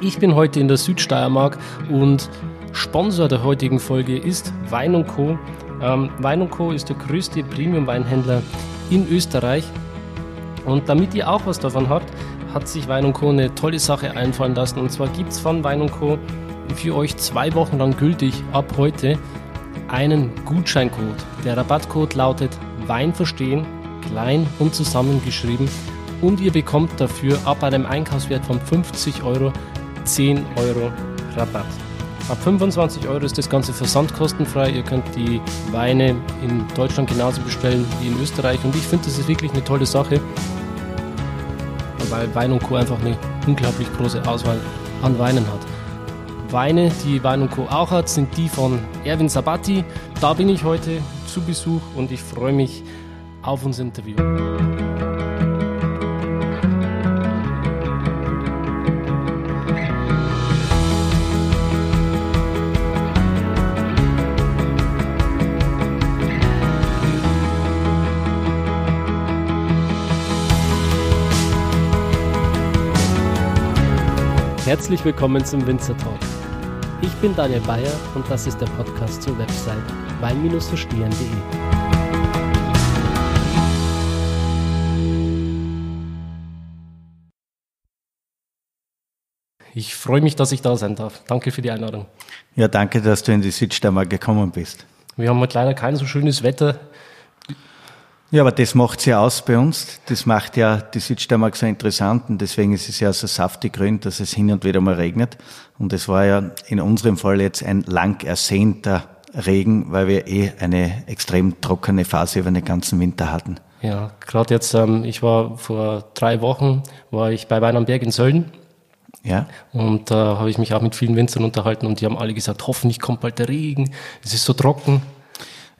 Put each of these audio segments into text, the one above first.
Ich bin heute in der Südsteiermark und Sponsor der heutigen Folge ist Wein Co. Ähm, Wein Co. ist der größte Premium-Weinhändler in Österreich. Und damit ihr auch was davon habt, hat sich Wein Co. eine tolle Sache einfallen lassen. Und zwar gibt es von Wein Co. für euch zwei Wochen lang gültig ab heute einen Gutscheincode. Der Rabattcode lautet Wein verstehen, klein und zusammengeschrieben. Und ihr bekommt dafür ab einem Einkaufswert von 50 Euro 10 Euro Rabatt. Ab 25 Euro ist das Ganze versandkostenfrei. Ihr könnt die Weine in Deutschland genauso bestellen wie in Österreich. Und ich finde, das ist wirklich eine tolle Sache, weil Wein Co. einfach eine unglaublich große Auswahl an Weinen hat. Weine, die Wein Co. auch hat, sind die von Erwin Sabati. Da bin ich heute zu Besuch und ich freue mich auf unser Interview. Herzlich willkommen zum Winzer Talk. Ich bin Daniel Bayer und das ist der Podcast zur Website wein-verstehen.de. Ich freue mich, dass ich da sein darf. Danke für die Einladung. Ja, danke, dass du in die Südsteiermark gekommen bist. Wir haben heute leider kein so schönes Wetter. Ja, aber das macht's ja aus bei uns. Das macht ja die Südsteiermark so interessant und deswegen ist es ja so saftig grün, dass es hin und wieder mal regnet. Und es war ja in unserem Fall jetzt ein lang ersehnter Regen, weil wir eh eine extrem trockene Phase über den ganzen Winter hatten. Ja, gerade jetzt, ähm, ich war vor drei Wochen, war ich bei Wein am Berg in Sölden. Ja. Und da äh, habe ich mich auch mit vielen Winzern unterhalten und die haben alle gesagt, hoffentlich kommt bald der Regen, es ist so trocken.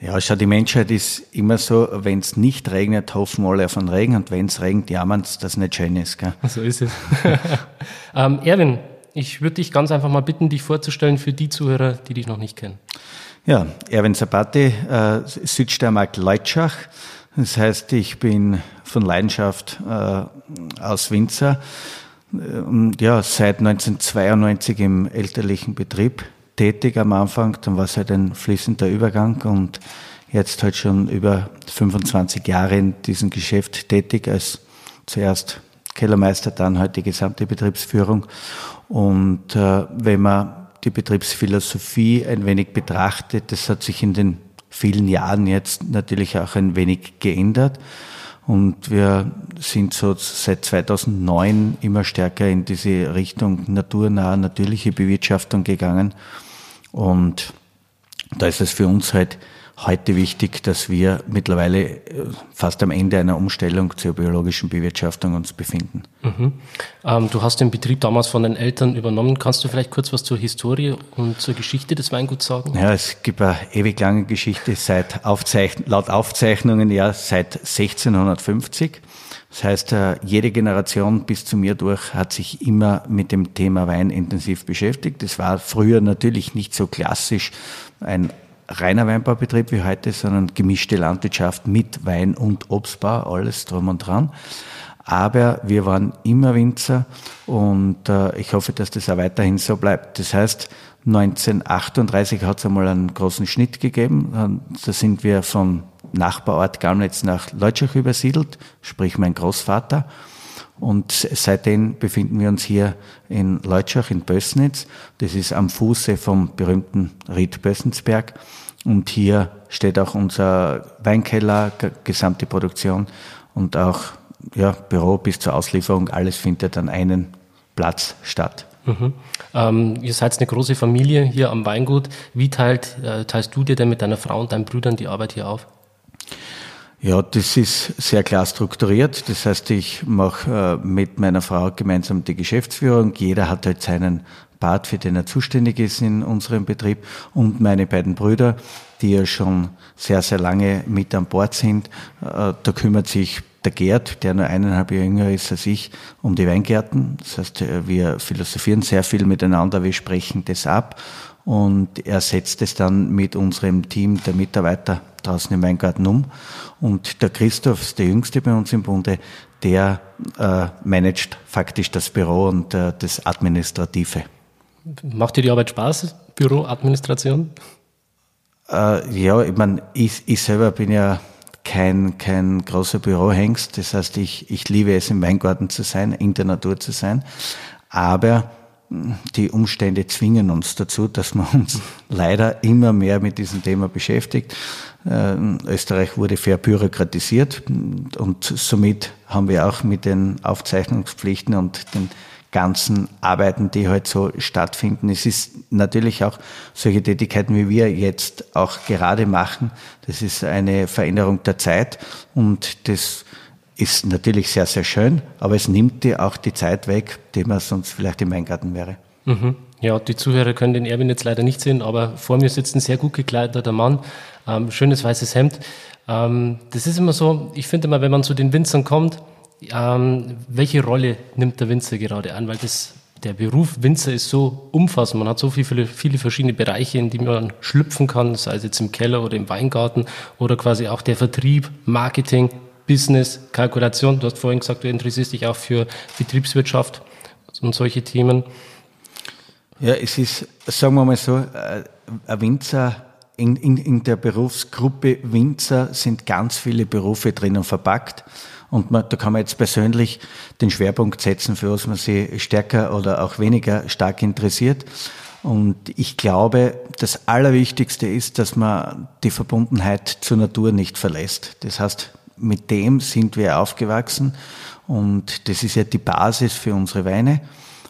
Ja, schau, die Menschheit ist immer so, wenn es nicht regnet, hoffen alle auf einen Regen und wenn es regnet, jammern dass es nicht schön ist. Gell? So ist es. ähm, Erwin, ich würde dich ganz einfach mal bitten, dich vorzustellen für die Zuhörer, die dich noch nicht kennen. Ja, Erwin Sabati, äh, Südsteiermark Leutschach. Das heißt, ich bin von Leidenschaft äh, aus Winzer. Äh, ja, seit 1992 im elterlichen Betrieb tätig am Anfang, dann war es halt ein fließender Übergang und jetzt halt schon über 25 Jahre in diesem Geschäft tätig, als zuerst Kellermeister, dann halt die gesamte Betriebsführung. Und äh, wenn man die Betriebsphilosophie ein wenig betrachtet, das hat sich in den vielen Jahren jetzt natürlich auch ein wenig geändert. Und wir sind so seit 2009 immer stärker in diese Richtung naturnah, natürliche Bewirtschaftung gegangen. Und da ist es für uns halt heute wichtig, dass wir mittlerweile äh, fast am Ende einer Umstellung zur biologischen Bewirtschaftung uns befinden. Mhm. Ähm, du hast den Betrieb damals von den Eltern übernommen. Kannst du vielleicht kurz was zur Historie und zur Geschichte des Weinguts sagen? Ja, es gibt eine ewig lange Geschichte seit Aufzeichn laut Aufzeichnungen ja seit 1650. Das heißt, äh, jede Generation bis zu mir durch hat sich immer mit dem Thema Wein intensiv beschäftigt. Das war früher natürlich nicht so klassisch ein reiner Weinbaubetrieb wie heute, sondern gemischte Landwirtschaft mit Wein- und Obstbau, alles drum und dran. Aber wir waren immer Winzer und äh, ich hoffe, dass das auch weiterhin so bleibt. Das heißt, 1938 hat es einmal einen großen Schnitt gegeben. Da sind wir von Nachbarort Gamnitz nach Leutschach übersiedelt, sprich mein Großvater. Und seitdem befinden wir uns hier in Leutschach in Bössnitz. Das ist am Fuße vom berühmten Ried Bössensberg. Und hier steht auch unser Weinkeller, gesamte Produktion und auch ja, Büro bis zur Auslieferung. Alles findet an einem Platz statt. Mhm. Ähm, ihr seid eine große Familie hier am Weingut. Wie teilt, äh, teilst du dir denn mit deiner Frau und deinen Brüdern die Arbeit hier auf? Ja, das ist sehr klar strukturiert. Das heißt, ich mache äh, mit meiner Frau gemeinsam die Geschäftsführung. Jeder hat halt seinen Part, für den er zuständig ist in unserem Betrieb. Und meine beiden Brüder, die ja schon sehr, sehr lange mit an Bord sind. Äh, da kümmert sich der Gerd, der nur eineinhalb Jahre jünger ist als ich, um die Weingärten. Das heißt, äh, wir philosophieren sehr viel miteinander, wir sprechen das ab und er setzt es dann mit unserem Team der Mitarbeiter draußen im Weingarten um. Und der Christoph ist der Jüngste bei uns im Bunde, der äh, managt faktisch das Büro und äh, das Administrative. Macht dir die Arbeit Spaß, Büroadministration? Äh, ja, ich meine, ich, ich selber bin ja kein, kein großer Bürohengst. Das heißt, ich, ich liebe es, im Weingarten zu sein, in der Natur zu sein. Aber hm, die Umstände zwingen uns dazu, dass man uns leider immer mehr mit diesem Thema beschäftigt. Äh, Österreich wurde verbürokratisiert und somit haben wir auch mit den Aufzeichnungspflichten und den ganzen Arbeiten, die halt so stattfinden. Es ist natürlich auch solche Tätigkeiten, wie wir jetzt auch gerade machen. Das ist eine Veränderung der Zeit und das ist natürlich sehr, sehr schön, aber es nimmt dir auch die Zeit weg, die man sonst vielleicht im Weingarten wäre. Mhm. Ja, die Zuhörer können den Erwin jetzt leider nicht sehen, aber vor mir sitzt ein sehr gut gekleideter Mann, ähm, schönes weißes Hemd. Ähm, das ist immer so, ich finde immer, wenn man zu den Winzern kommt, ähm, welche Rolle nimmt der Winzer gerade an? Weil das, der Beruf Winzer ist so umfassend. Man hat so viele, viele verschiedene Bereiche, in die man schlüpfen kann, sei es jetzt im Keller oder im Weingarten oder quasi auch der Vertrieb, Marketing, Business, Kalkulation. Du hast vorhin gesagt, du interessierst dich auch für Betriebswirtschaft und solche Themen. Ja, es ist, sagen wir mal so, äh, ein Winzer, in, in, in der Berufsgruppe Winzer sind ganz viele Berufe drinnen verpackt. Und man, da kann man jetzt persönlich den Schwerpunkt setzen, für was man sich stärker oder auch weniger stark interessiert. Und ich glaube, das Allerwichtigste ist, dass man die Verbundenheit zur Natur nicht verlässt. Das heißt, mit dem sind wir aufgewachsen und das ist ja die Basis für unsere Weine.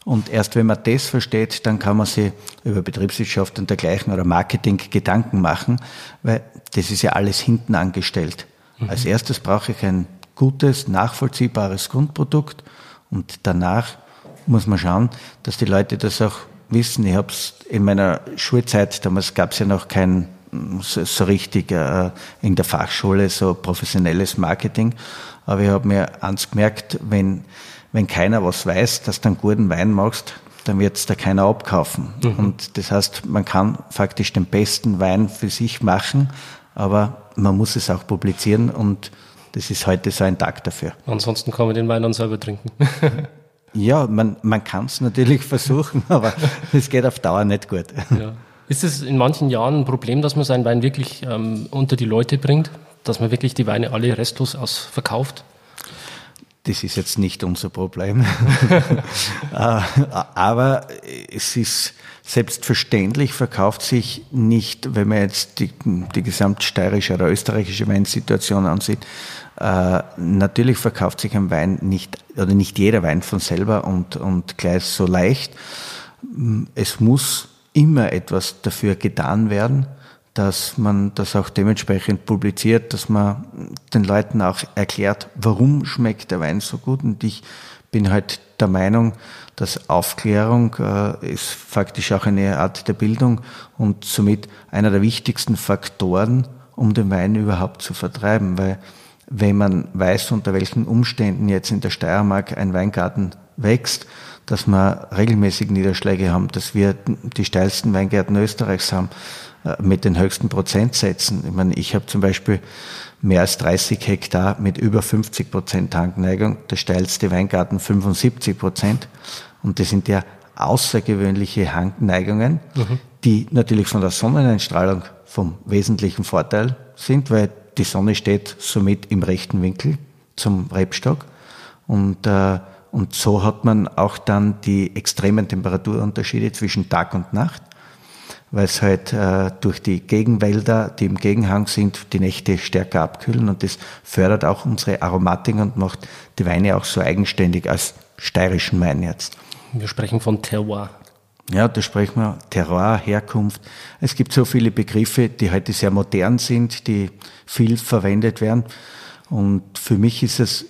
Und erst wenn man das versteht, dann kann man sich über Betriebswirtschaft und dergleichen oder Marketing Gedanken machen, weil das ist ja alles hinten angestellt. Mhm. Als erstes brauche ich ein gutes, nachvollziehbares Grundprodukt und danach muss man schauen, dass die Leute das auch wissen. Ich habe es in meiner Schulzeit, damals gab es ja noch kein so, so richtig äh, in der Fachschule so professionelles Marketing, aber ich habe mir eins gemerkt, wenn, wenn keiner was weiß, dass du einen guten Wein machst, dann wird es da keiner abkaufen. Mhm. Und das heißt, man kann faktisch den besten Wein für sich machen, aber man muss es auch publizieren und das ist heute so ein Tag dafür. Ansonsten kann man den Wein dann selber trinken. ja, man, man kann es natürlich versuchen, aber es geht auf Dauer nicht gut. Ja. Ist es in manchen Jahren ein Problem, dass man seinen Wein wirklich ähm, unter die Leute bringt? Dass man wirklich die Weine alle restlos ausverkauft? Das ist jetzt nicht unser Problem. Äh, aber es ist selbstverständlich verkauft sich nicht, wenn man jetzt die, die gesamtsteirische oder österreichische Weinsituation ansieht, äh, natürlich verkauft sich ein Wein nicht, oder nicht jeder Wein von selber und, und gleich so leicht. Es muss immer etwas dafür getan werden, dass man das auch dementsprechend publiziert, dass man den Leuten auch erklärt, warum schmeckt der Wein so gut. Und ich bin halt der Meinung, dass Aufklärung äh, ist faktisch auch eine Art der Bildung und somit einer der wichtigsten Faktoren, um den Wein überhaupt zu vertreiben, weil wenn man weiß, unter welchen Umständen jetzt in der Steiermark ein Weingarten wächst, dass wir regelmäßig Niederschläge haben, dass wir die steilsten Weingärten Österreichs haben, äh, mit den höchsten Prozentsätzen. Ich meine, ich habe zum Beispiel mehr als 30 Hektar mit über 50 Prozent Tankneigung, der steilste Weingarten 75 Prozent. Und das sind ja außergewöhnliche Hangneigungen, mhm. die natürlich von der Sonneneinstrahlung vom wesentlichen Vorteil sind, weil die Sonne steht somit im rechten Winkel zum Rebstock. Und, äh, und so hat man auch dann die extremen Temperaturunterschiede zwischen Tag und Nacht, weil es halt äh, durch die Gegenwälder, die im Gegenhang sind, die Nächte stärker abkühlen und das fördert auch unsere Aromatik und macht die Weine auch so eigenständig als steirischen Wein jetzt. Wir sprechen von Terroir. Ja, da sprechen wir Terroir, Herkunft. Es gibt so viele Begriffe, die heute sehr modern sind, die viel verwendet werden. Und für mich ist es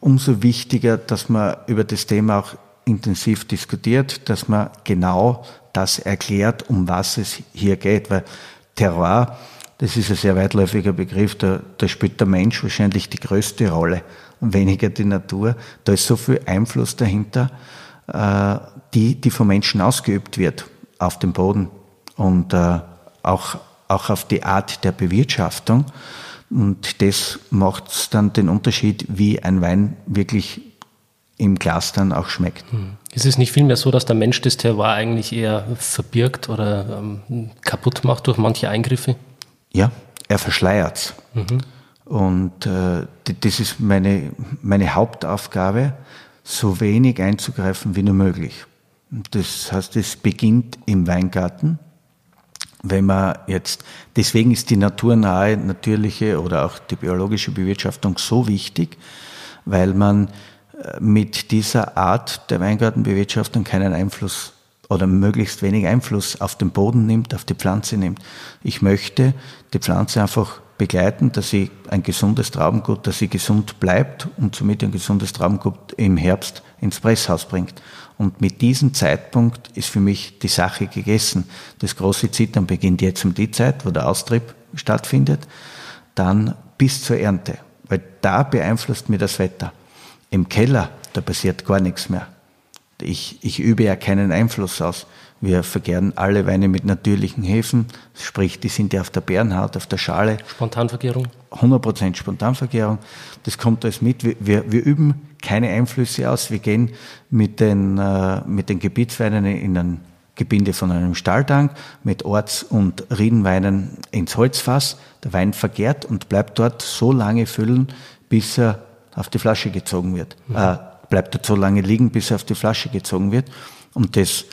umso wichtiger, dass man über das Thema auch intensiv diskutiert, dass man genau das erklärt, um was es hier geht. Weil Terroir, das ist ein sehr weitläufiger Begriff, da, da spielt der Mensch wahrscheinlich die größte Rolle und weniger die Natur. Da ist so viel Einfluss dahinter, äh, die, die vom Menschen ausgeübt wird auf dem Boden und äh, auch, auch auf die Art der Bewirtschaftung. Und das macht dann den Unterschied, wie ein Wein wirklich im Glas dann auch schmeckt. Hm. Ist es nicht vielmehr so, dass der Mensch das Terroir eigentlich eher verbirgt oder ähm, kaputt macht durch manche Eingriffe? Ja, er verschleiert mhm. Und äh, das ist meine, meine Hauptaufgabe, so wenig einzugreifen wie nur möglich. Das heißt, es beginnt im Weingarten. Wenn man jetzt, deswegen ist die naturnahe, natürliche oder auch die biologische Bewirtschaftung so wichtig, weil man äh, mit dieser Art der Weingartenbewirtschaftung keinen Einfluss oder möglichst wenig Einfluss auf den Boden nimmt, auf die Pflanze nimmt. Ich möchte die Pflanze einfach begleiten, dass sie ein gesundes Traubengut, dass sie gesund bleibt und somit ein gesundes Traubengut im Herbst ins Presshaus bringt. Und mit diesem Zeitpunkt ist für mich die Sache gegessen. Das große Zittern beginnt jetzt um die Zeit, wo der Austrieb stattfindet, dann bis zur Ernte. Weil da beeinflusst mir das Wetter. Im Keller, da passiert gar nichts mehr. Ich, ich übe ja keinen Einfluss aus. Wir vergären alle Weine mit natürlichen Hefen, sprich, die sind ja auf der Bärenhaut, auf der Schale. Spontanvergärung? 100% Spontanvergärung. Das kommt alles mit. Wir, wir, wir, üben keine Einflüsse aus. Wir gehen mit den, äh, mit den Gebietsweinen in ein Gebinde von einem Stahltank, mit Orts- und Riedenweinen ins Holzfass. Der Wein vergärt und bleibt dort so lange füllen, bis er auf die Flasche gezogen wird. Mhm. Äh, bleibt dort so lange liegen, bis er auf die Flasche gezogen wird. Und das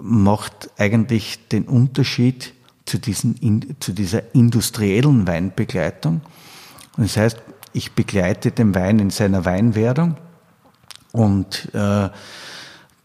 macht eigentlich den Unterschied zu, diesen, zu dieser industriellen Weinbegleitung. Und das heißt, ich begleite den Wein in seiner Weinwerdung und äh,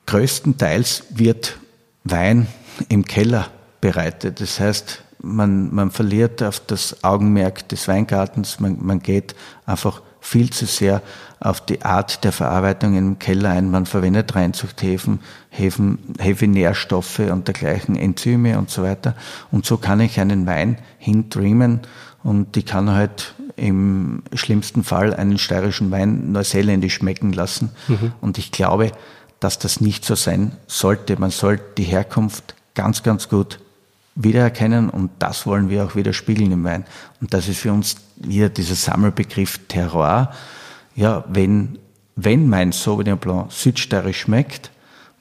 größtenteils wird Wein im Keller bereitet. Das heißt, man, man verliert auf das Augenmerk des Weingartens, man, man geht einfach viel zu sehr auf die Art der Verarbeitung im Keller ein. Man verwendet Reinzuchthäfen, Hefen, Hefe-Nährstoffe und dergleichen, Enzyme und so weiter. Und so kann ich einen Wein hindreamen und die kann halt im schlimmsten Fall einen steirischen Wein neuseeländisch schmecken lassen. Mhm. Und ich glaube, dass das nicht so sein sollte. Man sollte die Herkunft ganz, ganz gut wiedererkennen und das wollen wir auch wieder spiegeln im Wein. Und das ist für uns wieder dieser Sammelbegriff Terroir. Ja, wenn, wenn mein Sauvignon Blanc südsteirisch schmeckt,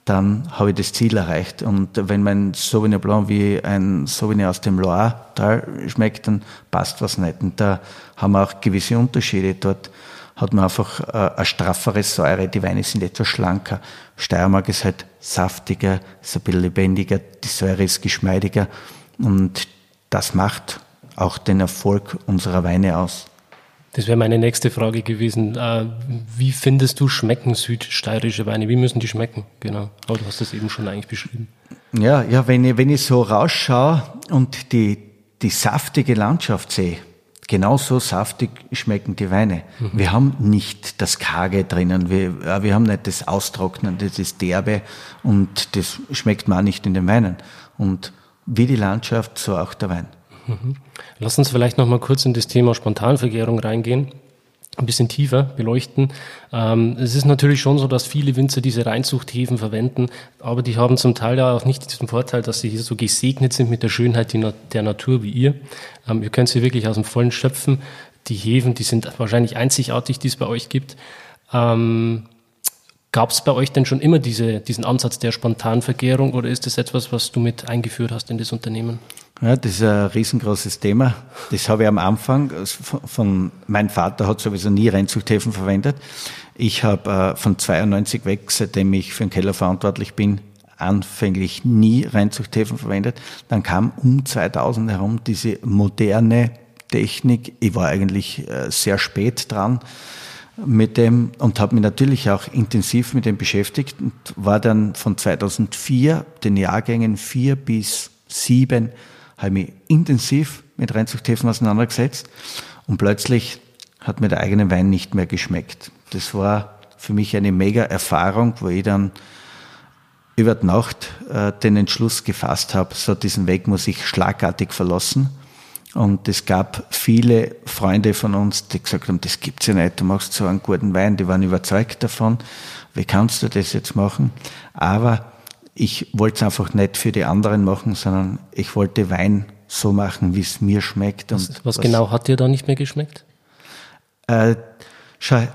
dann habe ich das Ziel erreicht. Und wenn mein Sauvignon Blanc wie ein Sauvignon aus dem Loire-Tal schmeckt, dann passt was nicht. Und da haben wir auch gewisse Unterschiede. Dort hat man einfach äh, eine straffere Säure, die Weine sind etwas schlanker. Steiermark ist halt saftiger, ist ein bisschen lebendiger, die Säure ist geschmeidiger und das macht auch den Erfolg unserer Weine aus. Das wäre meine nächste Frage gewesen. Äh, wie findest du schmecken südsteirische Weine? Wie müssen die schmecken? Genau. Aber du hast das eben schon eigentlich beschrieben. Ja, ja, wenn ich, wenn ich so rausschaue und die, die saftige Landschaft sehe, genauso saftig schmecken die Weine. Mhm. Wir haben nicht das Karge drinnen, wir, wir haben nicht das Austrocknen, das ist derbe und das schmeckt man nicht in den Weinen. Und wie die Landschaft, so auch der Wein. Mhm. Lass uns vielleicht noch mal kurz in das Thema Spontanvergärung reingehen ein bisschen tiefer beleuchten. Ähm, es ist natürlich schon so, dass viele Winzer diese Reinzuchthäfen verwenden, aber die haben zum Teil ja auch nicht diesen Vorteil, dass sie hier so gesegnet sind mit der Schönheit der Natur wie ihr. Ähm, ihr könnt sie wirklich aus dem Vollen schöpfen. Die Hefen, die sind wahrscheinlich einzigartig, die es bei euch gibt. Ähm, Gab es bei euch denn schon immer diese, diesen Ansatz der Spontanvergärung oder ist das etwas, was du mit eingeführt hast in das Unternehmen? Ja, das ist ein riesengroßes Thema. Das habe ich am Anfang von, mein Vater hat sowieso nie Reinzuchthäfen verwendet. Ich habe äh, von 92 weg, seitdem ich für den Keller verantwortlich bin, anfänglich nie Reinzuchthäfen verwendet. Dann kam um 2000 herum diese moderne Technik. Ich war eigentlich äh, sehr spät dran mit dem und habe mich natürlich auch intensiv mit dem beschäftigt und war dann von 2004, den Jahrgängen 4 bis 7, habe mich intensiv mit Reinzuchthäfen auseinandergesetzt und plötzlich hat mir der eigene Wein nicht mehr geschmeckt. Das war für mich eine mega Erfahrung, wo ich dann über die Nacht äh, den Entschluss gefasst habe, so diesen Weg muss ich schlagartig verlassen Und es gab viele Freunde von uns, die gesagt haben, das gibt's ja nicht, du machst so einen guten Wein, die waren überzeugt davon. Wie kannst du das jetzt machen? Aber ich wollte es einfach nicht für die anderen machen, sondern ich wollte Wein so machen, wie es mir schmeckt. Was, was, was, genau hat dir da nicht mehr geschmeckt? Äh, schau,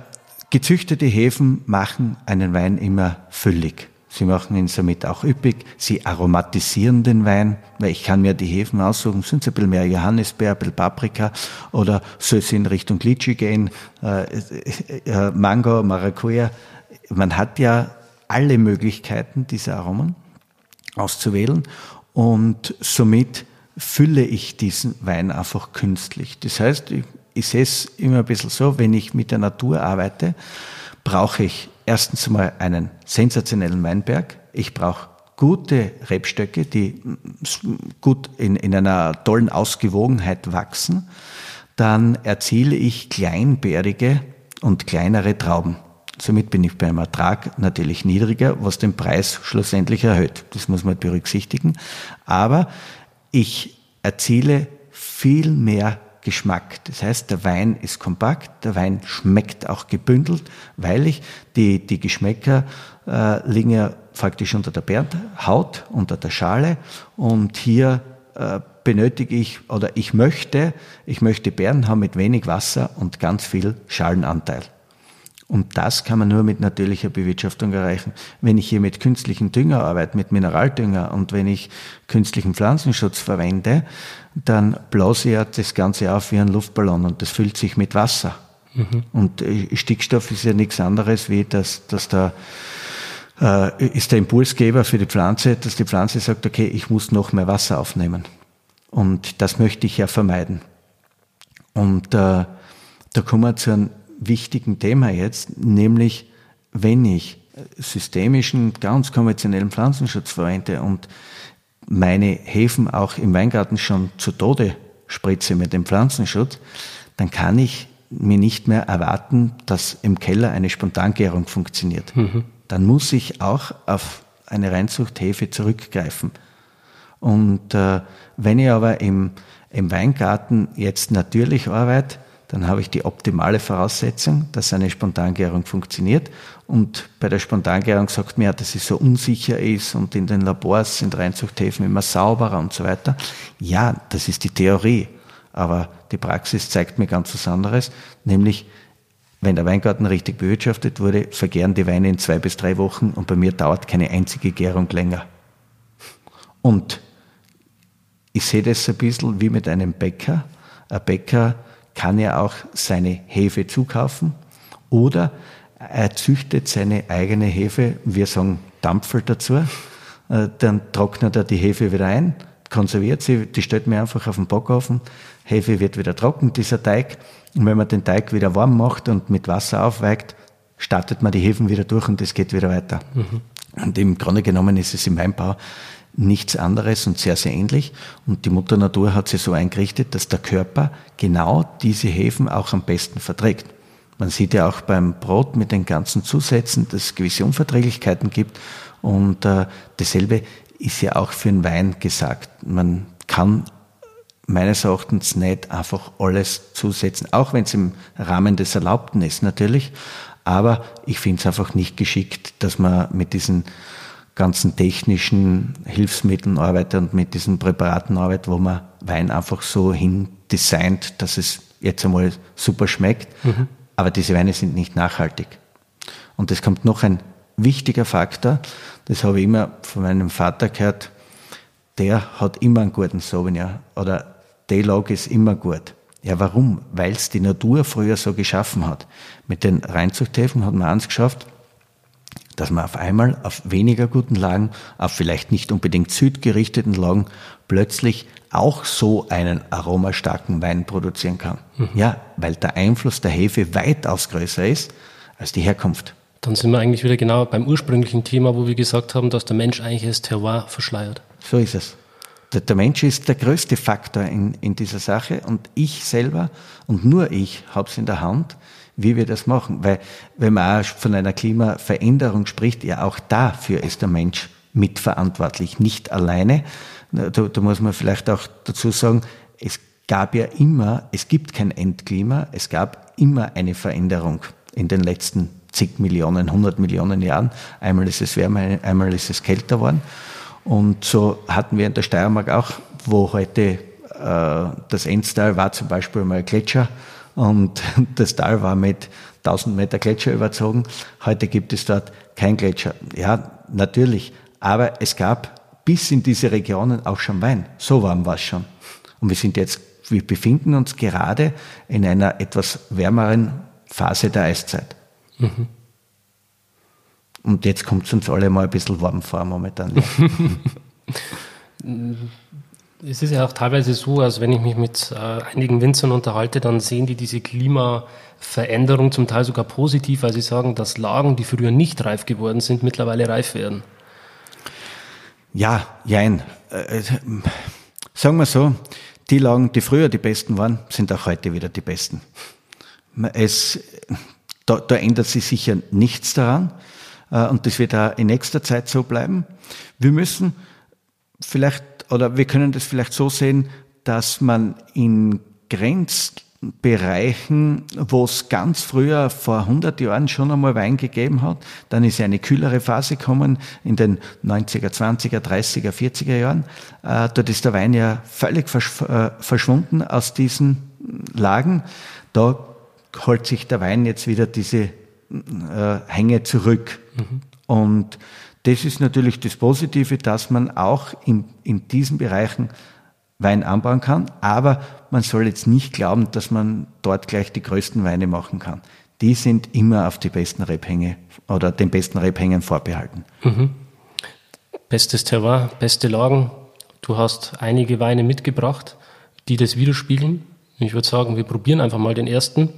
gezüchtete Hefen machen einen Wein immer füllig. Sie machen ihn somit auch üppig. Sie aromatisieren den Wein, weil ich kann mir die Hefen aussuchen. Sind es ein bisschen mehr Johannisbeer, ein bisschen Paprika oder soll es in Richtung Litschi gehen, äh, äh, äh, Mango, Maracuja. Man hat ja alle Möglichkeiten, diese Aromen auszuwählen und somit fülle ich diesen Wein einfach künstlich. Das heißt, ich, ich sehe es immer ein bisschen so, wenn ich mit der Natur arbeite, brauche ich erstens einmal einen sensationellen Weinberg. Ich brauche gute Rebstöcke, die gut in, in einer tollen Ausgewogenheit wachsen. Dann erziele ich kleinbärige und kleinere Trauben. Somit bin ich beim Ertrag natürlich niedriger, was den Preis schlussendlich erhöht. Das muss man berücksichtigen. Aber ich erziele viel mehr Geschmack. Das heißt, der Wein ist kompakt, der Wein schmeckt auch gebündelt, weil ich die, die Geschmäcker äh, liegen ja faktisch unter der Bärhaut, unter der Schale und hier äh, benötige ich oder ich möchte, ich möchte Beeren haben mit wenig Wasser und ganz viel Schalenanteil. Und das kann man nur mit natürlicher Bewirtschaftung erreichen. Wenn ich hier mit künstlichem Dünger arbeite, mit Mineraldünger und wenn ich künstlichen Pflanzenschutz verwende, dann blase ich ja das Ganze auf wie ein Luftballon und das füllt sich mit Wasser. Mhm. Und äh, Stickstoff ist ja nichts anderes, wie dass, dass da äh, ist der Impulsgeber für die Pflanze, dass die Pflanze sagt, okay, ich muss noch mehr Wasser aufnehmen. Und das möchte ich ja vermeiden. Und äh, da kommen wir zu einem wichtigen Thema jetzt, nämlich wenn ich systemischen, ganz konventionellen Pflanzenschutz verwende und meine Hefen auch im Weingarten schon zu Tode spritze mit dem Pflanzenschutz, dann kann ich mir nicht mehr erwarten, dass im Keller eine Spontangärung funktioniert. Mhm. Dann muss ich auch auf eine Reinzuchthefe zurückgreifen. Und äh, wenn ich aber im, im Weingarten jetzt natürlich arbeite, dann habe ich die optimale Voraussetzung, dass eine Spontangärung funktioniert. Und bei der Spontangärung sagt man ja, dass sie so unsicher ist und in den Labors sind Reinzuchthäfen immer sauberer und so weiter. Ja, das ist die Theorie. Aber die Praxis zeigt mir ganz was anderes, nämlich wenn der Weingarten richtig bewirtschaftet wurde, vergären die Weine in zwei bis drei Wochen und bei mir dauert keine einzige Gärung länger. Und ich sehe das ein bisschen wie mit einem Bäcker. Ein Bäcker kann er auch seine Hefe zukaufen oder er züchtet seine eigene Hefe, wir sagen Dampfel dazu, äh, dann trocknet er die Hefe wieder ein, konserviert sie, die stellt man einfach auf den Backofen, Hefe wird wieder trocken, dieser Teig, und wenn man den Teig wieder warm macht und mit Wasser aufweigt, startet man die Hefen wieder durch und es geht wieder weiter. Mhm. Und im Grunde genommen ist es im Weinbau nichts anderes und sehr, sehr ähnlich. Und die Mutter Natur hat sie so eingerichtet, dass der Körper genau diese Hefen auch am besten verträgt. Man sieht ja auch beim Brot mit den ganzen Zusätzen, dass es gewisse Unverträglichkeiten gibt. Und äh, dasselbe ist ja auch für den Wein gesagt. Man kann meines Erachtens nicht einfach alles zusetzen, auch wenn es im Rahmen des Erlaubten ist natürlich. Aber ich finde es einfach nicht geschickt, dass man mit diesen ganzen technischen Hilfsmitteln arbeitet und mit diesen Präparaten arbeitet, wo man Wein einfach so hin designt, dass es jetzt einmal super schmeckt. Mhm. Aber diese Weine sind nicht nachhaltig. Und es kommt noch ein wichtiger Faktor, das habe ich immer von meinem Vater gehört, der hat immer einen guten Sauvignon oder der Log ist immer gut. Ja, warum? Weil es die Natur früher so geschaffen hat. Mit den Reinzuchthäfen hat man eins geschafft, dass man auf einmal auf weniger guten Lagen, auf vielleicht nicht unbedingt südgerichteten Lagen, plötzlich auch so einen aromastarken Wein produzieren kann. Mhm. Ja, weil der Einfluss der Hefe weitaus größer ist als die Herkunft. Dann sind wir eigentlich wieder genau beim ursprünglichen Thema, wo wir gesagt haben, dass der Mensch eigentlich das Terroir verschleiert. So ist es. Der, der Mensch ist der größte Faktor in, in dieser Sache und ich selber und nur ich habe es in der Hand, wie wir das machen. Weil wenn man auch von einer Klimaveränderung spricht, ja auch dafür ist der Mensch mitverantwortlich, nicht alleine. Da, da muss man vielleicht auch dazu sagen, es gab ja immer, es gibt kein Endklima, es gab immer eine Veränderung in den letzten zig Millionen, 100 Millionen Jahren. Einmal ist es wärmer, einmal ist es kälter worden. Und so hatten wir in der Steiermark auch, wo heute äh, das Endstal war zum Beispiel mal Gletscher und das Tal war mit 1000 Meter Gletscher überzogen. Heute gibt es dort kein Gletscher. Ja, natürlich. Aber es gab bis in diese Regionen auch schon Wein. So warm war es schon. Und wir sind jetzt, wir befinden uns gerade in einer etwas wärmeren Phase der Eiszeit. Mhm. Und jetzt kommt es uns alle mal ein bisschen warm vor momentan. es ist ja auch teilweise so, als wenn ich mich mit äh, einigen Winzern unterhalte, dann sehen die diese Klimaveränderung zum Teil sogar positiv, weil sie sagen, dass Lagen, die früher nicht reif geworden sind, mittlerweile reif werden. Ja, jein. Äh, äh sagen wir so, die Lagen, die früher die besten waren, sind auch heute wieder die besten. Es, da, da ändert sich sicher nichts daran. Äh, und das wird auch in nächster Zeit so bleiben. Wir müssen vielleicht, oder wir können das vielleicht so sehen, dass man in Grenzbereichen, wo es ganz früher vor 100 Jahren schon einmal Wein gegeben hat, dann ist eine kühlere Phase gekommen in den 90er, 20er, 30er, 40er Jahren. Äh, dort ist der Wein ja völlig äh, verschwunden aus diesen Lagen. Da holt sich der Wein jetzt wieder diese äh, Hänge zurück. Mhm. Und das ist natürlich das Positive, dass man auch in, in diesen Bereichen Wein anbauen kann, aber man soll jetzt nicht glauben, dass man dort gleich die größten Weine machen kann. Die sind immer auf die besten Rebhänge oder den besten Rebhängen vorbehalten. Mhm. Bestes Terroir, beste Lagen. Du hast einige Weine mitgebracht, die das widerspiegeln. Ich würde sagen, wir probieren einfach mal den ersten.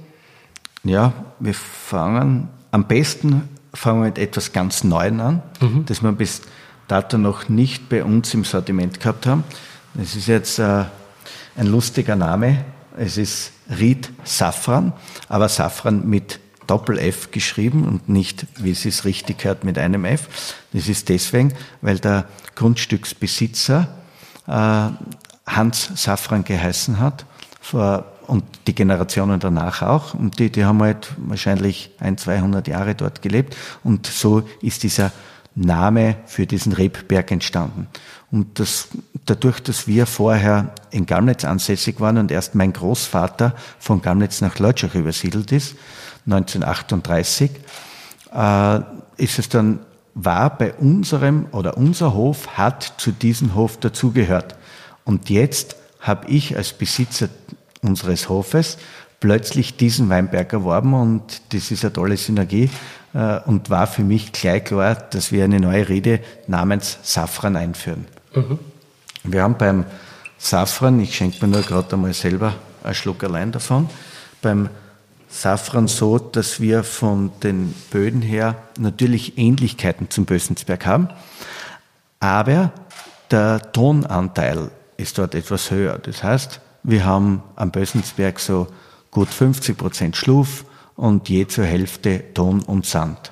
Ja, wir fangen am besten fangen wir mit etwas ganz Neuem an, mhm. das wir bis dato noch nicht bei uns im Sortiment gehabt haben. Das ist jetzt äh, ein lustiger Name. Es ist Ried Safran, aber Safran mit Doppel-F geschrieben und nicht, wie es ist richtig hört, mit einem F. Das ist deswegen, weil der Grundstücksbesitzer äh, Hans Safran geheißen hat, vor und die Generationen danach auch. Und die, die haben halt wahrscheinlich ein, 200 Jahre dort gelebt. Und so ist dieser Name für diesen Rebberg entstanden. Und das, dadurch, dass wir vorher in Gamnitz ansässig waren und erst mein Großvater von Gamnitz nach Leutschach übersiedelt ist, 1938, äh, ist es dann, war bei unserem, oder unser Hof hat zu diesem Hof dazugehört. Und jetzt habe ich als Besitzer unseres Hofes plötzlich diesen Weinberg erworben und das ist eine tolle Synergie äh, und war für mich gleich klar, dass wir eine neue Rede namens Safran einführen. Mhm. Wir haben beim Safran, ich schenke mir nur gerade einmal selber einen Schluck allein davon, beim Safran so, dass wir von den Böden her natürlich Ähnlichkeiten zum Bösensberg haben, aber der Tonanteil ist dort etwas höher. Das heißt, wir haben am Bösensberg so gut 50 Prozent Schluf und je zur Hälfte Ton und Sand.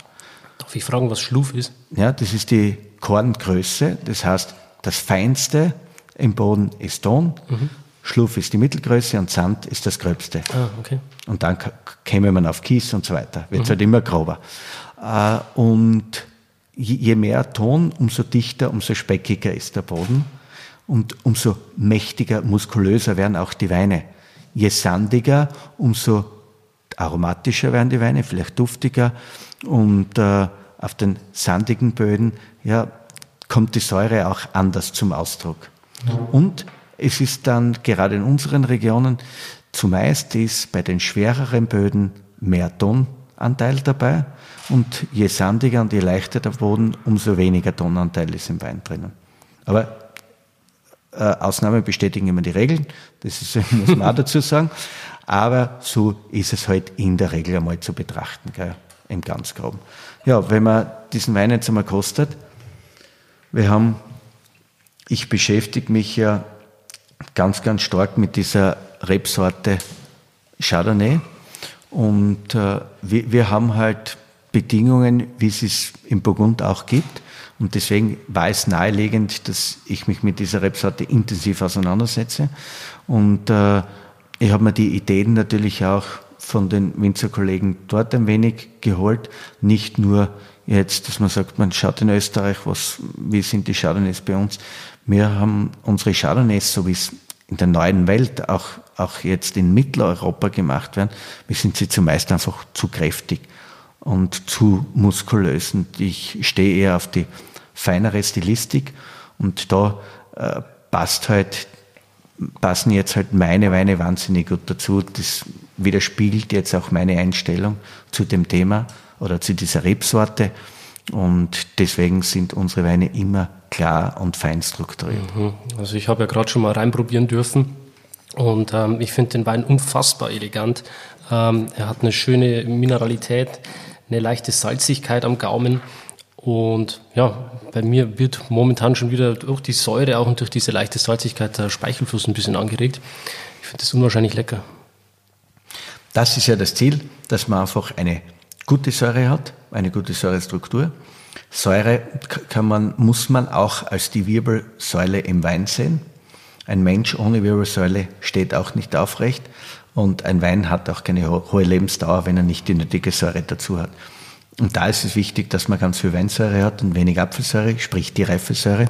Darf ich fragen, was Schluf ist? Ja, das ist die Korngröße. Das heißt, das Feinste im Boden ist Ton, mhm. Schluf ist die Mittelgröße und Sand ist das Gröbste. Ah, okay. Und dann käme man auf Kies und so weiter. Wird mhm. halt immer grober. Äh, und je mehr Ton, umso dichter, umso speckiger ist der Boden und umso mächtiger, muskulöser werden auch die Weine. Je sandiger, umso aromatischer werden die Weine, vielleicht duftiger und äh, auf den sandigen Böden ja, kommt die Säure auch anders zum Ausdruck. Und es ist dann gerade in unseren Regionen zumeist ist bei den schwereren Böden mehr Tonanteil dabei und je sandiger und je leichter der Boden, umso weniger Tonanteil ist im Wein drinnen. Aber äh, Ausnahmen bestätigen immer die Regeln, das ist, muss man auch dazu sagen. Aber so ist es halt in der Regel einmal zu betrachten, gell, im ganz groben. Ja, wenn man diesen Wein jetzt einmal kostet, wir haben, ich beschäftige mich ja ganz, ganz stark mit dieser Rebsorte Chardonnay und äh, wir, wir haben halt Bedingungen, wie es es im Burgund auch gibt. Und deswegen war es naheliegend, dass ich mich mit dieser Rebsorte intensiv auseinandersetze. Und äh, ich habe mir die Ideen natürlich auch von den Winzerkollegen dort ein wenig geholt. Nicht nur jetzt, dass man sagt, man schaut in Österreich, was, wie sind die Chardonnays bei uns. Wir haben unsere Chardonnays, so wie es in der neuen Welt auch, auch jetzt in Mitteleuropa gemacht werden, wir sind sie zumeist einfach zu kräftig und zu muskulös. Und ich stehe eher auf die feinere Stilistik und da äh, passt halt, passen jetzt halt meine Weine wahnsinnig gut dazu. Das widerspiegelt jetzt auch meine Einstellung zu dem Thema oder zu dieser Rebsorte. Und deswegen sind unsere Weine immer klar und fein strukturiert. Mhm. Also ich habe ja gerade schon mal reinprobieren dürfen und ähm, ich finde den Wein unfassbar elegant. Ähm, er hat eine schöne Mineralität, eine leichte Salzigkeit am Gaumen und ja, bei mir wird momentan schon wieder durch die Säure auch und durch diese leichte Salzigkeit der Speichelfluss ein bisschen angeregt. Ich finde das unwahrscheinlich lecker. Das ist ja das Ziel, dass man einfach eine gute Säure hat, eine gute Säurestruktur. Säure kann man, muss man auch als die Wirbelsäule im Wein sehen. Ein Mensch ohne Wirbelsäule steht auch nicht aufrecht und ein Wein hat auch keine hohe Lebensdauer, wenn er nicht die nötige Säure dazu hat. Und da ist es wichtig, dass man ganz viel Weinsäure hat und wenig Apfelsäure, sprich die Reifesäure.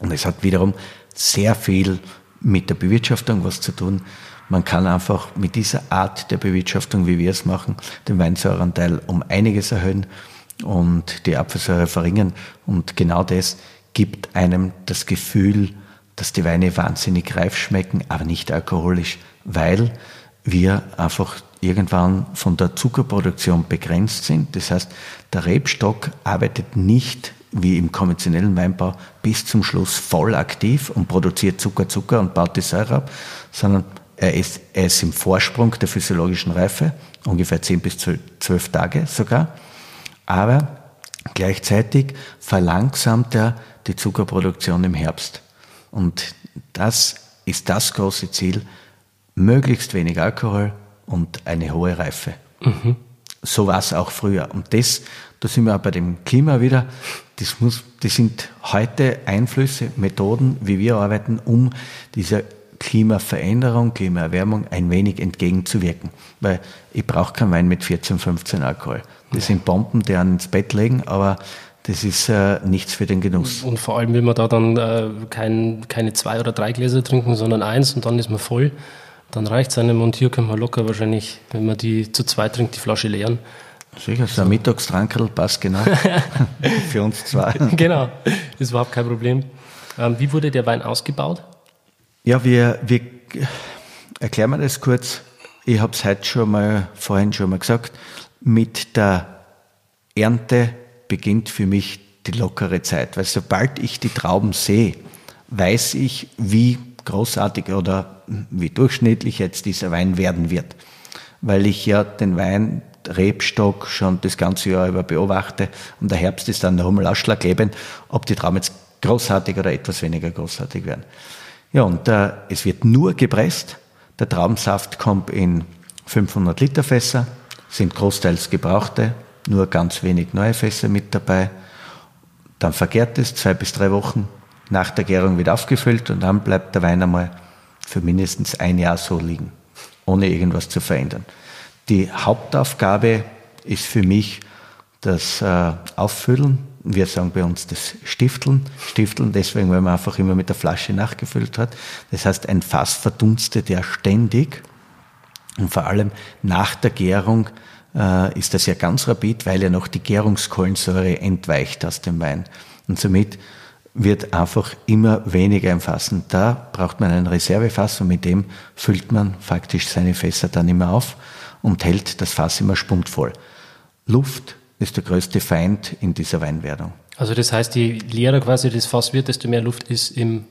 Und es hat wiederum sehr viel mit der Bewirtschaftung was zu tun. Man kann einfach mit dieser Art der Bewirtschaftung, wie wir es machen, den Weinsäureanteil um einiges erhöhen und die Apfelsäure verringern. Und genau das gibt einem das Gefühl, dass die Weine wahnsinnig reif schmecken, aber nicht alkoholisch, weil wir einfach irgendwann von der Zuckerproduktion begrenzt sind. Das heißt, der Rebstock arbeitet nicht wie im konventionellen Weinbau bis zum Schluss voll aktiv und produziert Zucker, Zucker und baut die Säure ab, sondern er ist, er ist im Vorsprung der physiologischen Reife, ungefähr 10 bis 12 Tage sogar. Aber gleichzeitig verlangsamt er die Zuckerproduktion im Herbst. Und das ist das große Ziel, möglichst wenig Alkohol und eine hohe Reife. Mhm. So war es auch früher. Und das, da sind wir auch bei dem Klima wieder, das, muss, das sind heute Einflüsse, Methoden, wie wir arbeiten, um dieser Klimaveränderung, Klimaerwärmung ein wenig entgegenzuwirken. Weil ich brauche keinen Wein mit 14, 15 Alkohol. Das sind Bomben, die einen ins Bett legen, aber das ist äh, nichts für den Genuss. Und vor allem will man da dann äh, kein, keine zwei oder drei Gläser trinken, sondern eins und dann ist man voll. Dann reicht es einem und hier kann man locker wahrscheinlich, wenn man die zu zweit trinkt, die Flasche leeren. Sicher, so ein Mittagstrankerl passt genau. für uns zwei. Genau, ist überhaupt kein Problem. Ähm, wie wurde der Wein ausgebaut? Ja, wir, wir erklären wir das kurz. Ich habe es heute schon mal, vorhin schon mal gesagt. Mit der Ernte beginnt für mich die lockere Zeit, weil sobald ich die Trauben sehe, weiß ich, wie großartig oder wie durchschnittlich jetzt dieser Wein werden wird. Weil ich ja den Wein, Rebstock schon das ganze Jahr über beobachte und der Herbst ist dann Hummel ausschlaggebend, ob die Trauben jetzt großartig oder etwas weniger großartig werden. Ja, und äh, es wird nur gepresst. Der Traubensaft kommt in 500 Liter Fässer, sind großteils gebrauchte, nur ganz wenig neue Fässer mit dabei. Dann vergärt es zwei bis drei Wochen. Nach der Gärung wird aufgefüllt und dann bleibt der Wein einmal für mindestens ein Jahr so liegen, ohne irgendwas zu verändern. Die Hauptaufgabe ist für mich das äh, Auffüllen wir sagen bei uns das Stifteln. Stifteln deswegen, weil man einfach immer mit der Flasche nachgefüllt hat. Das heißt, ein Fass verdunstet ja ständig. Und vor allem nach der Gärung äh, ist das ja ganz rapid, weil ja noch die Gärungskohlensäure entweicht aus dem Wein. Und somit wird einfach immer weniger im Fassen. Da braucht man ein Reservefass und mit dem füllt man faktisch seine Fässer dann immer auf und hält das Fass immer spunktvoll. Luft ist der größte Feind in dieser Weinwerdung. Also das heißt, je leerer quasi das Fass wird, desto mehr Luft ist im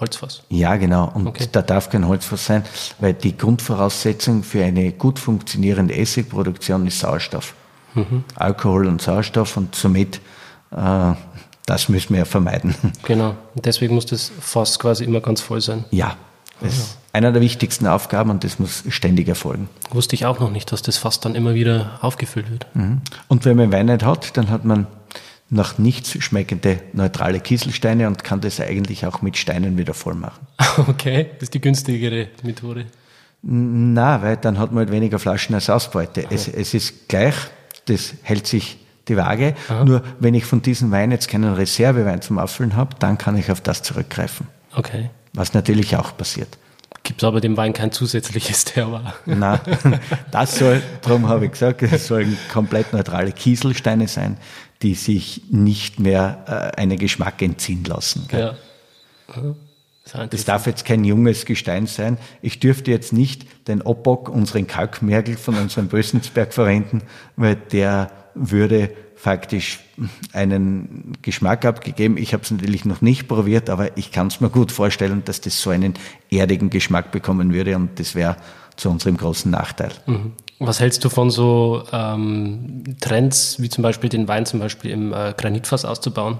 Holzfass. Ja, genau. Und okay. da darf kein Holzfass sein, weil die Grundvoraussetzung für eine gut funktionierende Essigproduktion ist Sauerstoff. Mhm. Alkohol und Sauerstoff und somit, äh, das müssen wir ja vermeiden. Genau. Und deswegen muss das Fass quasi immer ganz voll sein. Ja. Das ist einer der wichtigsten Aufgaben und das muss ständig erfolgen. Wusste ich auch noch nicht, dass das Fass dann immer wieder aufgefüllt wird. Mhm. Und wenn man Wein nicht hat, dann hat man nach nichts schmeckende neutrale Kieselsteine und kann das eigentlich auch mit Steinen wieder voll machen. Okay, das ist die günstigere Methode. Na, weil dann hat man halt weniger Flaschen als Ausbeute. Es, es ist gleich, das hält sich die Waage. Aha. Nur wenn ich von diesem Wein jetzt keinen Reservewein zum Auffüllen habe, dann kann ich auf das zurückgreifen. Okay. Was natürlich auch passiert. Gibt es aber dem Wein kein zusätzliches Terroir? Nein, das soll, darum habe ich gesagt, es sollen komplett neutrale Kieselsteine sein, die sich nicht mehr äh, einen Geschmack entziehen lassen. Gell? Ja. Das darf jetzt kein junges Gestein sein. Ich dürfte jetzt nicht den Obock, unseren Kalkmergel von unserem Bösensberg verwenden, weil der würde faktisch einen Geschmack abgegeben. Ich habe es natürlich noch nicht probiert, aber ich kann es mir gut vorstellen, dass das so einen erdigen Geschmack bekommen würde und das wäre zu unserem großen Nachteil. Mhm. Was hältst du von so ähm, Trends, wie zum Beispiel den Wein zum Beispiel im äh, Granitfass auszubauen?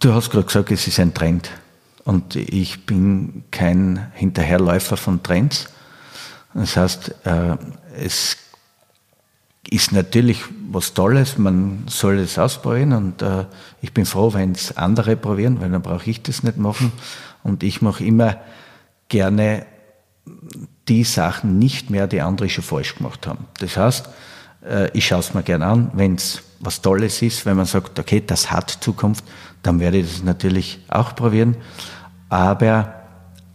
Du hast gerade gesagt, es ist ein Trend. Und ich bin kein Hinterherläufer von Trends. Das heißt, äh, es ist natürlich was Tolles, man soll es ausprobieren und äh, ich bin froh, wenn es andere probieren, weil dann brauche ich das nicht machen. Und ich mache immer gerne die Sachen nicht mehr, die andere schon falsch gemacht haben. Das heißt, äh, ich schaue es mir gerne an, wenn es was Tolles ist, wenn man sagt, okay, das hat Zukunft, dann werde ich das natürlich auch probieren. Aber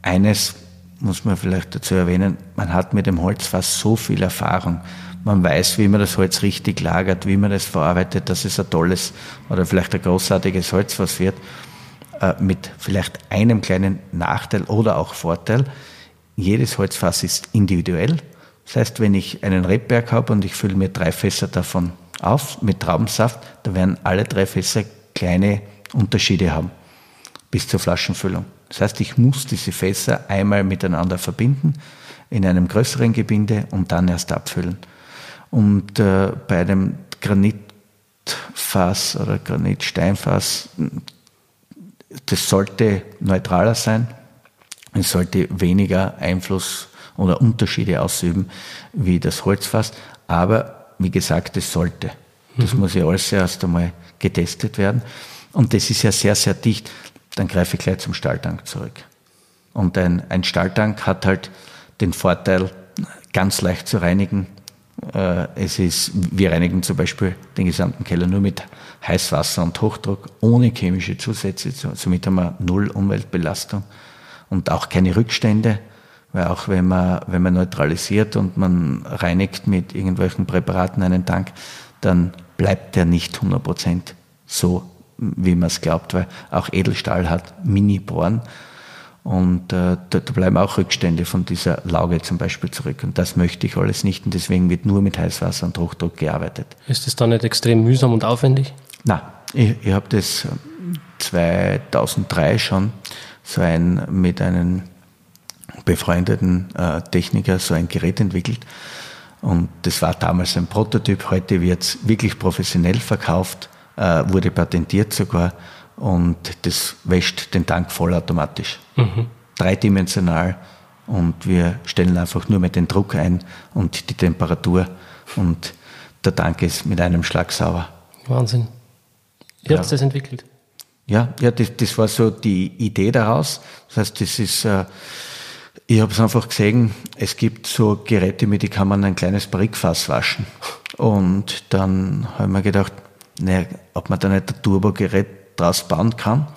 eines muss man vielleicht dazu erwähnen, man hat mit dem Holzfass so viel Erfahrung. Man weiß, wie man das Holz richtig lagert, wie man das verarbeitet, dass es ein tolles oder vielleicht ein großartiges Holzfass wird, äh, mit vielleicht einem kleinen Nachteil oder auch Vorteil. Jedes Holzfass ist individuell. Das heißt, wenn ich einen Rebberg habe und ich fülle mir drei Fässer davon auf mit Traubensaft, da werden alle drei Fässer kleine Unterschiede haben bis zur Flaschenfüllung. Das heißt, ich muss diese Fässer einmal miteinander verbinden in einem größeren Gebinde und dann erst abfüllen. Und äh, bei einem Granitfass oder Granitsteinfass, das sollte neutraler sein. Es sollte weniger Einfluss oder Unterschiede ausüben wie das Holzfass. Aber wie gesagt, es sollte. Das mhm. muss ja alles erst einmal getestet werden. Und das ist ja sehr, sehr dicht dann greife ich gleich zum Stahltank zurück. Und ein, ein Stahltank hat halt den Vorteil, ganz leicht zu reinigen. Äh, es ist, wir reinigen zum Beispiel den gesamten Keller nur mit Heißwasser und Hochdruck, ohne chemische Zusätze. Somit haben wir null Umweltbelastung und auch keine Rückstände, weil auch wenn man, wenn man neutralisiert und man reinigt mit irgendwelchen Präparaten einen Tank, dann bleibt der nicht 100% so wie man es glaubt, weil auch Edelstahl hat Mini-Bohren. Und äh, da, da, bleiben auch Rückstände von dieser Lauge zum Beispiel zurück. Und das möchte ich alles nicht. Und deswegen wird nur mit Heißwasser und Hochdruck gearbeitet. Ist das dann nicht extrem mühsam und aufwendig? Nein, ich, ich habe das 2003 schon so ein mit einem befreundeten äh, Techniker so ein Gerät entwickelt. Und das war damals ein Prototyp. Heute wird es wirklich professionell verkauft äh, wurde patentiert sogar und das wäscht den Tank vollautomatisch. Mhm. Dreidimensional und wir stellen einfach nur mit den Druck ein und die Temperatur und der Tank ist mit einem Schlag sauber. Wahnsinn. Ihr ja. habt das entwickelt? Ja, ja das, das war so die Idee daraus. Das heißt, das ist, äh, ich habe es einfach gesehen, es gibt so Geräte, mit die kann man ein kleines Barrikfass waschen. Und dann haben wir gedacht, naja, ob man da nicht ein Turbogerät draus bauen kann.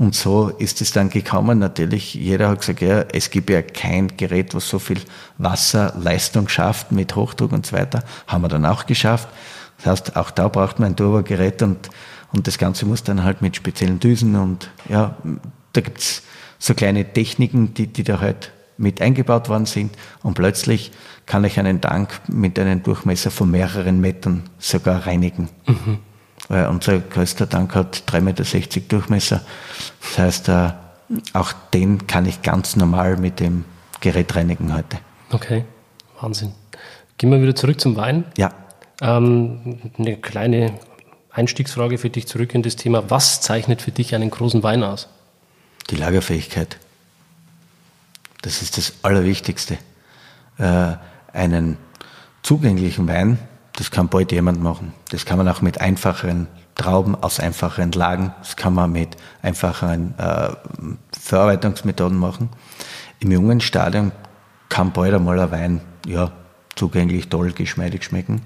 Und so ist es dann gekommen. Natürlich, jeder hat gesagt, ja, es gibt ja kein Gerät, was so viel Wasserleistung schafft mit Hochdruck und so weiter. Haben wir dann auch geschafft. Das heißt, auch da braucht man ein Turbogerät und, und das Ganze muss dann halt mit speziellen Düsen und ja, da gibt's so kleine Techniken, die, die da halt mit eingebaut worden sind und plötzlich kann ich einen Tank mit einem Durchmesser von mehreren Metern sogar reinigen. Mhm weil unser größter Tank hat 3,60 Meter Durchmesser. Das heißt, äh, auch den kann ich ganz normal mit dem Gerät reinigen heute. Okay, Wahnsinn. Gehen wir wieder zurück zum Wein. Ja. Ähm, eine kleine Einstiegsfrage für dich zurück in das Thema. Was zeichnet für dich einen großen Wein aus? Die Lagerfähigkeit. Das ist das Allerwichtigste. Äh, einen zugänglichen Wein das kann bald jemand machen. Das kann man auch mit einfacheren Trauben aus einfacheren Lagen. Das kann man mit einfacheren äh, Verarbeitungsmethoden machen. Im jungen Stadium kann bald einmal ein Wein ja, zugänglich, toll, geschmeidig schmecken.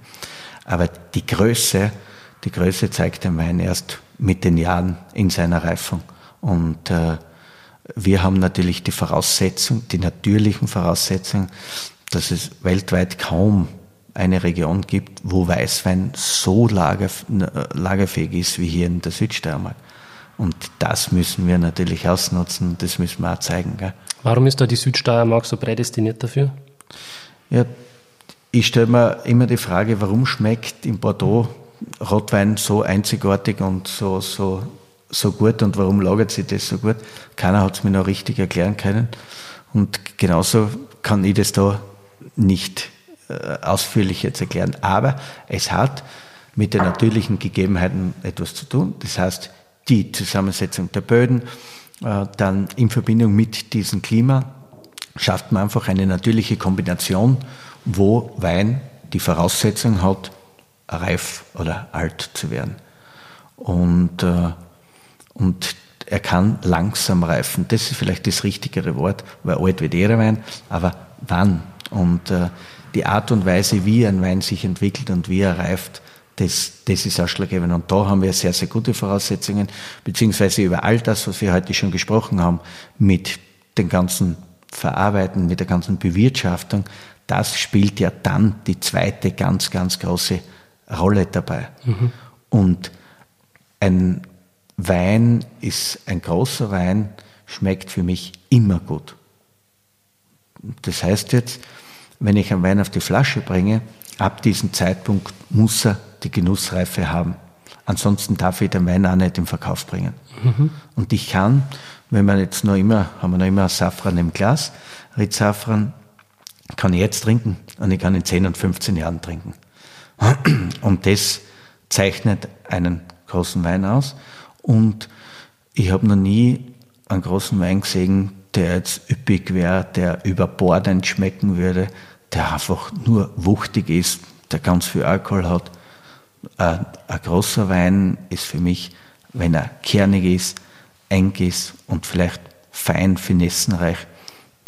Aber die Größe, die Größe zeigt den Wein erst mit den Jahren in seiner Reifung. Und äh, wir haben natürlich die Voraussetzung, die natürlichen Voraussetzungen, dass es weltweit kaum eine Region gibt, wo Weißwein so lager, lagerfähig ist wie hier in der Südsteiermark. Und das müssen wir natürlich ausnutzen, das müssen wir auch zeigen. Gell? Warum ist da die Südsteiermark so prädestiniert dafür? Ja, ich stelle mir immer die Frage, warum schmeckt in Bordeaux Rotwein so einzigartig und so, so, so gut und warum lagert sich das so gut? Keiner hat es mir noch richtig erklären können. Und genauso kann ich das da nicht ausführlich jetzt erklären. Aber es hat mit den natürlichen Gegebenheiten etwas zu tun. Das heißt, die Zusammensetzung der Böden, äh, dann in Verbindung mit diesem Klima schafft man einfach eine natürliche Kombination, wo Wein die Voraussetzung hat, reif oder alt zu werden. Und, äh, und er kann langsam reifen. Das ist vielleicht das richtigere Wort, weil alt wird jeder Wein, aber wann? Und die Art und Weise, wie ein Wein sich entwickelt und wie er reift, das, das ist ausschlaggebend. Und da haben wir sehr, sehr gute Voraussetzungen, beziehungsweise über all das, was wir heute schon gesprochen haben, mit den ganzen Verarbeiten, mit der ganzen Bewirtschaftung, das spielt ja dann die zweite ganz, ganz große Rolle dabei. Mhm. Und ein Wein ist ein großer Wein, schmeckt für mich immer gut. Das heißt jetzt, wenn ich einen Wein auf die Flasche bringe, ab diesem Zeitpunkt muss er die Genussreife haben. Ansonsten darf ich den Wein auch nicht im Verkauf bringen. Mhm. Und ich kann, wenn man jetzt noch immer, haben wir noch immer Safran im Glas, Ritz-Safran, kann ich jetzt trinken und ich kann in 10 und 15 Jahren trinken. Und das zeichnet einen großen Wein aus. Und ich habe noch nie einen großen Wein gesehen, der jetzt üppig wäre, der überbordend schmecken würde, der einfach nur wuchtig ist, der ganz viel Alkohol hat. Ein, ein großer Wein ist für mich, wenn er kernig ist, eng ist und vielleicht fein, finessenreich.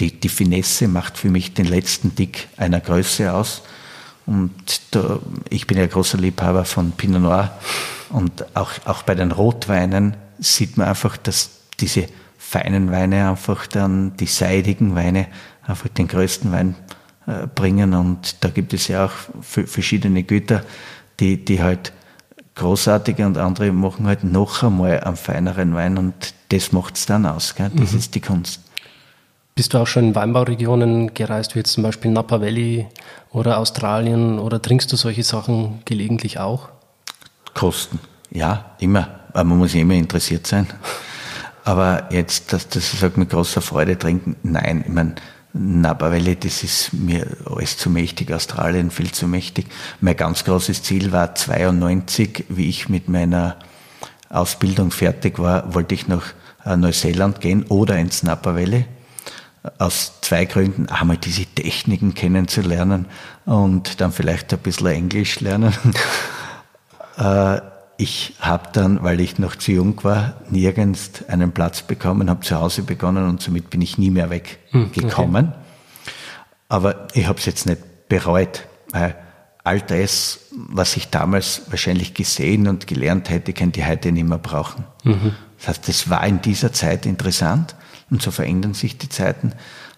Die, die Finesse macht für mich den letzten Dick einer Größe aus. Und da, ich bin ja großer Liebhaber von Pinot Noir. Und auch, auch bei den Rotweinen sieht man einfach, dass diese feinen Weine einfach dann, die seidigen Weine, einfach den größten Wein äh, bringen. Und da gibt es ja auch verschiedene Güter, die, die halt großartige und andere machen halt noch einmal einen feineren Wein und das macht es dann aus. Gell? Das mhm. ist die Kunst. Bist du auch schon in Weinbauregionen gereist, wie jetzt zum Beispiel Napa Valley oder Australien oder trinkst du solche Sachen gelegentlich auch? Kosten, ja, immer. Aber man muss immer interessiert sein. Aber jetzt, dass das sagt mit großer Freude trinken, nein, ich meine, Napa Valley, das ist mir alles zu mächtig, Australien viel zu mächtig. Mein ganz großes Ziel war 92, wie ich mit meiner Ausbildung fertig war, wollte ich nach äh, Neuseeland gehen oder ins Napa Valley. Aus zwei Gründen. Einmal diese Techniken kennenzulernen und dann vielleicht ein bisschen Englisch lernen. Ich habe dann, weil ich noch zu jung war, nirgends einen Platz bekommen, habe zu Hause begonnen und somit bin ich nie mehr weggekommen. Okay. Aber ich habe es jetzt nicht bereut, weil all das, was ich damals wahrscheinlich gesehen und gelernt hätte, könnte ich heute nicht mehr brauchen. Mhm. Das heißt, das war in dieser Zeit interessant und so verändern sich die Zeiten.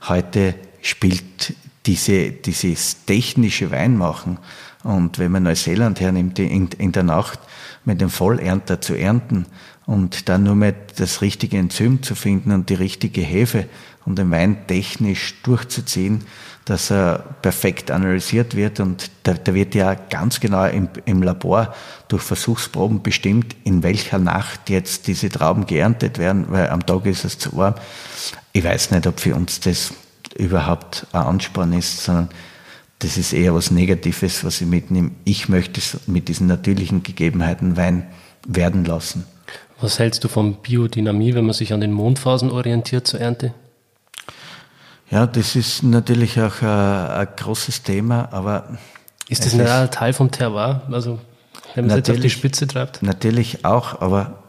Heute spielt diese, dieses technische Weinmachen und wenn man Neuseeland hernimmt, in, in der Nacht mit dem Vollernter zu ernten und dann nur mit das richtige Enzym zu finden und die richtige Hefe und den Wein technisch durchzuziehen, dass er perfekt analysiert wird und da, da wird ja ganz genau im, im, Labor durch Versuchsproben bestimmt, in welcher Nacht jetzt diese Trauben geerntet werden, weil am Tag ist es zu warm. Ich weiß nicht, ob für uns das überhaupt ein Ansporn ist, sondern das ist eher was Negatives, was ich mitnehme. Ich möchte es mit diesen natürlichen Gegebenheiten Wein werden lassen. Was hältst du von Biodynamie, wenn man sich an den Mondphasen orientiert zur Ernte? Ja, das ist natürlich auch ein, ein großes Thema, aber Ist das nicht ein Teil vom Terroir? Also, wenn man es jetzt auf die Spitze treibt? Natürlich auch, aber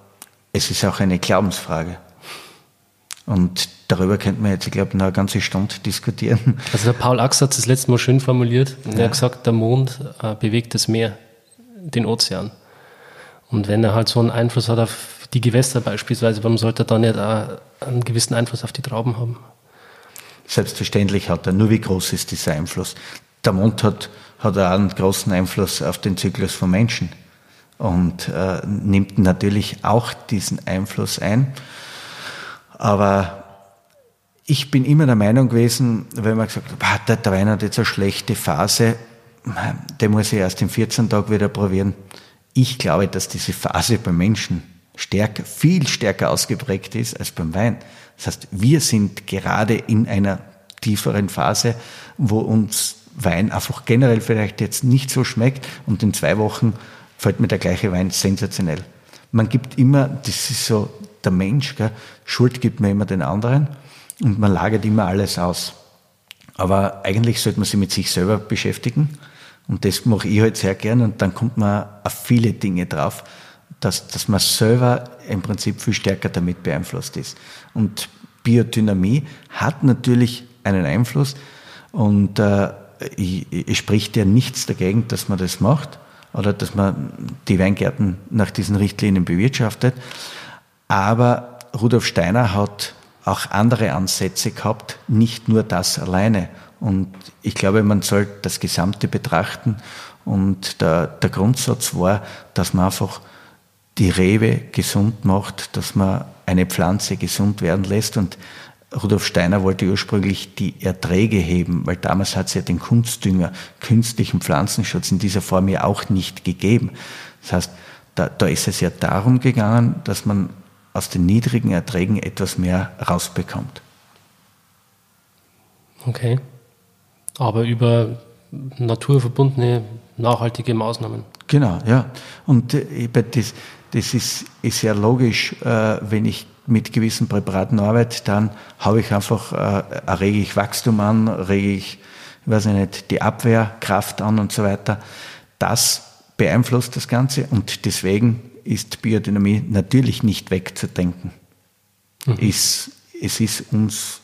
es ist auch eine Glaubensfrage. Und darüber könnte man jetzt, ich glaube, noch eine ganze Stunde diskutieren. Also der Paul Achs hat es das letzte Mal schön formuliert. Ja. Er hat gesagt, der Mond äh, bewegt das Meer, den Ozean. Und wenn er halt so einen Einfluss hat auf die Gewässer beispielsweise, warum sollte er dann nicht auch einen gewissen Einfluss auf die Trauben haben? Selbstverständlich hat er. Nur wie groß ist dieser Einfluss? Der Mond hat, hat auch einen großen Einfluss auf den Zyklus von Menschen und äh, nimmt natürlich auch diesen Einfluss ein. Aber ich bin immer der Meinung gewesen, wenn man gesagt hat, der, Wein hat jetzt eine schlechte Phase, der muss ich erst in 14 Tagen wieder probieren. Ich glaube, dass diese Phase beim Menschen stärker, viel stärker ausgeprägt ist als beim Wein. Das heißt, wir sind gerade in einer tieferen Phase, wo uns Wein einfach generell vielleicht jetzt nicht so schmeckt und in zwei Wochen fällt mir der gleiche Wein sensationell. Man gibt immer, das ist so der Mensch, gell? Schuld gibt man immer den anderen und man lagert immer alles aus. Aber eigentlich sollte man sich mit sich selber beschäftigen und das mache ich halt sehr gern und dann kommt man auf viele Dinge drauf, dass, dass man selber im Prinzip viel stärker damit beeinflusst ist. Und Biodynamie hat natürlich einen Einfluss und äh, es spricht ja nichts dagegen, dass man das macht oder dass man die Weingärten nach diesen Richtlinien bewirtschaftet. Aber Rudolf Steiner hat auch andere Ansätze gehabt, nicht nur das alleine. Und ich glaube, man soll das Gesamte betrachten. Und der, der Grundsatz war, dass man einfach die Rewe gesund macht, dass man eine Pflanze gesund werden lässt. Und Rudolf Steiner wollte ursprünglich die Erträge heben, weil damals hat es ja den Kunstdünger, künstlichen Pflanzenschutz in dieser Form ja auch nicht gegeben. Das heißt, da, da ist es ja darum gegangen, dass man aus den niedrigen Erträgen etwas mehr rausbekommt. Okay. Aber über naturverbundene, nachhaltige Maßnahmen. Genau, ja. Und äh, das, das ist, ist ja logisch, äh, wenn ich mit gewissen Präparaten arbeite, dann habe ich einfach, äh, rege ich Wachstum an, rege ich, ich weiß nicht, die Abwehrkraft an und so weiter. Das beeinflusst das Ganze und deswegen ist Biodynamie natürlich nicht wegzudenken. Mhm. Es, es ist uns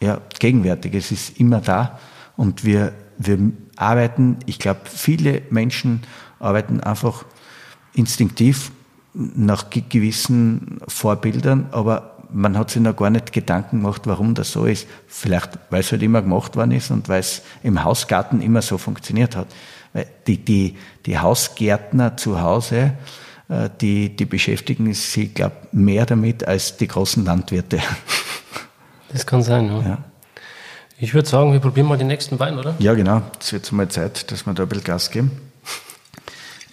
ja, gegenwärtig, es ist immer da und wir, wir arbeiten, ich glaube, viele Menschen arbeiten einfach instinktiv nach gewissen Vorbildern, aber man hat sich noch gar nicht Gedanken gemacht, warum das so ist. Vielleicht, weil es halt immer gemacht worden ist und weil es im Hausgarten immer so funktioniert hat. Die, die, die Hausgärtner zu Hause, die, die beschäftigen sich, glaube mehr damit als die großen Landwirte. Das kann sein, ja. ja. Ich würde sagen, wir probieren mal den nächsten Wein, oder? Ja, genau. Es wird mal Zeit, dass wir da ein bisschen Gas geben.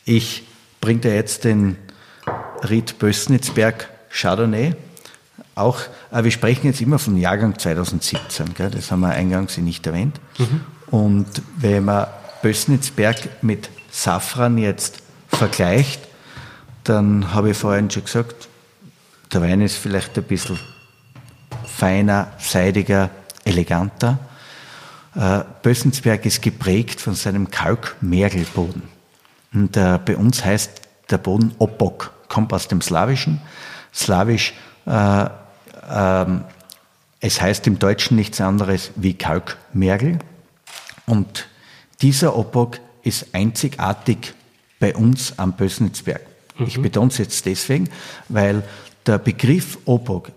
Ich bringe dir jetzt den Ried Bössnitzberg Chardonnay. Auch, äh, wir sprechen jetzt immer vom Jahrgang 2017, gell? das haben wir eingangs nicht erwähnt. Mhm. Und wenn man Bössnitzberg mit Safran jetzt vergleicht, dann habe ich vorhin schon gesagt, der Wein ist vielleicht ein bisschen feiner, seidiger, eleganter. Äh, ist geprägt von seinem Kalkmergelboden. Und äh, bei uns heißt der Boden Opok, kommt aus dem Slawischen. Slawisch, äh, äh, es heißt im Deutschen nichts anderes wie Kalkmergel. Und dieser Opok ist einzigartig bei uns am Bösnitzberg. Mhm. Ich betone es jetzt deswegen, weil der Begriff OPOG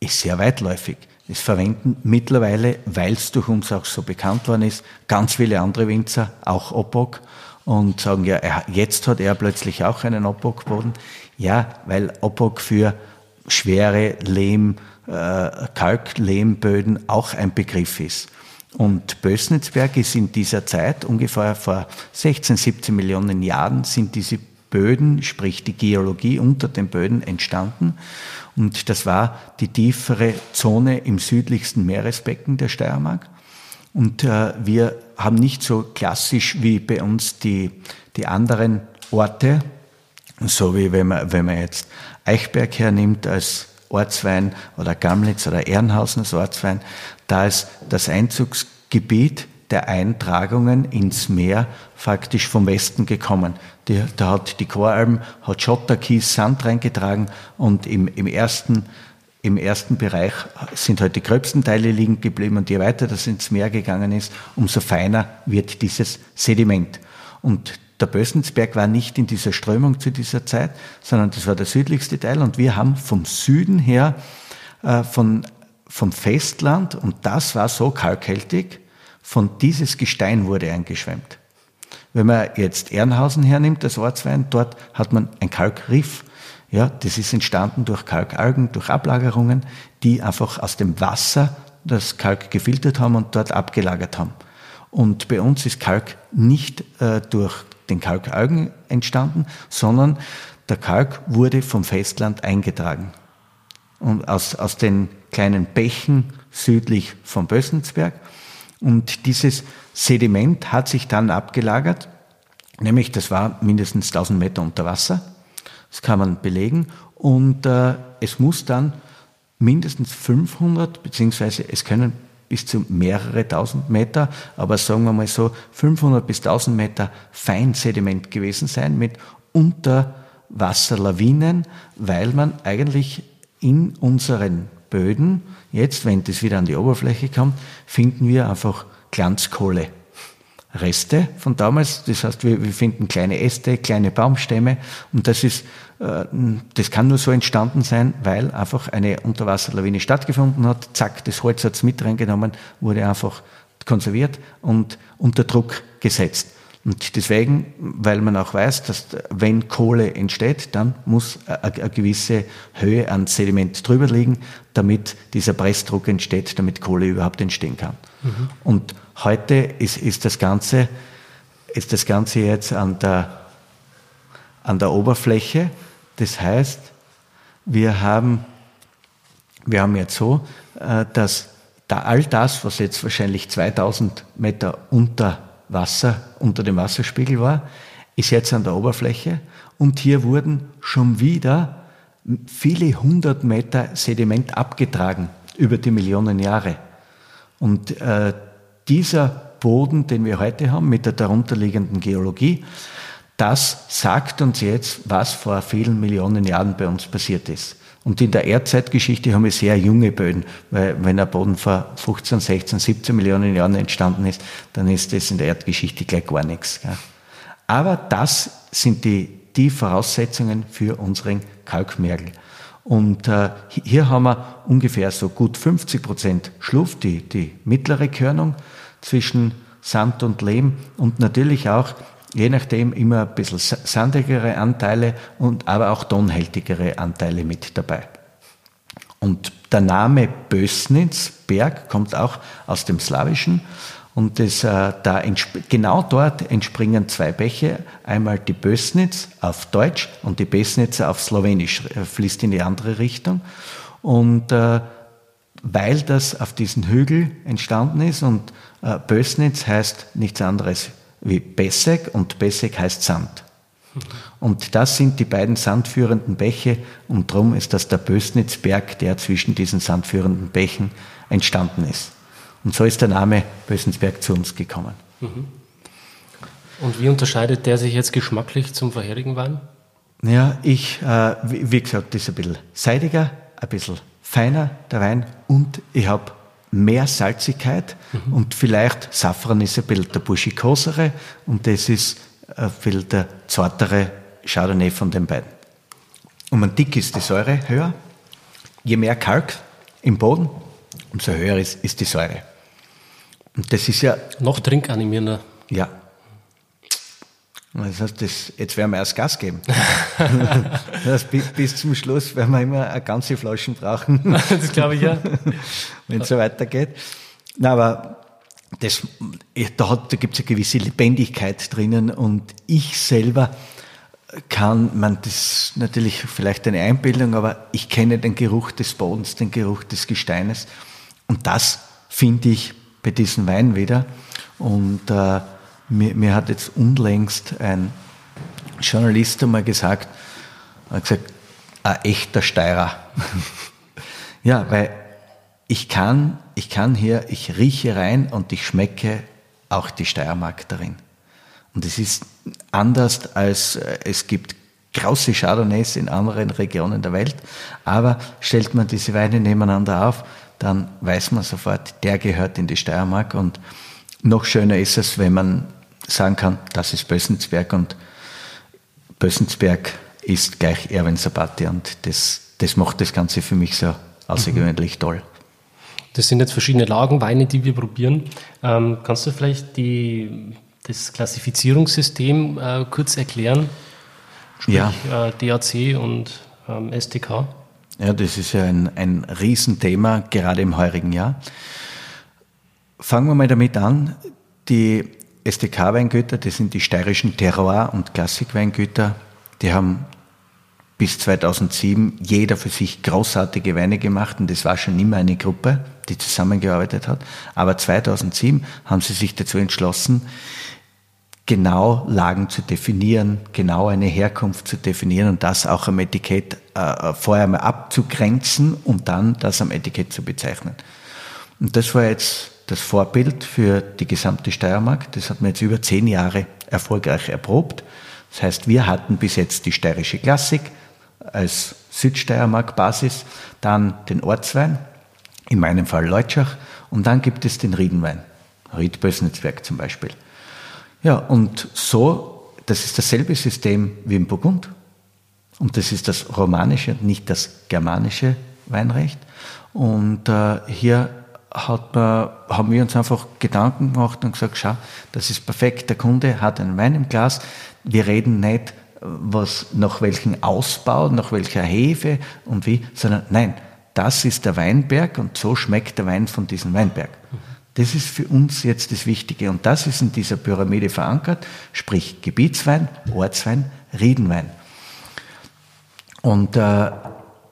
ist sehr weitläufig. Es verwenden mittlerweile, weil es durch uns auch so bekannt worden ist, ganz viele andere Winzer auch OPOG und sagen, ja, jetzt hat er plötzlich auch einen OPOG-Boden. Ja, weil OPOG für schwere Lehm, äh, Kalklehmböden auch ein Begriff ist. Und Bösnitzberg ist in dieser Zeit, ungefähr vor 16, 17 Millionen Jahren, sind diese Böden, sprich die Geologie unter den Böden entstanden. Und das war die tiefere Zone im südlichsten Meeresbecken der Steiermark. Und äh, wir haben nicht so klassisch wie bei uns die, die anderen Orte, so wie wenn man, wenn man jetzt Eichberg hernimmt als Ortswein oder Gamlitz oder Ehrenhausen als Ortswein, da ist das Einzugsgebiet der Eintragungen ins Meer faktisch vom Westen gekommen. Die, da hat die Choralm hat Schotter, Kies, Sand reingetragen und im, im ersten im ersten Bereich sind halt die gröbsten Teile liegen geblieben und je weiter das ins Meer gegangen ist, umso feiner wird dieses Sediment. Und der Bösensberg war nicht in dieser Strömung zu dieser Zeit, sondern das war der südlichste Teil und wir haben vom Süden her äh, von, vom Festland und das war so kalkhaltig, von dieses Gestein wurde eingeschwemmt. Wenn man jetzt Ehrenhausen hernimmt, das Ortswein, dort hat man ein Kalkriff. Ja, das ist entstanden durch Kalkalgen, durch Ablagerungen, die einfach aus dem Wasser das Kalk gefiltert haben und dort abgelagert haben. Und bei uns ist Kalk nicht äh, durch den Kalkalgen entstanden, sondern der Kalk wurde vom Festland eingetragen. Und aus, aus den kleinen Bächen südlich vom Bössensberg. Und dieses Sediment hat sich dann abgelagert, nämlich das war mindestens 1000 Meter unter Wasser. Das kann man belegen. Und äh, es muss dann mindestens 500, beziehungsweise es können bis zu mehrere tausend Meter, aber sagen wir mal so 500 bis 1000 Meter Feinsediment gewesen sein mit Unterwasserlawinen, weil man eigentlich in unseren Böden, jetzt wenn das wieder an die Oberfläche kommt, finden wir einfach Glanzkohle. Reste von damals. Das heißt, wir, wir finden kleine Äste, kleine Baumstämme und das ist, äh, das kann nur so entstanden sein, weil einfach eine Unterwasserlawine stattgefunden hat. Zack, das Holz hat's mit reingenommen, wurde einfach konserviert und unter Druck gesetzt. Und deswegen, weil man auch weiß, dass wenn Kohle entsteht, dann muss eine gewisse Höhe an Sediment drüber liegen, damit dieser Pressdruck entsteht, damit Kohle überhaupt entstehen kann. Mhm. Und heute ist, ist, das Ganze, ist das Ganze jetzt an der, an der Oberfläche. Das heißt, wir haben, wir haben jetzt so, äh, dass da all das, was jetzt wahrscheinlich 2000 Meter unter Wasser unter dem Wasserspiegel war, ist jetzt an der Oberfläche und hier wurden schon wieder viele hundert Meter Sediment abgetragen über die Millionen Jahre. Und äh, dieser Boden, den wir heute haben, mit der darunterliegenden Geologie, das sagt uns jetzt, was vor vielen Millionen Jahren bei uns passiert ist. Und in der Erdzeitgeschichte haben wir sehr junge Böden, weil wenn ein Boden vor 15, 16, 17 Millionen Jahren entstanden ist, dann ist das in der Erdgeschichte gleich gar nichts. Aber das sind die, die Voraussetzungen für unseren Kalkmergel. Und äh, hier haben wir ungefähr so gut 50 Prozent Schluff, die, die mittlere Körnung zwischen Sand und Lehm und natürlich auch je nachdem immer ein bisschen sandigere Anteile und aber auch tonhältigere Anteile mit dabei. Und der Name Bösnitz, Berg, kommt auch aus dem Slawischen. Und das, äh, da genau dort entspringen zwei Bäche. Einmal die Bösnitz auf Deutsch und die Besnitzer auf Slowenisch, äh, fließt in die andere Richtung. Und äh, weil das auf diesen Hügel entstanden ist und äh, Bösnitz heißt nichts anderes wie Bessek und Bessek heißt Sand. Und das sind die beiden sandführenden Bäche und darum ist das der Bösnitzberg, der zwischen diesen sandführenden Bächen entstanden ist. Und so ist der Name Bösnitzberg zu uns gekommen. Mhm. Und wie unterscheidet der sich jetzt geschmacklich zum vorherigen Wein? Ja, ich, äh, wie, wie gesagt, das ist ein bisschen seidiger, ein bisschen feiner, der Wein, und ich habe mehr Salzigkeit mhm. und vielleicht Safran ist ein bisschen der burschikosere und das ist ein bisschen der zartere Chardonnay von den beiden. Um ein Dick ist die Säure höher. Je mehr Kalk im Boden, umso höher ist, ist die Säure. Und das ist ja. Noch trinkanimierender. Ja, das heißt, das, jetzt werden wir erst Gas geben. das bis, zum Schluss werden wir immer eine ganze Flaschen brauchen. das glaube ich ja. Wenn es so weitergeht. Na, aber das, da, da gibt es eine gewisse Lebendigkeit drinnen und ich selber kann, man das natürlich vielleicht eine Einbildung, aber ich kenne den Geruch des Bodens, den Geruch des Gesteines und das finde ich bei diesem Wein wieder und äh, mir, mir hat jetzt unlängst ein Journalist einmal gesagt, hat gesagt, ein echter Steirer. ja, weil ich kann, ich kann hier, ich rieche rein und ich schmecke auch die Steiermark darin. Und es ist anders als äh, es gibt große Chardonnays in anderen Regionen der Welt, aber stellt man diese Weine nebeneinander auf, dann weiß man sofort, der gehört in die Steiermark und noch schöner ist es, wenn man sagen kann, das ist Bössensberg und Bössensberg ist gleich Erwin Sabati und das, das macht das Ganze für mich so außergewöhnlich mhm. toll. Das sind jetzt verschiedene Lagenweine, die wir probieren. Ähm, kannst du vielleicht die, das Klassifizierungssystem äh, kurz erklären? Sprich, ja. Äh, DAC und ähm, STK? Ja, das ist ja ein, ein Riesenthema, gerade im heurigen Jahr. Fangen wir mal damit an. Die STK-Weingüter, das sind die steirischen Terroir- und Klassikweingüter, die haben bis 2007 jeder für sich großartige Weine gemacht und das war schon immer eine Gruppe, die zusammengearbeitet hat. Aber 2007 haben sie sich dazu entschlossen, genau Lagen zu definieren, genau eine Herkunft zu definieren und das auch am Etikett äh, vorher mal abzugrenzen und dann das am Etikett zu bezeichnen. Und das war jetzt das Vorbild für die gesamte Steiermark. Das hat man jetzt über zehn Jahre erfolgreich erprobt. Das heißt, wir hatten bis jetzt die steirische Klassik, als Südsteiermark-Basis, dann den Ortswein, in meinem Fall Leutschach, und dann gibt es den Riedenwein, Riedbösnitzberg zum Beispiel. Ja, und so, das ist dasselbe System wie im Burgund. Und das ist das romanische, nicht das germanische Weinrecht. Und äh, hier hat man, haben wir uns einfach Gedanken gemacht und gesagt, schau, das ist perfekt, der Kunde hat einen Wein im Glas. Wir reden nicht was nach welchem Ausbau, nach welcher Hefe und wie, sondern nein, das ist der Weinberg und so schmeckt der Wein von diesem Weinberg. Das ist für uns jetzt das Wichtige und das ist in dieser Pyramide verankert, sprich Gebietswein, Ortswein, Riedenwein. Und äh,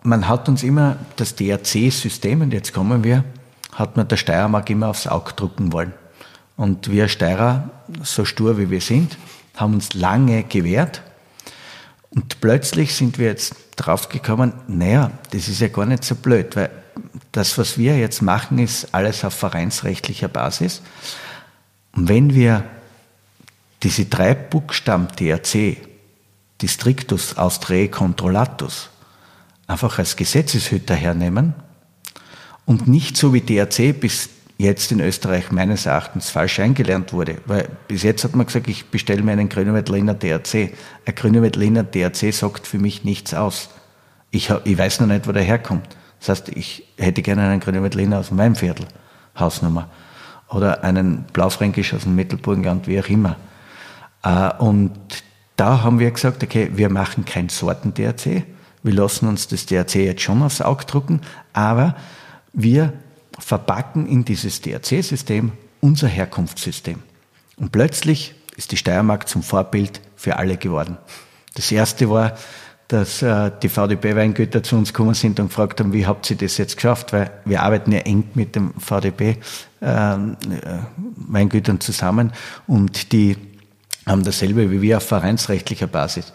man hat uns immer das DRC-System, und jetzt kommen wir, hat man der Steiermark immer aufs Auge drucken wollen. Und wir Steirer, so stur wie wir sind, haben uns lange gewehrt und plötzlich sind wir jetzt draufgekommen, naja, das ist ja gar nicht so blöd, weil das, was wir jetzt machen, ist alles auf vereinsrechtlicher Basis. Und wenn wir diese drei Buchstaben DRC, Districtus Austriae Controllatus, einfach als Gesetzeshüter hernehmen und nicht so wie DRC bis jetzt in Österreich meines Erachtens falsch eingelernt wurde. Weil bis jetzt hat man gesagt, ich bestelle mir einen Grüner Veltliner DRC. Ein Grüner Veltliner DRC sagt für mich nichts aus. Ich, ich weiß noch nicht, wo der herkommt. Das heißt, ich hätte gerne einen Grüner Veltliner aus meinem Viertel, Hausnummer. Oder einen Blaufränkisch aus dem Mittelburgenland, wie auch immer. Äh, und da haben wir gesagt, okay, wir machen kein Sorten-DRC. Wir lassen uns das DRC jetzt schon aufs Auge drucken, aber wir verpacken in dieses DRC-System unser Herkunftssystem. Und plötzlich ist die Steiermark zum Vorbild für alle geworden. Das erste war, dass äh, die VDB-Weingüter zu uns gekommen sind und gefragt haben, wie habt ihr das jetzt geschafft? Weil wir arbeiten ja eng mit dem VDB-Weingütern ähm, äh, zusammen und die haben dasselbe wie wir auf vereinsrechtlicher Basis.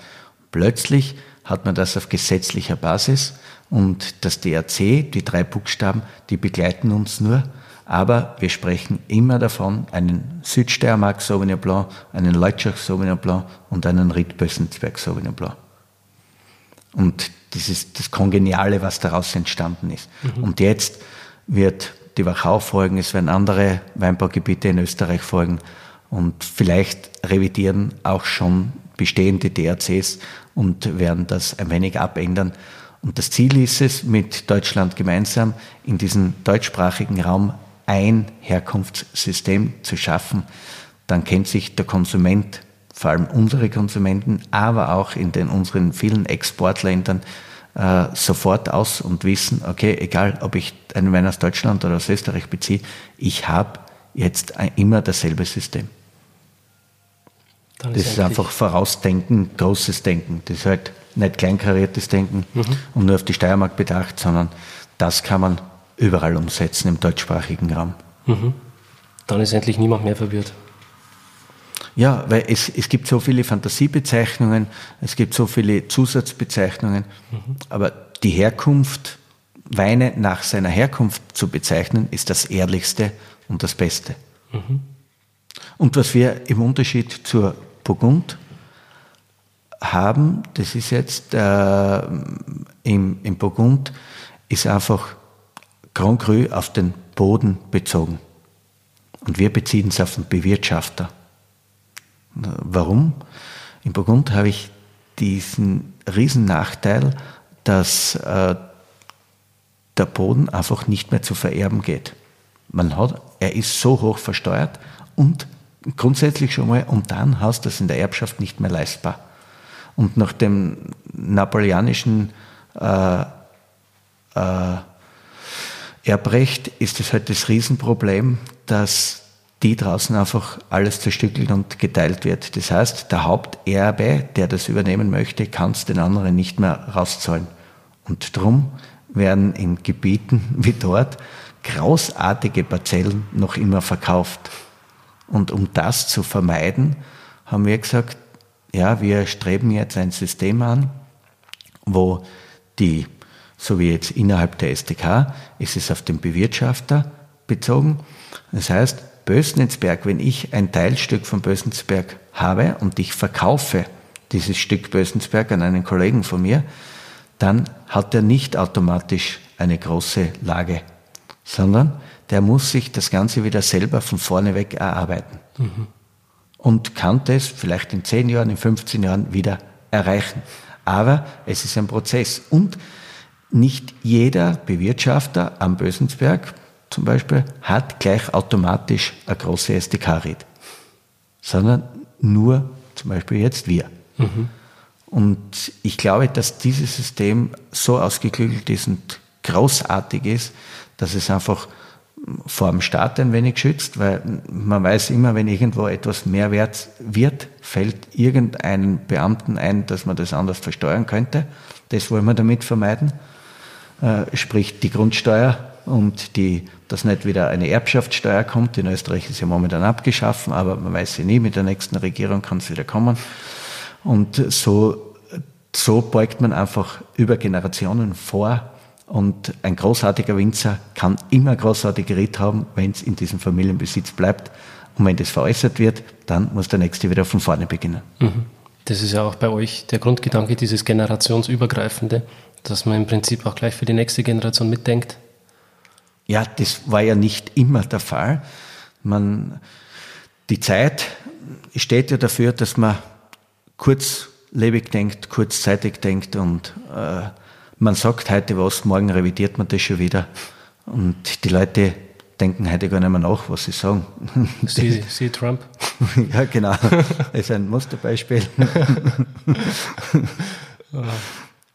Plötzlich hat man das auf gesetzlicher Basis und das DRC, die drei Buchstaben, die begleiten uns nur, aber wir sprechen immer davon, einen Südsteiermark Sauvignon Blanc, einen Leutschach Sauvignon Blanc und einen Riedbössensberg Sauvignon Blanc. Und das ist das Kongeniale, was daraus entstanden ist. Mhm. Und jetzt wird die Wachau folgen, es werden andere Weinbaugebiete in Österreich folgen und vielleicht revidieren auch schon bestehende DRCs und werden das ein wenig abändern. Und das Ziel ist es, mit Deutschland gemeinsam in diesem deutschsprachigen Raum ein Herkunftssystem zu schaffen. Dann kennt sich der Konsument, vor allem unsere Konsumenten, aber auch in den unseren vielen Exportländern äh, sofort aus und wissen, okay, egal ob ich einen Wein aus Deutschland oder aus Österreich beziehe, ich habe jetzt immer dasselbe System. das ist einfach Vorausdenken, großes Denken. Das ist halt nicht kleinkariertes Denken mhm. und nur auf die Steiermark bedacht, sondern das kann man überall umsetzen im deutschsprachigen Raum. Mhm. Dann ist endlich niemand mehr verwirrt. Ja, weil es, es gibt so viele Fantasiebezeichnungen, es gibt so viele Zusatzbezeichnungen, mhm. aber die Herkunft, Weine nach seiner Herkunft zu bezeichnen, ist das Ehrlichste und das Beste. Mhm. Und was wir im Unterschied zur Burgund haben, das ist jetzt äh, im, im Burgund, ist einfach Grand Cru auf den Boden bezogen. Und wir beziehen es auf den Bewirtschafter. Warum? Im Burgund habe ich diesen riesen Nachteil, dass äh, der Boden einfach nicht mehr zu vererben geht. Man hat, er ist so hoch versteuert und grundsätzlich schon mal, und dann hast das in der Erbschaft nicht mehr leistbar. Und nach dem napoleonischen äh, äh, Erbrecht ist es halt das Riesenproblem, dass die draußen einfach alles zerstückelt und geteilt wird. Das heißt, der Haupterbe, der das übernehmen möchte, kann es den anderen nicht mehr rauszahlen. Und drum werden in Gebieten wie dort großartige Parzellen noch immer verkauft. Und um das zu vermeiden, haben wir gesagt, ja, wir streben jetzt ein System an, wo die, so wie jetzt innerhalb der SDK, ist es auf den Bewirtschafter bezogen. Das heißt, Bösnitzberg, wenn ich ein Teilstück von Bösnitzberg habe und ich verkaufe dieses Stück Bösnitzberg an einen Kollegen von mir, dann hat er nicht automatisch eine große Lage, sondern der muss sich das Ganze wieder selber von vorne weg erarbeiten. Mhm. Und kann das vielleicht in 10 Jahren, in 15 Jahren wieder erreichen. Aber es ist ein Prozess. Und nicht jeder Bewirtschafter am Bösensberg zum Beispiel hat gleich automatisch eine große SDK-Red, sondern nur zum Beispiel jetzt wir. Mhm. Und ich glaube, dass dieses System so ausgeklügelt ist und großartig ist, dass es einfach vor dem Staat ein wenig schützt, weil man weiß immer, wenn irgendwo etwas mehr wert wird, fällt irgendeinem Beamten ein, dass man das anders versteuern könnte. Das wollen wir damit vermeiden. Äh, sprich die Grundsteuer und die, dass nicht wieder eine Erbschaftssteuer kommt. In Österreich ist ja momentan abgeschaffen, aber man weiß ja nie, mit der nächsten Regierung kann es wieder kommen. Und so, so beugt man einfach über Generationen vor. Und ein großartiger Winzer kann immer großartige Ritt haben, wenn es in diesem Familienbesitz bleibt. Und wenn das veräußert wird, dann muss der nächste wieder von vorne beginnen. Mhm. Das ist ja auch bei euch der Grundgedanke, dieses generationsübergreifende, dass man im Prinzip auch gleich für die nächste Generation mitdenkt. Ja, das war ja nicht immer der Fall. Man, die Zeit steht ja dafür, dass man kurzlebig denkt, kurzzeitig denkt und äh, man sagt heute was, morgen revidiert man das schon wieder. Und die Leute denken heute gar nicht mehr nach, was sie sagen. Sie, sie Trump. ja, genau. Das ist ein Musterbeispiel.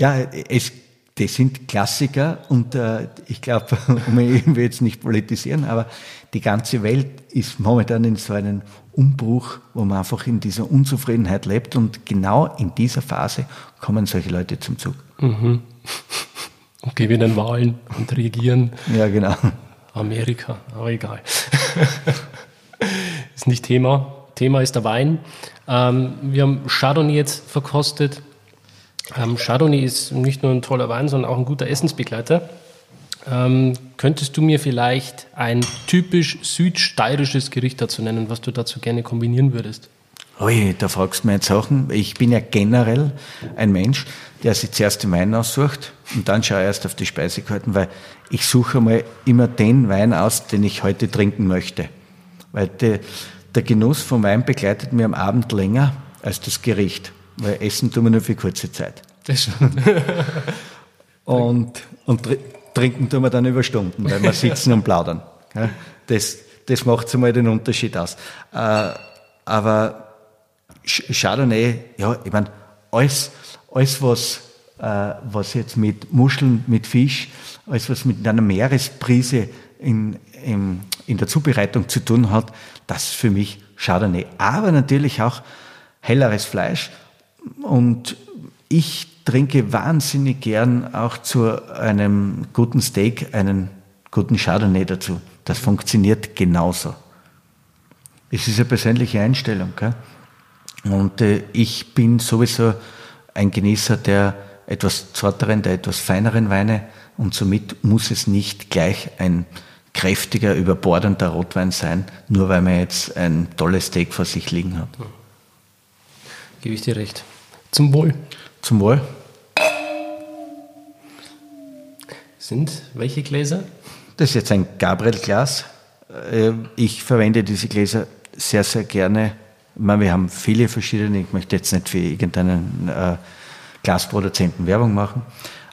ja, es, das sind Klassiker und äh, ich glaube, ich will jetzt nicht politisieren, aber die ganze Welt ist momentan in so einem Umbruch, wo man einfach in dieser Unzufriedenheit lebt und genau in dieser Phase kommen solche Leute zum Zug. Mhm. Und gewinnen Wahlen und regieren. Ja, genau. Amerika, aber egal. ist nicht Thema. Thema ist der Wein. Ähm, wir haben Chardonnay jetzt verkostet. Ähm, Chardonnay ist nicht nur ein toller Wein, sondern auch ein guter Essensbegleiter. Ähm, könntest du mir vielleicht ein typisch südsteirisches Gericht dazu nennen, was du dazu gerne kombinieren würdest? Ui, da fragst du mir jetzt Sachen. Ich bin ja generell ein Mensch, der sich zuerst den Wein aussucht und dann schaue ich erst auf die Speisekarten, weil ich suche mal immer den Wein aus, den ich heute trinken möchte. Weil de, der Genuss vom Wein begleitet mir am Abend länger als das Gericht, weil Essen tun wir nur für kurze Zeit. Das stimmt. und, und trinken tun wir dann über Stunden, weil wir sitzen und plaudern. Das, das macht so mal den Unterschied aus. Äh, aber Chardonnay, ja, ich meine, alles, alles was, äh, was jetzt mit Muscheln, mit Fisch, alles was mit einer Meeresprise in, in, in der Zubereitung zu tun hat, das ist für mich Chardonnay. Aber natürlich auch helleres Fleisch. Und ich trinke wahnsinnig gern auch zu einem guten Steak einen guten Chardonnay dazu. Das funktioniert genauso. Es ist eine persönliche Einstellung. Gell? Und äh, ich bin sowieso ein Genießer der etwas zarteren, der etwas feineren Weine und somit muss es nicht gleich ein kräftiger, überbordender Rotwein sein, nur weil man jetzt ein tolles Steak vor sich liegen hat. Gebe ich dir recht. Zum Wohl. Zum Wohl. Sind welche Gläser? Das ist jetzt ein Gabriel-Glas. Äh, ich verwende diese Gläser sehr, sehr gerne. Ich meine, wir haben viele verschiedene. Ich möchte jetzt nicht für irgendeinen äh, Glasproduzenten Werbung machen.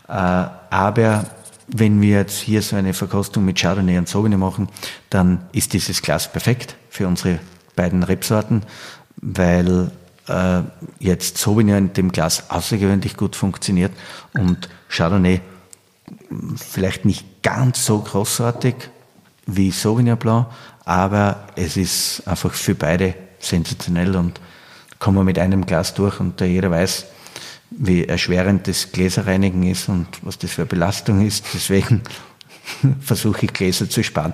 Äh, aber wenn wir jetzt hier so eine Verkostung mit Chardonnay und Sauvignon machen, dann ist dieses Glas perfekt für unsere beiden Rebsorten, weil äh, jetzt Sauvignon in dem Glas außergewöhnlich gut funktioniert und Chardonnay vielleicht nicht ganz so großartig wie Sauvignon Blanc, aber es ist einfach für beide sensationell und kommen wir mit einem Glas durch und jeder weiß, wie erschwerend das Gläserreinigen ist und was das für eine Belastung ist. Deswegen versuche ich Gläser zu sparen.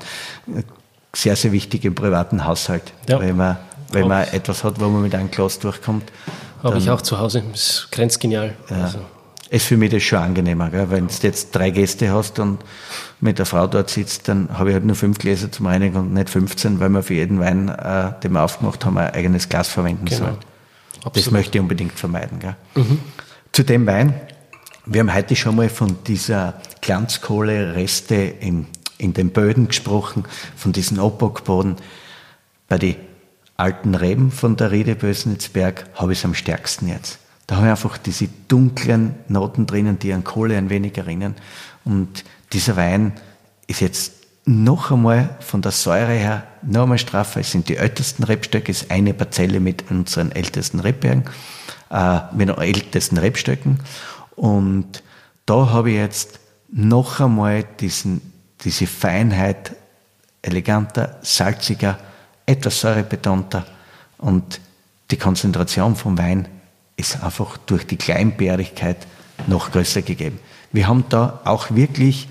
Sehr, sehr wichtig im privaten Haushalt, ja. wenn man, wenn man etwas hat, wo man mit einem Glas durchkommt. Habe ich auch zu Hause. Das ist grenzgenial. Ja. Also. Ist für mich das schon angenehmer, gell? wenn du jetzt drei Gäste hast und mit der Frau dort sitzt, dann habe ich halt nur fünf Gläser zum Reinigen und nicht 15, weil wir für jeden Wein, äh, den wir aufgemacht haben, ein eigenes Glas verwenden genau. sollen. Das möchte ich unbedingt vermeiden. Gell? Mhm. Zu dem Wein, wir haben heute schon mal von dieser Glanzkohle-Reste in, in den Böden gesprochen, von diesen Obockboden. Bei den alten Reben von der Riede Bösnitzberg habe ich es am stärksten jetzt. Da habe ich einfach diese dunklen Noten drinnen, die an Kohle ein wenig erinnern. Und dieser Wein ist jetzt noch einmal von der Säure her noch einmal straffer. Es sind die ältesten Rebstöcke, es ist eine Parzelle mit unseren ältesten Rebbergen äh, mit den ältesten Rebstöcken. Und da habe ich jetzt noch einmal diesen, diese Feinheit eleganter, salziger, etwas säurebetonter und die Konzentration vom Wein ist einfach durch die Kleinbärigkeit noch größer gegeben. Wir haben da auch wirklich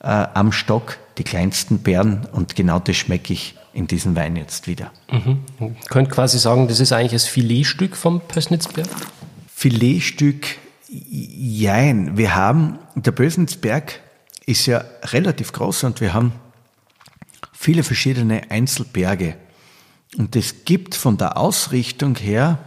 äh, am Stock die kleinsten Beeren und genau das schmecke ich in diesem Wein jetzt wieder. Mhm. Man könnte quasi sagen, das ist eigentlich das Filetstück vom Pößnitzberg? Filetstück, jein. Wir haben, der Pößnitzberg ist ja relativ groß und wir haben viele verschiedene Einzelberge. Und es gibt von der Ausrichtung her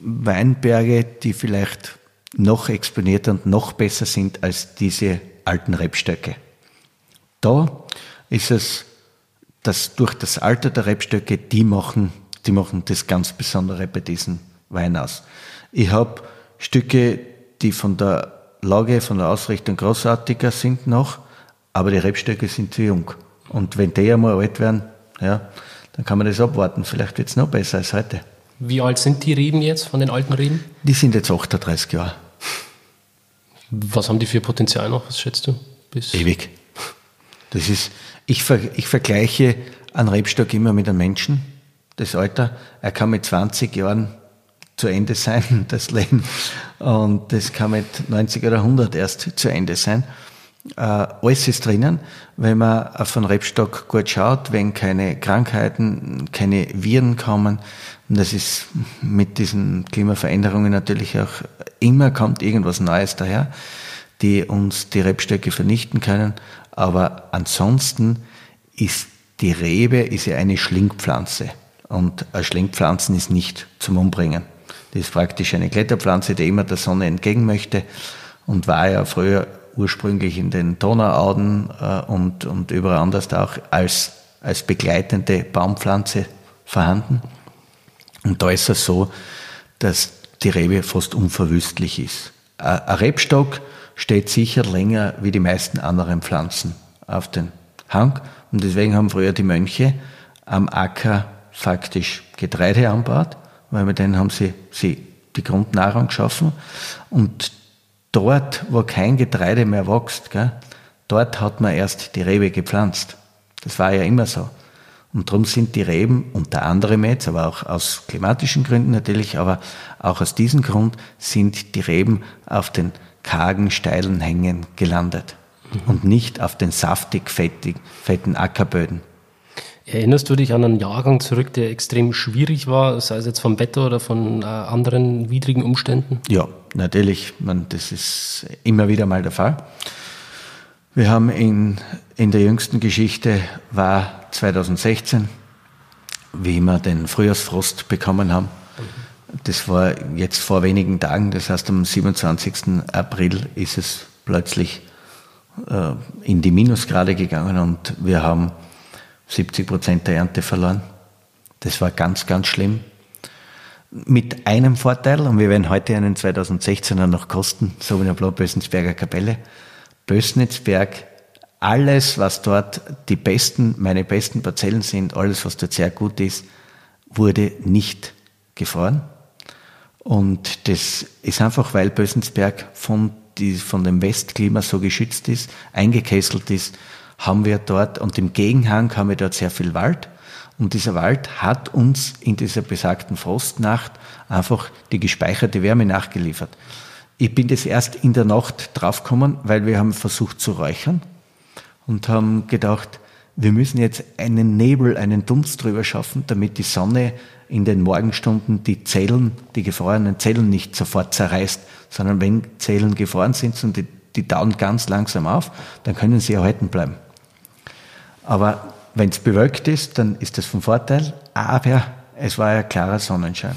Weinberge, die vielleicht noch exponierter und noch besser sind als diese alten Rebstöcke. Da ist es dass durch das Alter der Rebstöcke, die machen, die machen das ganz Besondere bei diesem Wein aus. Ich habe Stücke, die von der Lage, von der Ausrichtung großartiger sind noch, aber die Rebstöcke sind zu jung. Und wenn die einmal alt werden, ja, dann kann man das abwarten. Vielleicht wird es noch besser als heute. Wie alt sind die Reben jetzt von den alten Reben? Die sind jetzt 38 Jahre. Was haben die für Potenzial noch? Was schätzt du? Bis Ewig. Das ist, ich, ver, ich vergleiche einen Rebstock immer mit einem Menschen, das Alter. Er kann mit 20 Jahren zu Ende sein, das Leben. Und das kann mit 90 oder 100 erst zu Ende sein. Äh, alles ist drinnen, wenn man auf einen Rebstock gut schaut, wenn keine Krankheiten, keine Viren kommen. Und das ist mit diesen Klimaveränderungen natürlich auch immer kommt irgendwas Neues daher, die uns die Rebstöcke vernichten können. Aber ansonsten ist die Rebe ist ja eine Schlingpflanze. Und eine Schlingpflanze ist nicht zum Umbringen. Die ist praktisch eine Kletterpflanze, die immer der Sonne entgegen möchte und war ja früher ursprünglich in den Donauauden äh, und, und überall anders auch als, als begleitende Baumpflanze vorhanden. Und da ist es so, dass die Rebe fast unverwüstlich ist. Ein Rebstock steht sicher länger wie die meisten anderen Pflanzen auf den Hang. Und deswegen haben früher die Mönche am Acker faktisch Getreide anbaut, weil mit denen haben sie, sie die Grundnahrung geschaffen. Und dort, wo kein Getreide mehr wächst, gell, dort hat man erst die Rebe gepflanzt. Das war ja immer so. Und darum sind die Reben, unter anderem jetzt, aber auch aus klimatischen Gründen natürlich, aber auch aus diesem Grund sind die Reben auf den kargen, steilen Hängen gelandet mhm. und nicht auf den saftig fettig, fetten Ackerböden. Erinnerst du dich an einen Jahrgang zurück, der extrem schwierig war, sei es jetzt vom Wetter oder von äh, anderen widrigen Umständen? Ja, natürlich. Man, das ist immer wieder mal der Fall. Wir haben in, in der jüngsten Geschichte war 2016, wie wir den Frühjahrsfrost bekommen haben. Das war jetzt vor wenigen Tagen, das heißt am 27. April ist es plötzlich äh, in die Minusgrade gegangen und wir haben 70 Prozent der Ernte verloren. Das war ganz, ganz schlimm. Mit einem Vorteil, und wir werden heute einen 2016er noch kosten, so wie in der Blaubösensberger Kapelle. Bösnitzberg, alles, was dort die besten, meine besten Parzellen sind, alles, was dort sehr gut ist, wurde nicht gefroren. Und das ist einfach, weil Bösensberg von, die, von dem Westklima so geschützt ist, eingekesselt ist, haben wir dort, und im Gegenhang haben wir dort sehr viel Wald. Und dieser Wald hat uns in dieser besagten Frostnacht einfach die gespeicherte Wärme nachgeliefert. Ich bin das erst in der Nacht draufgekommen, weil wir haben versucht zu räuchern und haben gedacht, wir müssen jetzt einen Nebel, einen Dunst drüber schaffen, damit die Sonne in den Morgenstunden die Zellen, die gefrorenen Zellen nicht sofort zerreißt, sondern wenn Zellen gefroren sind und die, die tauen ganz langsam auf, dann können sie erhalten bleiben. Aber wenn es bewölkt ist, dann ist das von Vorteil, aber es war ja klarer Sonnenschein.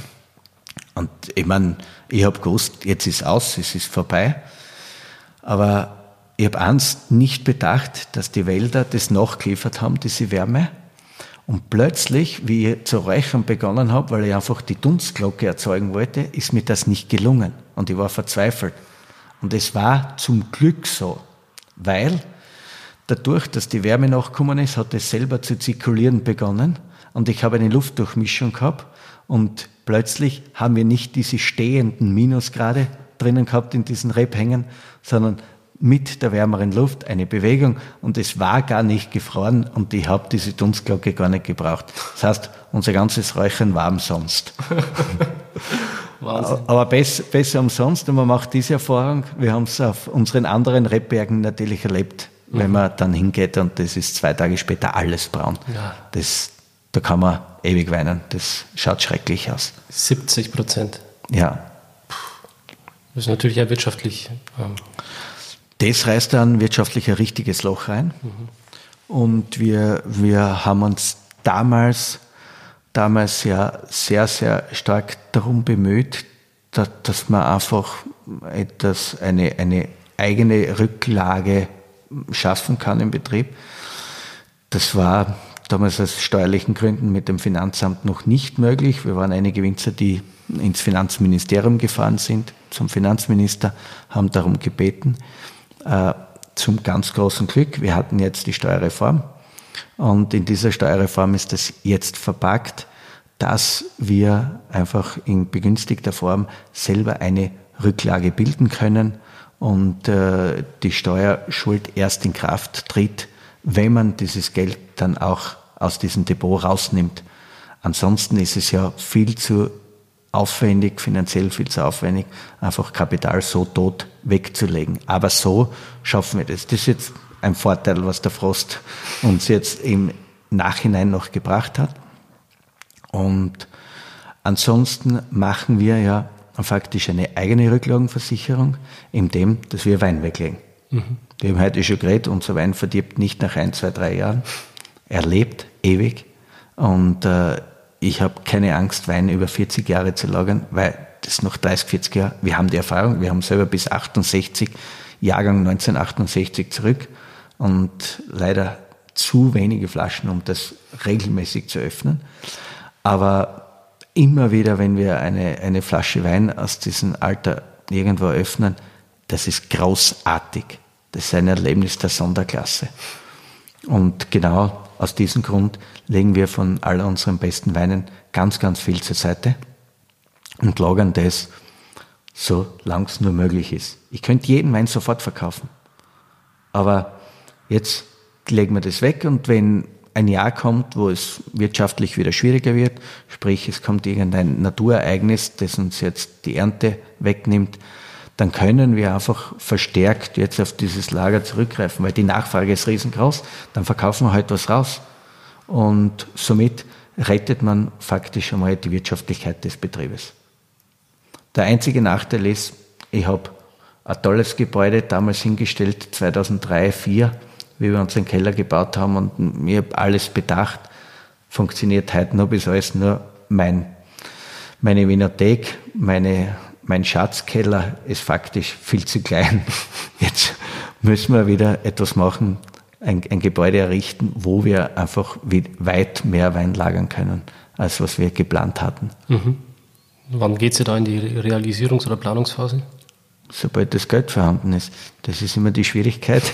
Und ich meine, ich habe gewusst, jetzt ist aus, es ist vorbei. Aber ich habe eins nicht bedacht, dass die Wälder das nachgeliefert haben, diese Wärme. Und plötzlich, wie ich zu räuchern begonnen habe, weil ich einfach die Dunstglocke erzeugen wollte, ist mir das nicht gelungen. Und ich war verzweifelt. Und es war zum Glück so, weil dadurch, dass die Wärme nachgekommen ist, hat es selber zu zirkulieren begonnen. Und ich habe eine Luftdurchmischung gehabt. Und plötzlich haben wir nicht diese stehenden Minusgrade drinnen gehabt in diesen Rebhängen, sondern mit der wärmeren Luft eine Bewegung und es war gar nicht gefroren und ich habe diese Dunstglocke gar nicht gebraucht. Das heißt, unser ganzes Räuchern war umsonst. Wahnsinn. Aber besser, besser umsonst und man macht diese Erfahrung. Wir haben es auf unseren anderen Rebbergen natürlich erlebt, mhm. wenn man dann hingeht und das ist zwei Tage später alles braun. Ja. Das, da kann man ewig weinen. Das schaut schrecklich aus. 70 Prozent. Ja. Das ist natürlich auch wirtschaftlich. Ähm das reißt dann wirtschaftlich ein richtiges Loch rein. Mhm. Und wir, wir haben uns damals, damals ja sehr, sehr stark darum bemüht, dass, dass man einfach etwas, eine, eine eigene Rücklage schaffen kann im Betrieb. Das war damals aus steuerlichen Gründen mit dem Finanzamt noch nicht möglich. Wir waren einige Winzer, die ins Finanzministerium gefahren sind, zum Finanzminister, haben darum gebeten. Äh, zum ganz großen Glück, wir hatten jetzt die Steuerreform und in dieser Steuerreform ist es jetzt verpackt, dass wir einfach in begünstigter Form selber eine Rücklage bilden können und äh, die Steuerschuld erst in Kraft tritt, wenn man dieses Geld dann auch aus diesem Depot rausnimmt. Ansonsten ist es ja viel zu aufwendig, finanziell viel zu aufwendig, einfach Kapital so tot wegzulegen. Aber so schaffen wir das. Das ist jetzt ein Vorteil, was der Frost uns jetzt im Nachhinein noch gebracht hat. Und ansonsten machen wir ja faktisch eine eigene Rücklagenversicherung, indem, dass wir Wein weglegen. Mhm. Wir haben heute schon geredet, unser Wein verdirbt nicht nach ein, zwei, drei Jahren. Er lebt ewig. Und äh, ich habe keine Angst, Wein über 40 Jahre zu lagern, weil das noch 30, 40 Jahre, wir haben die Erfahrung, wir haben selber bis 68, Jahrgang 1968 zurück und leider zu wenige Flaschen, um das regelmäßig zu öffnen. Aber immer wieder, wenn wir eine, eine Flasche Wein aus diesem Alter irgendwo öffnen, das ist großartig. Das ist ein Erlebnis der Sonderklasse. Und genau aus diesem Grund legen wir von all unseren besten Weinen ganz, ganz viel zur Seite und lagern das so lang es nur möglich ist. Ich könnte jeden Wein sofort verkaufen. Aber jetzt legen wir das weg und wenn ein Jahr kommt, wo es wirtschaftlich wieder schwieriger wird, sprich es kommt irgendein Naturereignis, das uns jetzt die Ernte wegnimmt, dann können wir einfach verstärkt jetzt auf dieses Lager zurückgreifen, weil die Nachfrage ist riesengroß, dann verkaufen wir halt was raus. Und somit rettet man faktisch einmal die Wirtschaftlichkeit des Betriebes. Der einzige Nachteil ist, ich habe ein tolles Gebäude damals hingestellt, 2003, 2004, wie wir unseren Keller gebaut haben und habe alles bedacht. Funktioniert heute noch bis alles nur mein, meine Winothek, meine, mein Schatzkeller ist faktisch viel zu klein. Jetzt müssen wir wieder etwas machen, ein, ein Gebäude errichten, wo wir einfach weit mehr Wein lagern können, als was wir geplant hatten. Mhm. Wann geht es da in die Realisierungs- oder Planungsphase? Sobald das Geld vorhanden ist. Das ist immer die Schwierigkeit.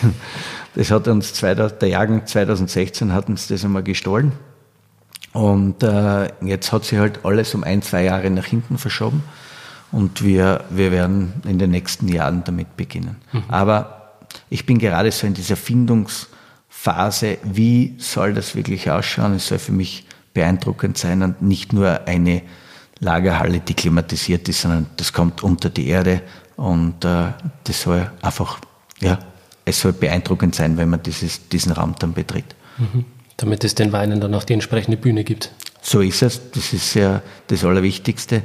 Das hat uns 2000, der Jahrgang 2016 hat uns das einmal gestohlen. Und äh, jetzt hat sich halt alles um ein, zwei Jahre nach hinten verschoben. Und wir, wir werden in den nächsten Jahren damit beginnen. Mhm. Aber ich bin gerade so in dieser Findungsphase, wie soll das wirklich ausschauen? Es soll für mich beeindruckend sein und nicht nur eine Lagerhalle, die klimatisiert ist, sondern das kommt unter die Erde und äh, das soll einfach, ja, es soll beeindruckend sein, wenn man dieses, diesen Raum dann betritt. Mhm. Damit es den Weinen dann auch die entsprechende Bühne gibt. So ist es. Das ist ja das Allerwichtigste.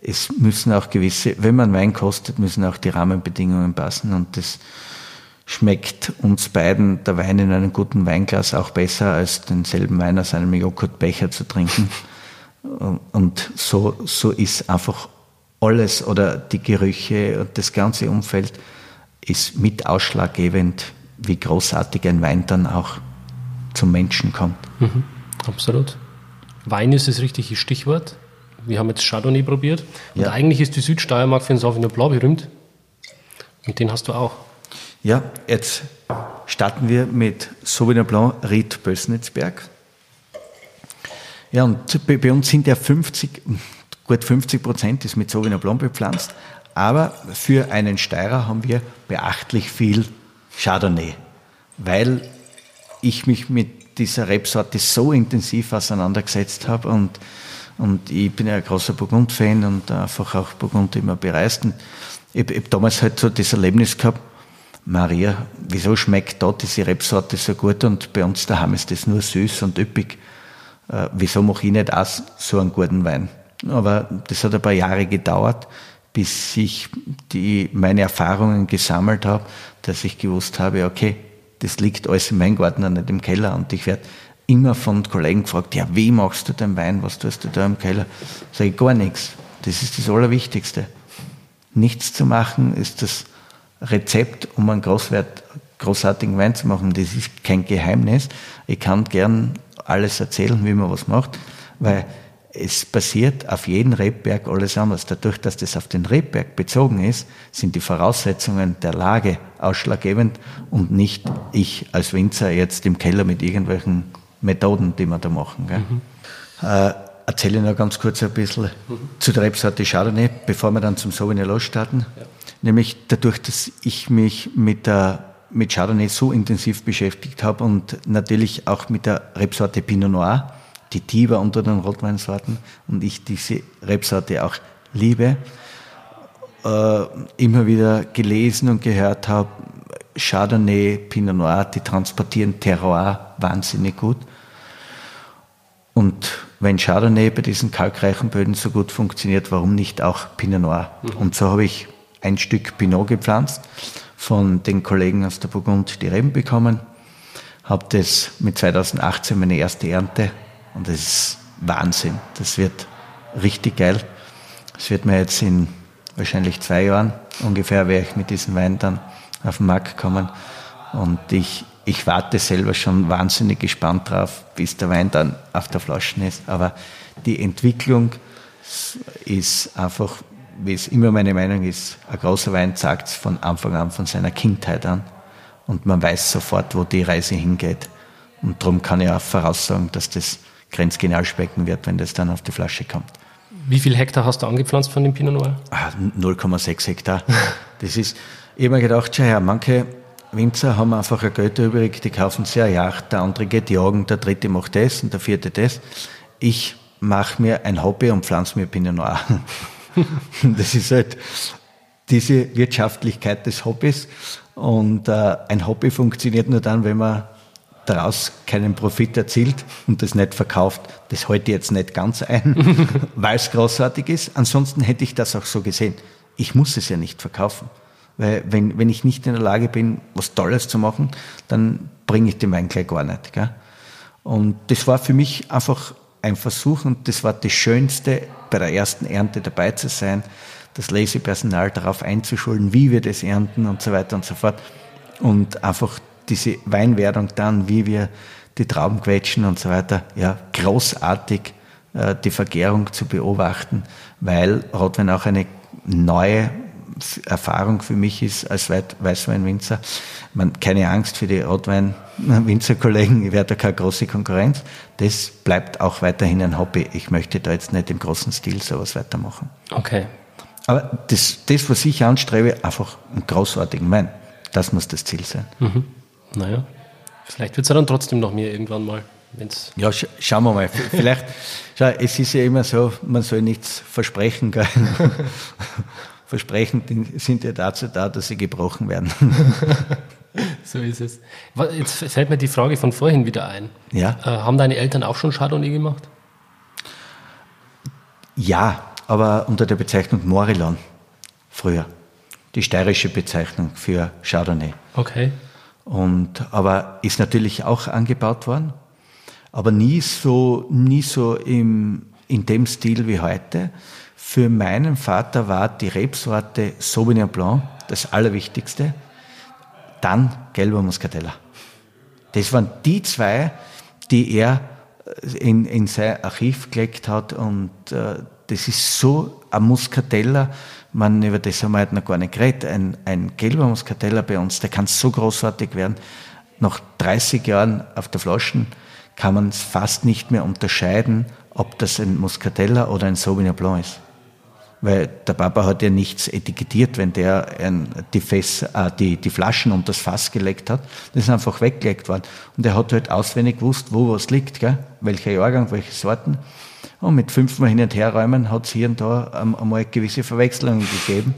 Es müssen auch gewisse, wenn man Wein kostet, müssen auch die Rahmenbedingungen passen und das schmeckt uns beiden der Wein in einem guten Weinglas auch besser, als denselben Wein aus einem Joghurtbecher zu trinken. Und so, so ist einfach alles oder die Gerüche und das ganze Umfeld ist mit ausschlaggebend, wie großartig ein Wein dann auch zum Menschen kommt. Mhm, absolut. Wein ist das richtige Stichwort. Wir haben jetzt Chardonnay probiert. Und ja. eigentlich ist die Südsteiermark für den Sauvignon Blanc berühmt. Und den hast du auch. Ja, jetzt starten wir mit Sauvignon Blanc Ried Bösnitzberg. Ja, und bei uns sind ja 50, gut 50 Prozent ist mit Sauvignon Blanc bepflanzt. Aber für einen Steirer haben wir beachtlich viel Chardonnay, weil ich mich mit dieser Rebsorte so intensiv auseinandergesetzt habe und, und ich bin ja ein großer Burgund-Fan und einfach auch Burgund immer bereist. Ich habe damals halt so das Erlebnis gehabt, Maria, wieso schmeckt da diese Rebsorte so gut und bei uns daheim ist das nur süß und üppig. Äh, wieso mache ich nicht auch so einen guten Wein? Aber das hat ein paar Jahre gedauert, bis ich die, meine Erfahrungen gesammelt habe, dass ich gewusst habe, okay, das liegt alles in meinem Garten und nicht im Keller. Und ich werde immer von Kollegen gefragt, ja, wie machst du den Wein? Was tust du da im Keller? Sage ich, gar nichts. Das ist das Allerwichtigste. Nichts zu machen ist das Rezept, um einen Großwert, großartigen Wein zu machen. Das ist kein Geheimnis. Ich kann gern alles erzählen, wie man was macht, weil es passiert auf jedem Rebberg alles anders. Dadurch, dass das auf den Rebberg bezogen ist, sind die Voraussetzungen der Lage ausschlaggebend und nicht ich als Winzer jetzt im Keller mit irgendwelchen Methoden, die wir da machen. Mhm. Äh, erzähle ich noch ganz kurz ein bisschen mhm. zu der Rebsorte Chardonnay, bevor wir dann zum Sauvignon losstarten. Ja. Nämlich dadurch, dass ich mich mit der mit Chardonnay so intensiv beschäftigt habe und natürlich auch mit der Rebsorte Pinot Noir, die Tiber unter den Rotweinsorten und ich diese Rebsorte auch liebe, äh, immer wieder gelesen und gehört habe, Chardonnay, Pinot Noir, die transportieren Terroir wahnsinnig gut. Und wenn Chardonnay bei diesen kalkreichen Böden so gut funktioniert, warum nicht auch Pinot Noir? Mhm. Und so habe ich ein Stück Pinot gepflanzt, von den Kollegen aus der Burgund die Reben bekommen, habe das mit 2018 meine erste Ernte und das ist Wahnsinn. Das wird richtig geil. Das wird mir jetzt in wahrscheinlich zwei Jahren ungefähr, werde ich mit diesem Wein dann auf den Markt kommen. Und ich, ich warte selber schon wahnsinnig gespannt drauf, bis der Wein dann auf der Flasche ist. Aber die Entwicklung ist einfach, wie es immer meine Meinung ist, ein großer Wein sagt es von Anfang an, von seiner Kindheit an. Und man weiß sofort, wo die Reise hingeht. Und darum kann ich auch voraussagen, dass das grenzgenau schmecken wird, wenn das dann auf die Flasche kommt. Wie viel Hektar hast du angepflanzt von dem Pinot Noir? 0,6 ah, Hektar. Das ist, ich habe mir gedacht, ja, manche Winzer haben einfach ein Geld übrig, die kaufen eine Yacht, der andere geht jagen, der dritte macht das und der vierte das. Ich mache mir ein Hobby und pflanze mir Pinot Noir. das ist halt diese Wirtschaftlichkeit des Hobbys. Und äh, ein Hobby funktioniert nur dann, wenn man daraus keinen Profit erzielt und das nicht verkauft, das halte ich jetzt nicht ganz ein, weil es großartig ist. Ansonsten hätte ich das auch so gesehen. Ich muss es ja nicht verkaufen. Weil wenn, wenn ich nicht in der Lage bin, was Tolles zu machen, dann bringe ich den Wein gleich gar nicht. Gell? Und das war für mich einfach ein Versuch und das war das Schönste, bei der ersten Ernte dabei zu sein, das Lazy-Personal darauf einzuschulen, wie wir das ernten und so weiter und so fort. Und einfach diese Weinwerdung dann, wie wir die Trauben quetschen und so weiter, ja, großartig äh, die Vergärung zu beobachten, weil Rotwein auch eine neue Erfahrung für mich ist als Weißweinwinzer. Man, keine Angst für die Rotwein-Winzerkollegen, ich werde da keine große Konkurrenz. Das bleibt auch weiterhin ein Hobby. Ich möchte da jetzt nicht im großen Stil sowas weitermachen. Okay. Aber das, das was ich anstrebe, einfach einen großartigen Wein. Das muss das Ziel sein. Mhm. Naja, vielleicht wird es ja dann trotzdem noch mehr irgendwann mal. Wenn's ja, sch schauen wir mal. Vielleicht, schau, es ist ja immer so, man soll nichts versprechen. Versprechen sind ja dazu da, dass sie gebrochen werden. so ist es. Jetzt fällt mir die Frage von vorhin wieder ein. Ja. Äh, haben deine Eltern auch schon Chardonnay gemacht? Ja, aber unter der Bezeichnung Morillon früher. Die steirische Bezeichnung für Chardonnay. Okay. Und, aber ist natürlich auch angebaut worden, aber nie so, nie so im, in dem Stil wie heute. Für meinen Vater war die Rebsorte Sauvignon Blanc das Allerwichtigste. Dann gelber Muscatella. Das waren die zwei, die er in, in sein Archiv gelegt hat und äh, das ist so ein Muscatella, man, über das haben wir heute noch gar nicht geredet, ein, ein gelber Muscatella bei uns, der kann so großartig werden. Nach 30 Jahren auf der Flaschen kann man es fast nicht mehr unterscheiden, ob das ein Muscatella oder ein Sauvignon Blanc ist. Weil der Papa hat ja nichts etikettiert, wenn der ein, die, Fäss, äh, die, die Flaschen und das Fass gelegt hat. Das ist einfach weggelegt worden. Und er hat halt auswendig gewusst, wo was liegt, gell? welcher Jahrgang, welche Sorten. Und mit fünfmal hin und her räumen hat es hier und da einmal gewisse Verwechslungen gegeben.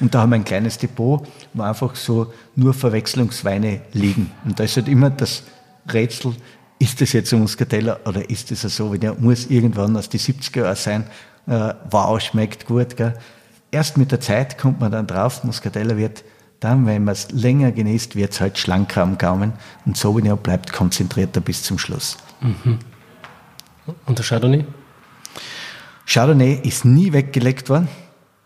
Und da haben wir ein kleines Depot, wo einfach so nur Verwechslungsweine liegen. Und da ist halt immer das Rätsel, ist das jetzt ein Muscatella oder ist das so, wie der muss irgendwann aus die 70er Jahre sein. Äh, wow, schmeckt gut. Gell? Erst mit der Zeit kommt man dann drauf, Muscatella wird dann, wenn man es länger genießt, wird es halt schlanker am Gaumen und Sauvignon bleibt konzentrierter bis zum Schluss. Mhm. Und der Chardonnay? Chardonnay ist nie weggelegt worden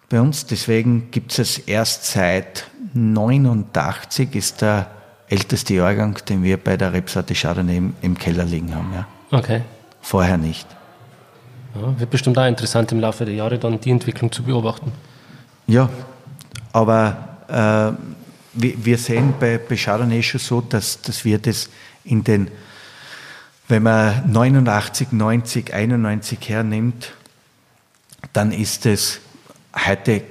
bei uns, deswegen gibt es es erst seit 89 ist der älteste Jahrgang, den wir bei der Rebsorte Chardonnay im, im Keller liegen haben. Ja. Okay. Vorher nicht. Ja, wird bestimmt auch interessant im Laufe der Jahre dann die Entwicklung zu beobachten. Ja, aber äh, wir, wir, sehen bei, bei Chardonnay schon so, dass, dass wir das in den, wenn man 89, 90, 91 hernimmt, dann ist es heute,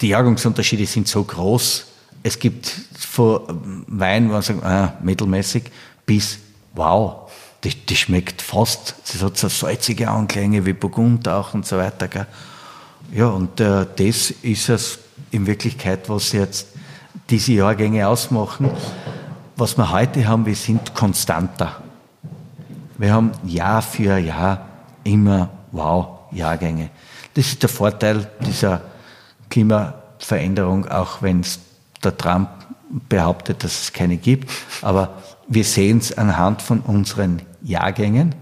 die Jahrgangsunterschiede sind so groß. Es gibt von Wein, wo man sagt, ah, mittelmäßig, bis, wow, das, das schmeckt fast, das hat so salzige Anklänge wie Burgund auch und so weiter. Gell? Ja, und äh, das ist es in Wirklichkeit, was jetzt diese Jahrgänge ausmachen. Was wir heute haben, wir sind konstanter. Wir haben Jahr für Jahr immer, wow, Jahrgänge. Das ist der Vorteil dieser Klimaveränderung, auch wenn es der Trump behauptet, dass es keine gibt. Aber wir sehen es anhand von unseren Jahrgängen,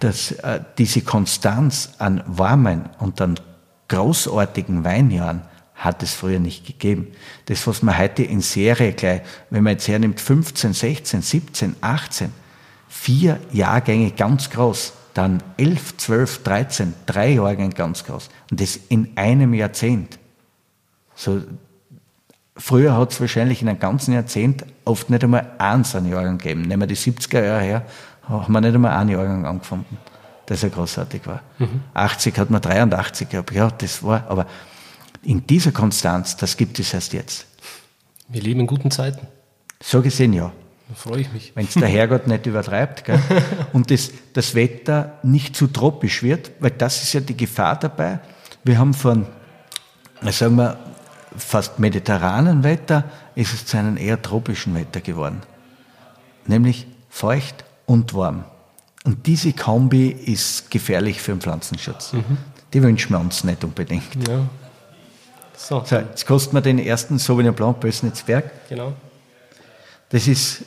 dass äh, diese Konstanz an warmen und an großartigen Weinjahren hat es früher nicht gegeben. Das, was man heute in Serie gleich, wenn man jetzt hernimmt, 15, 16, 17, 18, vier Jahrgänge ganz groß, dann 11, 12, 13, drei Jahrgänge ganz groß. Und das in einem Jahrzehnt. So, früher hat es wahrscheinlich in einem ganzen Jahrzehnt oft nicht einmal eins an Jahrgang gegeben. Nehmen wir die 70er Jahre her, haben wir nicht einmal einen Jahrgang angefunden, dass er großartig war. Mhm. 80 hat man 83 gehabt, ja, das war, aber in dieser Konstanz, das gibt es erst jetzt. Wir leben in guten Zeiten. So gesehen, ja. Da freue ich mich. Wenn es der Herrgott nicht übertreibt. Gell? Und das, das Wetter nicht zu tropisch wird, weil das ist ja die Gefahr dabei. Wir haben von, sagen wir, fast mediterranen Wetter, ist es zu einem eher tropischen Wetter geworden. Nämlich feucht und warm. Und diese Kombi ist gefährlich für den Pflanzenschutz. Mhm. Die wünschen wir uns nicht unbedingt. Ja. So, so jetzt kosten wir den ersten Sauvignon Blanc Bösnitzberg. Genau. Das ist äh,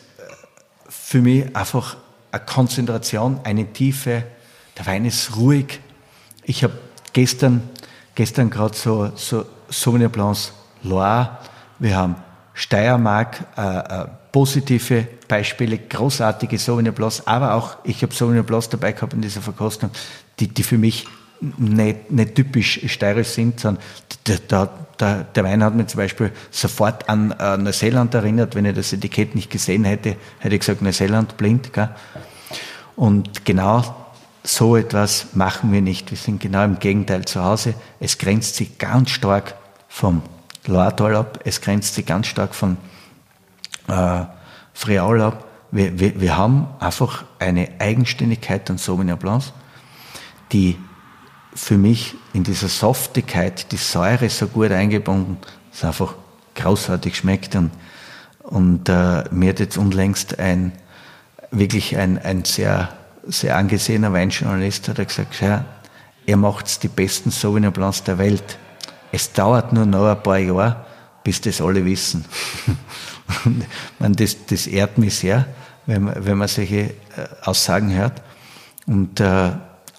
für mich einfach eine Konzentration, eine Tiefe. Der Wein ist ruhig. Ich habe gestern, gestern gerade so, so Sauvignon Blancs Loire, wir haben Steiermark, äh, äh, positive Beispiele, großartige Sauvignon Blancs, aber auch, ich habe Sauvignon Blancs dabei gehabt in dieser Verkostung, die, die für mich nicht, nicht typisch steirisch sind, sondern der, der, der, Wein hat mich zum Beispiel sofort an äh, Neuseeland erinnert. Wenn ich das Etikett nicht gesehen hätte, hätte ich gesagt, Neuseeland blind. Gell? Und genau so etwas machen wir nicht. Wir sind genau im Gegenteil zu Hause. Es grenzt sich ganz stark vom Loiretal ab, es grenzt sich ganz stark von äh, Friaul ab. Wir, wir, wir haben einfach eine Eigenständigkeit an Sauvignon Blancs, die für mich in dieser Softigkeit, die Säure so gut eingebunden, es einfach großartig schmeckt. Und, und äh, mir hat jetzt unlängst ein, wirklich ein, ein sehr, sehr angesehener Weinjournalist hat gesagt, ja, er macht die besten Sauvignon Blancs der Welt. Es dauert nur noch ein paar Jahre, bis das alle wissen. und man, das, das ehrt mich sehr, wenn man, wenn man solche äh, Aussagen hört. Und, äh,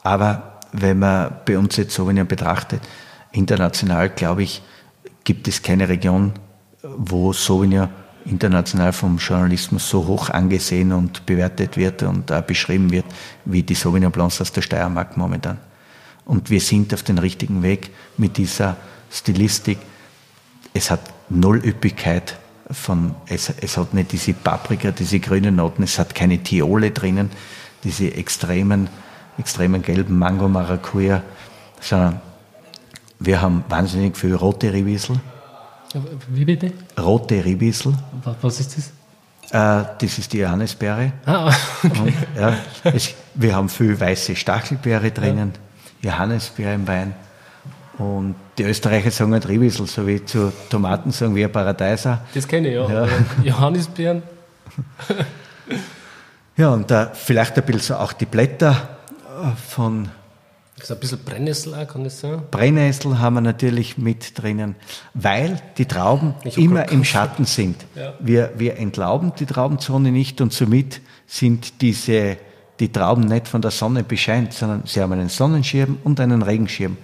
aber wenn man bei uns jetzt Sauvignon betrachtet, international, glaube ich, gibt es keine Region, wo Sauvignon international vom Journalismus so hoch angesehen und bewertet wird und auch beschrieben wird, wie die Sauvignon Blancs aus der Steiermark momentan. Und wir sind auf dem richtigen Weg mit dieser Stilistik. Es hat null Üppigkeit von, es, es hat nicht diese Paprika, diese grünen Noten, es hat keine Thiole drinnen, diese extremen extremen gelben Mango Maracuja, sondern wir haben wahnsinnig viel rote Riebissel. Wie bitte? Rote Riebissel. Was ist das? Äh, das ist die Johannisbeere. Ah, okay. Und, ja, es, wir haben viel weiße Stachelbeere drinnen, ja. Johannisbeere im Wein. Und die Österreicher sagen halt Riebissel, so wie zu Tomaten sagen wir Paradeiser. Das kenne ich, ja. ja. Johannisbeeren. ja, und uh, vielleicht ein bisschen so auch die Blätter von das ist ein bisschen Brennnessel auch, kann das sein? Brennnessel haben wir natürlich mit drinnen, weil die Trauben immer im Schatten sind. Ja. Wir, wir entlauben die Traubenzone nicht und somit sind diese, die Trauben nicht von der Sonne bescheint, sondern sie haben einen Sonnenschirm und einen Regenschirm.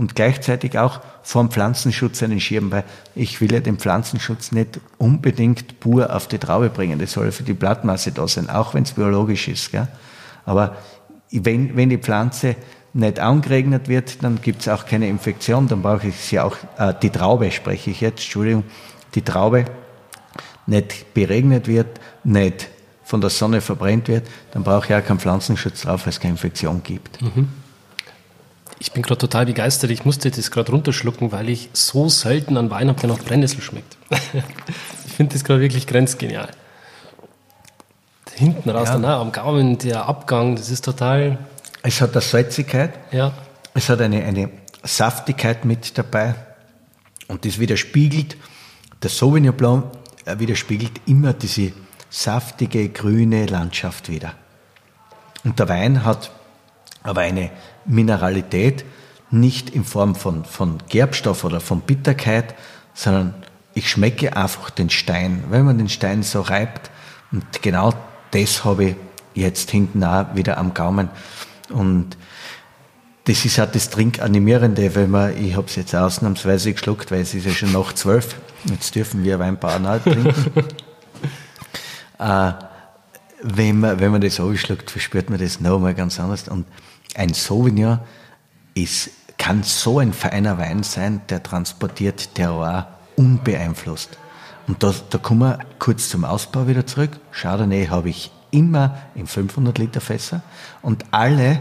Und gleichzeitig auch vom Pflanzenschutz einen Schirm, weil ich will ja den Pflanzenschutz nicht unbedingt pur auf die Traube bringen. Das soll für die Blattmasse da sein, auch wenn es biologisch ist. Gell? Aber wenn, wenn die Pflanze nicht angeregnet wird, dann gibt es auch keine Infektion, dann brauche ich sie auch, äh, die Traube spreche ich jetzt, Entschuldigung, die Traube nicht beregnet wird, nicht von der Sonne verbrennt wird, dann brauche ich auch keinen Pflanzenschutz drauf, weil es keine Infektion gibt. Mhm. Ich bin gerade total begeistert. Ich musste das gerade runterschlucken, weil ich so selten an Wein habe, der nach Brennnessel schmeckt. ich finde das gerade wirklich grenzgenial hinten raus, ja. dann auch am Gaumen, der Abgang, das ist total. Es hat eine Salzigkeit, ja. es hat eine, eine Saftigkeit mit dabei und das widerspiegelt, der Sauvignon Blanc widerspiegelt immer diese saftige, grüne Landschaft wieder. Und der Wein hat aber eine Mineralität, nicht in Form von, von Gerbstoff oder von Bitterkeit, sondern ich schmecke einfach den Stein. Wenn man den Stein so reibt, und genau das habe ich jetzt hinten auch wieder am Gaumen. Und das ist auch das Trinkanimierende, weil man, ich habe es jetzt ausnahmsweise geschluckt, weil es ist ja schon nach zwölf. Jetzt dürfen wir Weinbauern auch trinken. äh, wenn, man, wenn man das anschluckt, verspürt man das nochmal ganz anders. Und ein Sauvignon ist, kann so ein feiner Wein sein, der transportiert Terroir unbeeinflusst. Und da, da kommen wir kurz zum Ausbau wieder zurück. Chardonnay habe ich immer in 500 Liter Fässer und alle,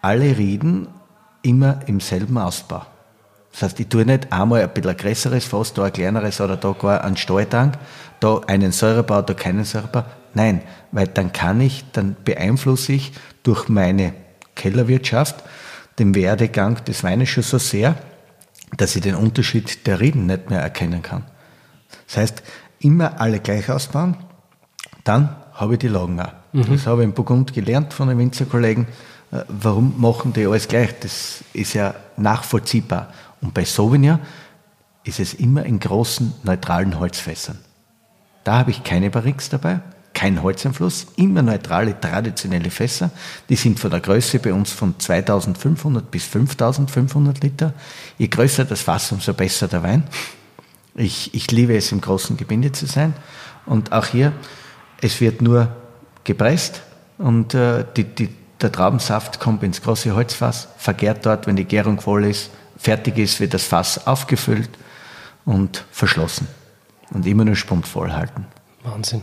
alle Rieden immer im selben Ausbau. Das heißt, ich tue nicht einmal ein bisschen ein größeres Fass, da ein kleineres oder da gar einen Stalltank, da einen Säurebau, da keinen Säurebau. Nein, weil dann kann ich, dann beeinflusse ich durch meine Kellerwirtschaft den Werdegang des Weines schon so sehr, dass ich den Unterschied der Rieden nicht mehr erkennen kann. Das heißt, immer alle gleich ausbauen, dann habe ich die Lagen auch. Mhm. Das habe ich in Burgund gelernt von den Winzerkollegen. Äh, warum machen die alles gleich? Das ist ja nachvollziehbar. Und bei Sauvignon ist es immer in großen, neutralen Holzfässern. Da habe ich keine Barriques dabei, kein Holzeinfluss, immer neutrale, traditionelle Fässer. Die sind von der Größe bei uns von 2500 bis 5500 Liter. Je größer das Fass, umso besser der Wein. Ich, ich liebe es, im großen Gebinde zu sein. Und auch hier, es wird nur gepresst und äh, die, die, der Traubensaft kommt ins große Holzfass, vergärt dort, wenn die Gärung voll ist, fertig ist, wird das Fass aufgefüllt und verschlossen. Und immer nur spundvoll halten. Wahnsinn.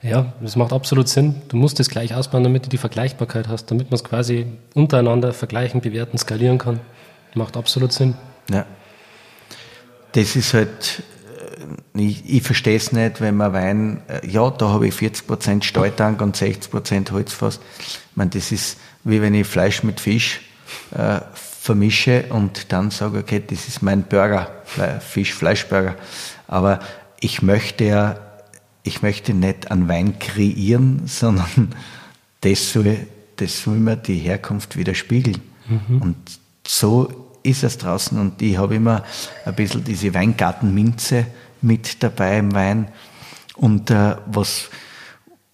Ja, das macht absolut Sinn. Du musst es gleich ausbauen, damit du die Vergleichbarkeit hast, damit man es quasi untereinander vergleichen, bewerten, skalieren kann. Macht absolut Sinn. Ja. Das ist halt, äh, ich, ich verstehe es nicht, wenn man Wein, äh, ja, da habe ich 40% Stalltank und 60% Holzfass. Ich meine, das ist wie wenn ich Fleisch mit Fisch äh, vermische und dann sage, okay, das ist mein Burger, Fisch-Fleischburger. Aber ich möchte ja, ich möchte nicht einen Wein kreieren, sondern das soll, das soll mir die Herkunft widerspiegeln. Mhm. Und so ist es draußen. Und ich habe immer ein bisschen diese Weingartenminze mit dabei im Wein. Und äh, was,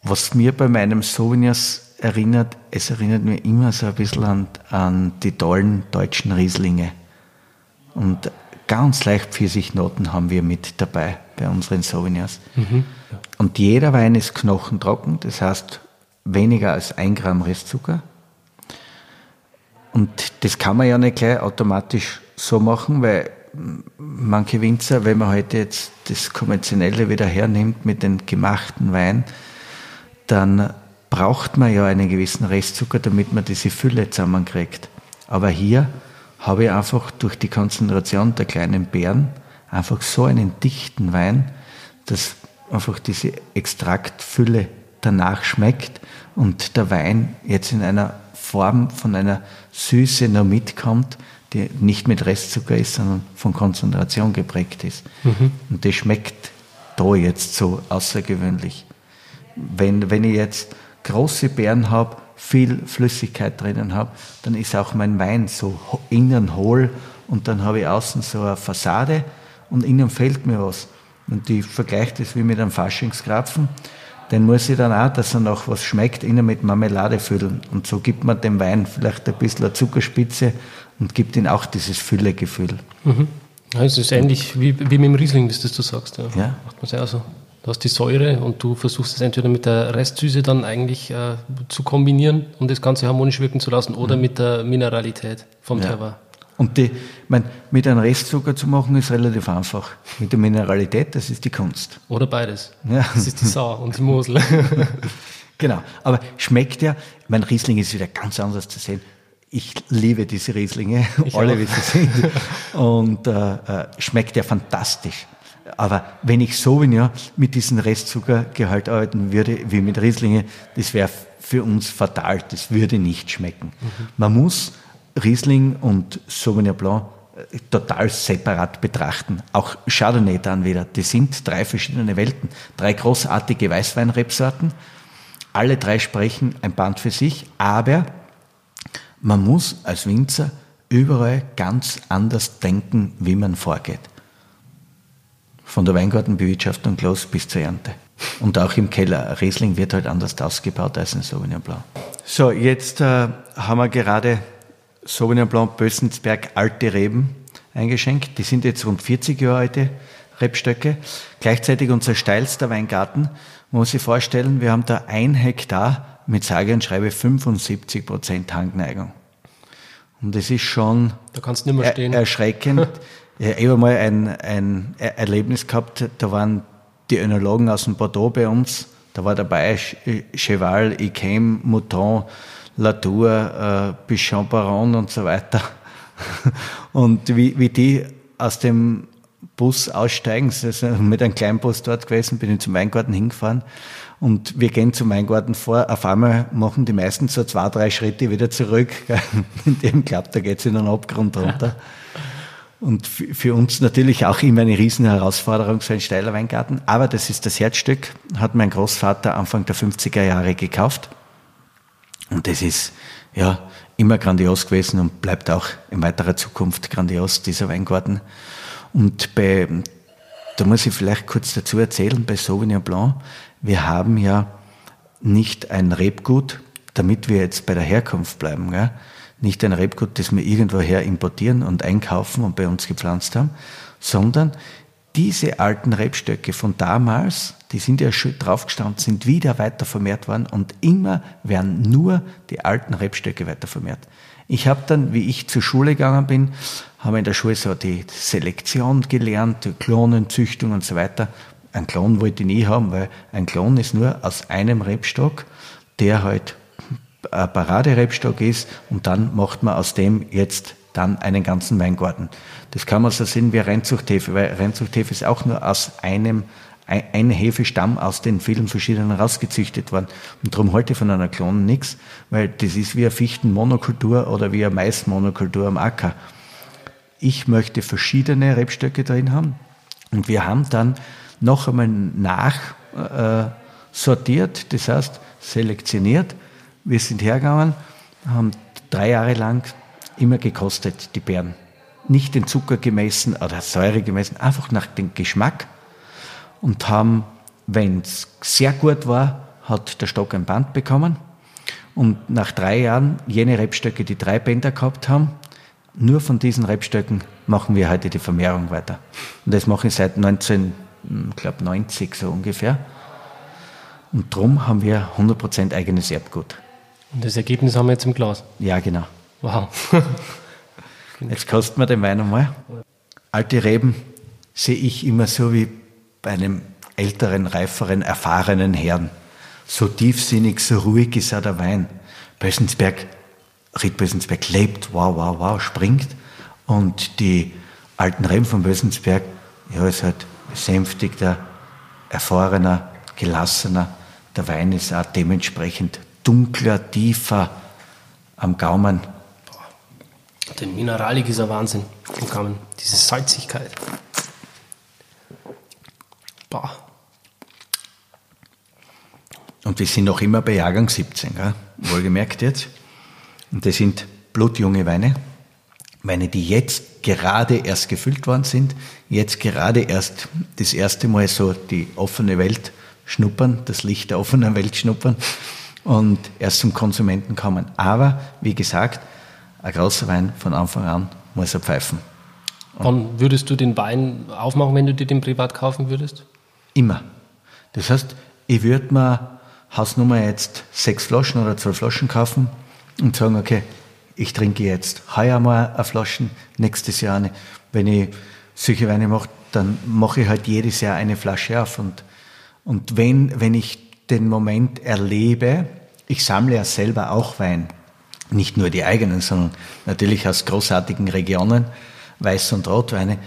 was mir bei meinem Sauvignon erinnert, es erinnert mir immer so ein bisschen an, an die tollen deutschen Rieslinge. Und ganz leicht Pfirsichnoten haben wir mit dabei bei unseren Sauvignons. Mhm. Und jeder Wein ist knochentrocken, das heißt weniger als ein Gramm Restzucker. Und das kann man ja nicht gleich automatisch so machen, weil manche Winzer, wenn man heute jetzt das Konventionelle wieder hernimmt mit den gemachten Wein, dann braucht man ja einen gewissen Restzucker, damit man diese Fülle zusammenkriegt. Aber hier habe ich einfach durch die Konzentration der kleinen Beeren einfach so einen dichten Wein, dass einfach diese Extraktfülle danach schmeckt und der Wein jetzt in einer Form von einer Süße noch mitkommt, die nicht mit Restzucker ist, sondern von Konzentration geprägt ist. Mhm. Und das schmeckt da jetzt so außergewöhnlich. Wenn, wenn ich jetzt große Beeren habe, viel Flüssigkeit drinnen habe, dann ist auch mein Wein so innen hohl und dann habe ich außen so eine Fassade und innen fehlt mir was. Und ich vergleiche das wie mit einem Faschingskrapfen. Den muss ich dann auch, dass er noch was schmeckt, innen mit Marmelade füllen. Und so gibt man dem Wein vielleicht ein bisschen eine Zuckerspitze und gibt ihm auch dieses Füllegefühl. Mhm. Ja, es ist ähnlich wie, wie mit dem Riesling, wie du sagst. Ja. ja. Macht man es ja auch so. Du hast die Säure und du versuchst es entweder mit der Restsüße dann eigentlich äh, zu kombinieren, um das Ganze harmonisch wirken zu lassen, oder mhm. mit der Mineralität vom ja. Terroir. Und die, mein, mit einem Restzucker zu machen, ist relativ einfach. Mit der Mineralität, das ist die Kunst. Oder beides. Ja. Das ist die Sau und die Mosel. genau. Aber schmeckt ja, mein Riesling ist wieder ganz anders zu sehen. Ich liebe diese Rieslinge, ich alle auch. wie sie sind. Und äh, äh, schmeckt ja fantastisch. Aber wenn ich Sauvignon mit diesem Restzuckergehalt arbeiten würde, wie mit Rieslinge, das wäre für uns fatal. Das würde nicht schmecken. Mhm. Man muss Riesling und Sauvignon Blanc äh, total separat betrachten. Auch Chardonnay dann wieder. Das sind drei verschiedene Welten. Drei großartige Weißweinrebsorten. Alle drei sprechen ein Band für sich, aber man muss als Winzer überall ganz anders denken, wie man vorgeht. Von der Weingartenbewirtschaftung los bis zur Ernte. Und auch im Keller. Riesling wird halt anders ausgebaut als ein Sauvignon Blanc. So, jetzt äh, haben wir gerade Sauvignon Blanc Bössensberg alte Reben eingeschenkt. Die sind jetzt rund 40 Jahre alte Rebstöcke. Gleichzeitig unser steilster Weingarten. Man muss sich vorstellen, wir haben da ein Hektar mit sage und schreibe 75 Prozent Hangneigung. Und das ist schon da erschreckend. Ich habe mal ein, ein Erlebnis gehabt, da waren die Önologen aus dem Bordeaux bei uns, da war dabei Cheval, Iquem, Mouton, Latour, äh, Bichon Baron und so weiter. Und wie, wie die aus dem Bus aussteigen, also mit einem kleinen Bus dort gewesen, bin ich zum Weingarten hingefahren und wir gehen zum Weingarten vor. Auf einmal machen die meisten so zwei, drei Schritte wieder zurück. In dem klappt, da geht es in einen Abgrund runter. Und für uns natürlich auch immer eine riesen Herausforderung, so ein steiler Weingarten. Aber das ist das Herzstück, hat mein Großvater Anfang der 50er Jahre gekauft. Und Und das ist ja immer grandios gewesen und bleibt auch in weiterer Zukunft grandios, dieser Weingarten. Und bei, da muss ich vielleicht kurz dazu erzählen, bei Sauvignon Blanc, wir haben ja nicht ein Rebgut, damit wir jetzt bei der Herkunft bleiben, gell? Nicht ein Rebgut, das wir irgendwoher importieren und einkaufen und bei uns gepflanzt haben, sondern diese alten Rebstöcke von damals, die sind ja schon draufgestanden, sind wieder weiter vermehrt worden und immer werden nur die alten Rebstöcke weiter vermehrt. Ich habe dann, wie ich zur Schule gegangen bin, haben wir in der Schule so die Selektion gelernt, die Klonenzüchtung und so weiter. Ein Klon wollte ich nie haben, weil ein Klon ist nur aus einem Rebstock, der halt Paraderebstock ist und dann macht man aus dem jetzt dann einen ganzen Weingarten. Das kann man so sehen wie Reinzuchthefe, weil Reinzuchthefe ist auch nur aus einem ein Hefestamm aus den vielen verschiedenen rausgezüchtet worden. Und darum ich von einer Klon nichts, weil das ist wie eine Fichtenmonokultur oder wie eine Maismonokultur am Acker. Ich möchte verschiedene Rebstöcke drin haben. Und wir haben dann noch einmal nachsortiert, äh, das heißt selektioniert. Wir sind hergegangen, haben drei Jahre lang immer gekostet, die Beeren. Nicht den Zucker gemessen oder Säure gemessen, einfach nach dem Geschmack und haben, wenn es sehr gut war, hat der Stock ein Band bekommen. Und nach drei Jahren, jene Rebstöcke, die drei Bänder gehabt haben, nur von diesen Rebstöcken machen wir heute die Vermehrung weiter. Und das mache ich seit 1990 hm, so ungefähr. Und darum haben wir 100% eigenes Erbgut. Und das Ergebnis haben wir jetzt im Glas? Ja, genau. Wow. Jetzt kosten wir den Wein einmal. Alte Reben sehe ich immer so wie bei einem älteren, reiferen, erfahrenen Herrn. So tiefsinnig, so ruhig ist auch der Wein. Bösensberg, Ried Bösensberg lebt, wow, wow, wow, springt. Und die alten Reben von Bösensberg, ja, ist halt besänftigter, erfahrener, gelassener. Der Wein ist auch dementsprechend dunkler, tiefer am Gaumen. Die Mineralik ist ein Wahnsinn am Gaumen. Diese Salzigkeit. Boah. Und wir sind noch immer bei Jahrgang 17, gell? wohlgemerkt jetzt. Und das sind blutjunge Weine. Weine, die jetzt gerade erst gefüllt worden sind, jetzt gerade erst das erste Mal so die offene Welt schnuppern, das Licht der offenen Welt schnuppern und erst zum Konsumenten kommen. Aber, wie gesagt, ein großer Wein von Anfang an muss er pfeifen. Und Wann würdest du den Wein aufmachen, wenn du dir den privat kaufen würdest? Immer. Das heißt, ich würde mir Hausnummer jetzt sechs Flaschen oder zwölf Flaschen kaufen und sagen, okay, ich trinke jetzt heuer mal eine Flasche, nächstes Jahr eine. Wenn ich solche Weine mache, dann mache ich halt jedes Jahr eine Flasche auf. Und, und wenn, wenn ich den Moment erlebe, ich sammle ja selber auch Wein, nicht nur die eigenen, sondern natürlich aus großartigen Regionen, Weiß- und Rotweine.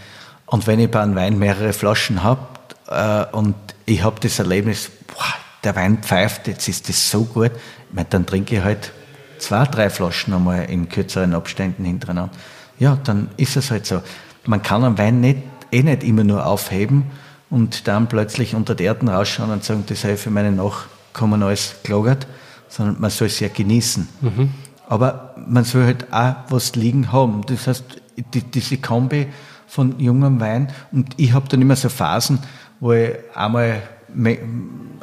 Und wenn ich bei einem Wein mehrere Flaschen habe, äh, und ich habe das Erlebnis, boah, der Wein pfeift, jetzt ist das so gut, meine, dann trinke ich halt zwei, drei Flaschen einmal in kürzeren Abständen hintereinander. Ja, dann ist es halt so. Man kann einen Wein nicht, eh nicht immer nur aufheben und dann plötzlich unter die Erden rausschauen und sagen, das sei für meine Nachkommen alles gelagert, sondern man soll es ja genießen. Mhm. Aber man soll halt auch was liegen haben. Das heißt, die, diese Kombi von jungem Wein und ich habe dann immer so Phasen, wo ich einmal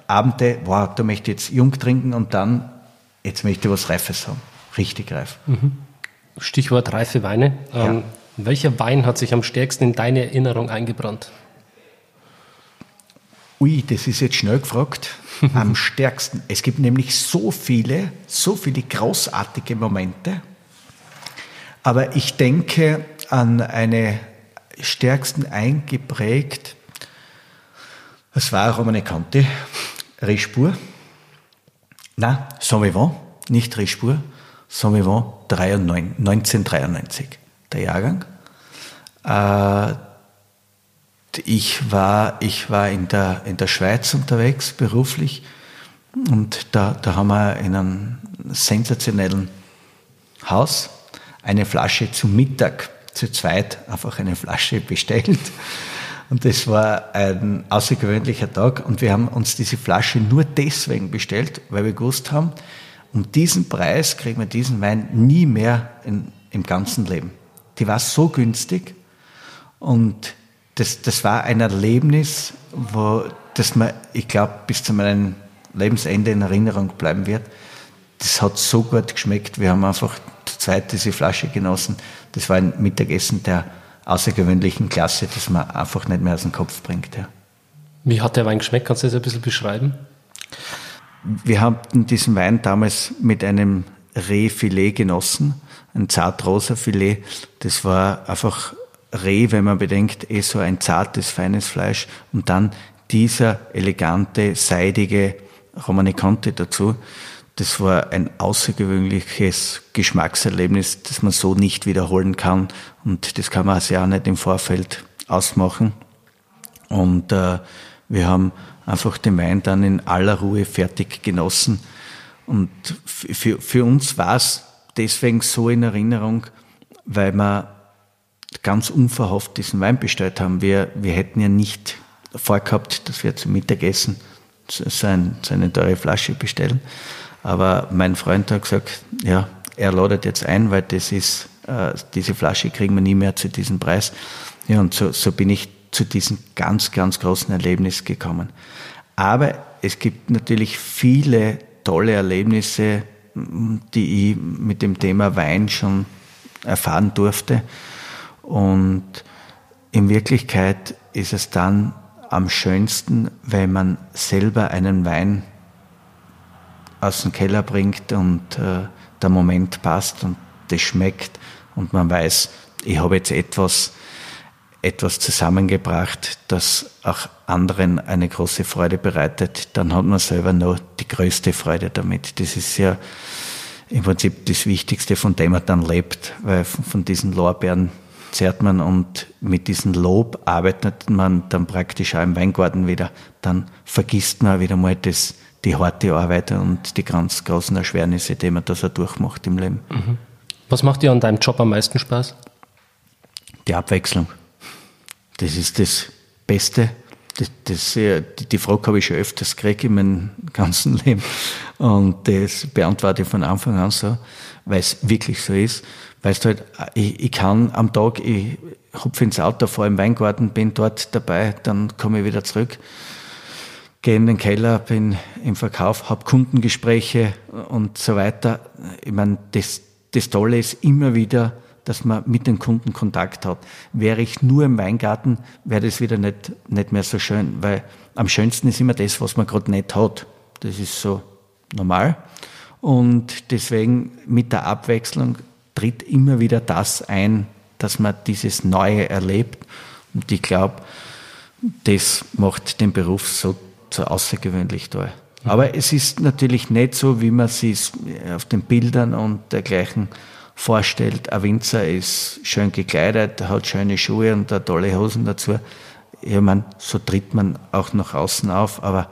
Abende, wow, da möchte ich jetzt jung trinken und dann, jetzt möchte ich was Reifes haben. Richtig reif. Mhm. Stichwort reife Weine. Ja. Ähm, welcher Wein hat sich am stärksten in deine Erinnerung eingebrannt? Ui, das ist jetzt schnell gefragt. am stärksten. Es gibt nämlich so viele, so viele großartige Momente. Aber ich denke an eine stärksten eingeprägt es war Romane Conti, Rispur. Na, Saint-Vivant, nicht Rispur, Saint-Vivant 1993, der Jahrgang. Äh, ich war, ich war in, der, in der Schweiz unterwegs, beruflich, und da, da haben wir in einem sensationellen Haus eine Flasche zum Mittag zu zweit einfach eine Flasche bestellt und das war ein außergewöhnlicher Tag. Und wir haben uns diese Flasche nur deswegen bestellt, weil wir gewusst haben, um diesen Preis kriegt man diesen Wein nie mehr in, im ganzen Leben. Die war so günstig und das, das war ein Erlebnis, wo das man, ich glaube, bis zu meinem Lebensende in Erinnerung bleiben wird. Das hat so gut geschmeckt. Wir haben einfach zu zweit diese Flasche genossen. Das war ein Mittagessen der außergewöhnlichen Klasse, das man einfach nicht mehr aus dem Kopf bringt. Ja. Wie hat der Wein geschmeckt? Kannst du das ein bisschen beschreiben? Wir haben diesen Wein damals mit einem Rehfilet genossen, ein zartrosa Filet. Das war einfach Reh, wenn man bedenkt, eh so ein zartes, feines Fleisch und dann dieser elegante, seidige Romani Conti dazu. Das war ein außergewöhnliches Geschmackserlebnis, das man so nicht wiederholen kann und das kann man sich auch nicht im Vorfeld ausmachen. Und äh, wir haben einfach den Wein dann in aller Ruhe fertig genossen. Und für, für uns war es deswegen so in Erinnerung, weil wir ganz unverhofft diesen Wein bestellt haben. Wir, wir hätten ja nicht vorgehabt, dass wir zum Mittagessen so, ein, so eine teure Flasche bestellen. Aber mein Freund hat gesagt, ja, er ladet jetzt ein, weil das ist, äh, diese Flasche kriegen wir nie mehr zu diesem Preis. Ja, und so, so bin ich zu diesem ganz, ganz großen Erlebnis gekommen. Aber es gibt natürlich viele tolle Erlebnisse, die ich mit dem Thema Wein schon erfahren durfte. Und in Wirklichkeit ist es dann am schönsten, wenn man selber einen Wein aus dem Keller bringt und äh, der Moment passt und das schmeckt und man weiß, ich habe jetzt etwas etwas zusammengebracht, das auch anderen eine große Freude bereitet, dann hat man selber noch die größte Freude damit. Das ist ja im Prinzip das Wichtigste, von dem man dann lebt, weil von diesen Lorbeeren zehrt man und mit diesem Lob arbeitet man dann praktisch auch im Weingarten wieder. Dann vergisst man wieder mal das, die harte Arbeit und die ganz großen Erschwernisse, die man da so durchmacht im Leben. Mhm. Was macht dir an deinem Job am meisten Spaß? Die Abwechslung. Das ist das Beste. Das, das, die, die Frage habe ich schon öfters gekriegt in meinem ganzen Leben. Und das beantworte ich von Anfang an so, weil es wirklich so ist. Weißt du halt, ich, ich kann am Tag, ich hupfe ins Auto, fahre im Weingarten, bin dort dabei, dann komme ich wieder zurück, gehe in den Keller, bin im Verkauf, habe Kundengespräche und so weiter. Ich meine, das, das Tolle ist immer wieder, dass man mit den Kunden Kontakt hat. Wäre ich nur im Weingarten, wäre das wieder nicht, nicht mehr so schön, weil am schönsten ist immer das, was man gerade nicht hat. Das ist so normal. Und deswegen mit der Abwechslung tritt immer wieder das ein, dass man dieses Neue erlebt. Und ich glaube, das macht den Beruf so, so außergewöhnlich toll. Aber es ist natürlich nicht so, wie man es auf den Bildern und dergleichen vorstellt, ein Winzer ist schön gekleidet, hat schöne Schuhe und tolle Hosen dazu. Ich meine, so tritt man auch nach außen auf, aber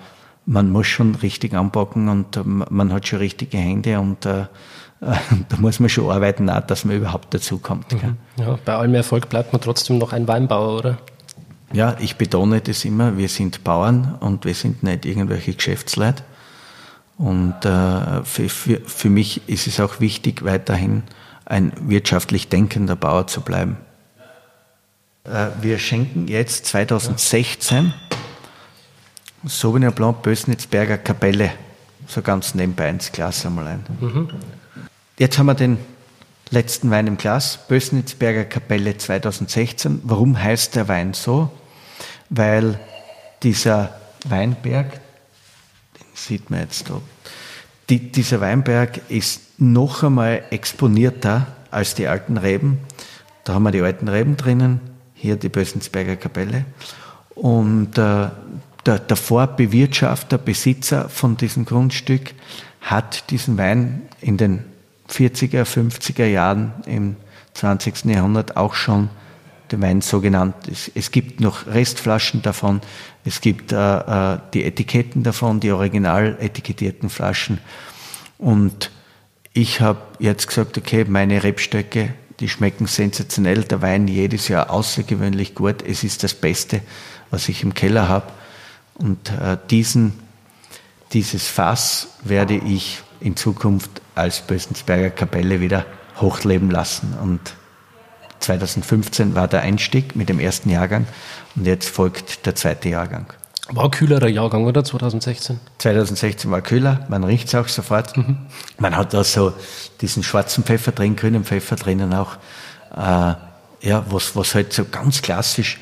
man muss schon richtig anpacken und äh, man hat schon richtige Hände und äh, da muss man schon arbeiten, auch, dass man überhaupt dazu kommt. Mhm. Ja, bei allem Erfolg bleibt man trotzdem noch ein Weinbauer, oder? Ja, ich betone das immer, wir sind Bauern und wir sind nicht irgendwelche Geschäftsleute. Und äh, für, für, für mich ist es auch wichtig, weiterhin ein wirtschaftlich denkender Bauer zu bleiben. Äh, wir schenken jetzt 2016 Sauvignon Blanc Bösnitzberger Kapelle, so ganz nebenbei ins Glas einmal ein. Mhm. Jetzt haben wir den letzten Wein im Glas, Bösnitzberger Kapelle 2016. Warum heißt der Wein so? Weil dieser Weinberg, den sieht man jetzt da, die, dieser Weinberg ist noch einmal exponierter als die alten Reben. Da haben wir die alten Reben drinnen, hier die Bösensberger Kapelle. Und äh, der, der Vorbewirtschafter, Besitzer von diesem Grundstück hat diesen Wein in den 40er, 50er Jahren im 20. Jahrhundert auch schon den Wein so genannt. Es, es gibt noch Restflaschen davon, es gibt äh, äh die Etiketten davon, die original etikettierten Flaschen. Und ich habe jetzt gesagt, okay, meine Rebstöcke, die schmecken sensationell, der Wein jedes Jahr außergewöhnlich gut. Es ist das Beste, was ich im Keller habe. Und äh, diesen, dieses Fass werde ich in Zukunft als Bösensberger Kapelle wieder hochleben lassen. Und 2015 war der Einstieg mit dem ersten Jahrgang und jetzt folgt der zweite Jahrgang. War kühlerer Jahrgang, oder? 2016? 2016 war kühler, man riecht es auch sofort. Mhm. Man hat da so diesen schwarzen Pfeffer drin, grünen Pfeffer drinnen auch. Äh, ja, was, was halt so ganz klassisch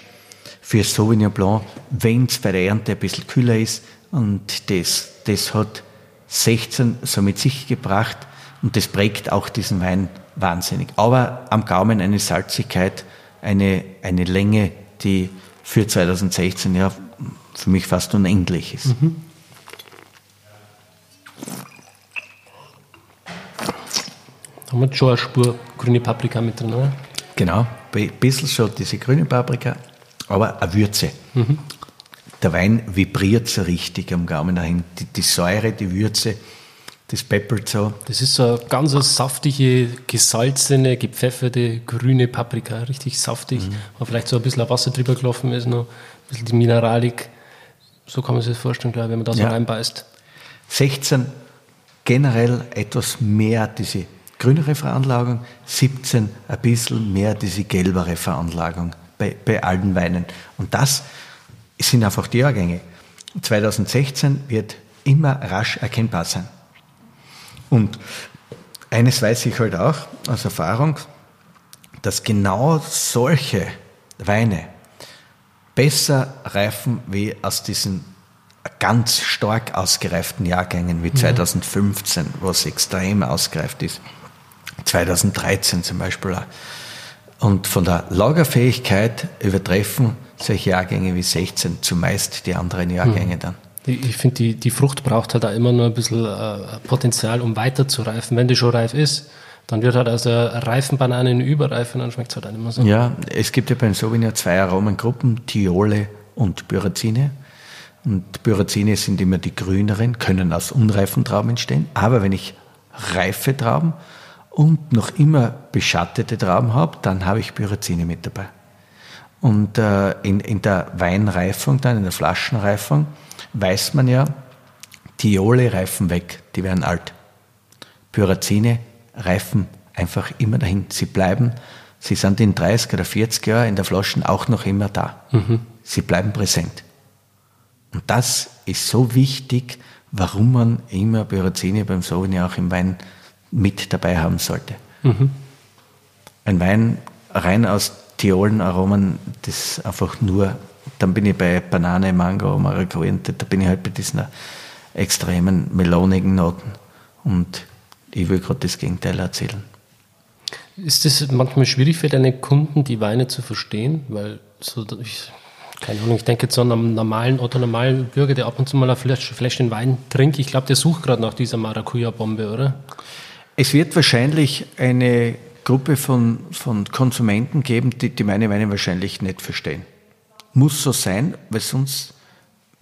für Sauvignon Blanc, wenn es bei der Ernte ein bisschen kühler ist. Und das, das hat 16 so mit sich gebracht und das prägt auch diesen Wein wahnsinnig. Aber am Gaumen eine Salzigkeit, eine, eine Länge, die für 2016 ja für mich fast unendlich ist. Mhm. Haben wir schon eine Spur grüne Paprika mit drin, oder? Genau, ein bisschen schon diese grüne Paprika, aber eine Würze. Mhm. Der Wein vibriert so richtig am Gaumen dahin. Die, die Säure, die Würze, das peppert so. Das ist so eine ganz saftige, gesalzene, gepfefferte, grüne Paprika. Richtig saftig. Mhm. Und vielleicht so ein bisschen Wasser drüber gelaufen ist, noch bisschen die Mineralik. So kann man sich das vorstellen, glaube ich, wenn man da so ja. reinbeißt. 16 generell etwas mehr diese grünere Veranlagung, 17 ein bisschen mehr diese gelbere Veranlagung bei, bei allen Weinen. Und das sind einfach die Jahrgänge. 2016 wird immer rasch erkennbar sein. Und eines weiß ich halt auch aus Erfahrung, dass genau solche Weine besser reifen wie aus diesen ganz stark ausgereiften Jahrgängen wie 2015, mhm. wo es extrem ausgereift ist. 2013 zum Beispiel auch. Und von der Lagerfähigkeit übertreffen solche Jahrgänge wie 16 zumeist die anderen Jahrgänge mhm. dann. Ich finde, die, die Frucht braucht halt auch immer nur ein bisschen äh, Potenzial, um weiter zu reifen. Wenn die schon reif ist, dann wird halt aus der reifen Banane eine Überreife und dann schmeckt es halt auch nicht mehr so. Ja, es gibt ja beim Sauvignon zwei Aromengruppen, Thiole und Pyrazine. Und Pyrazine sind immer die grüneren, können aus unreifen Trauben entstehen. Aber wenn ich reife Trauben und noch immer beschattete Trauben habe, dann habe ich Pyrazine mit dabei. Und äh, in, in der Weinreifung, dann in der Flaschenreifung, weiß man ja, Thiole reifen weg, die werden alt. Pyrazine reifen einfach immer dahin. Sie bleiben, sie sind in 30 oder 40 Jahren in der Flasche auch noch immer da. Mhm. Sie bleiben präsent. Und das ist so wichtig, warum man immer Pyrazine beim Sauvignon auch im Wein mit dabei haben sollte. Mhm. Ein Wein rein aus Thiolenaromen, das einfach nur, dann bin ich bei Banane, Mango, Maracuja, da bin ich halt bei diesen extremen melonigen Noten. Und ich will gerade das Gegenteil erzählen. Ist es manchmal schwierig für deine Kunden, die Weine zu verstehen? Weil so, ich, keine Ahnung, ich denke jetzt an einen normalen oder normalen Bürger, der ab und zu mal ein Fläschchen Wein trinkt. Ich glaube, der sucht gerade nach dieser Maracuja-Bombe, oder? Es wird wahrscheinlich eine Gruppe von, von Konsumenten geben, die, die meine Weine wahrscheinlich nicht verstehen. Muss so sein, weil sonst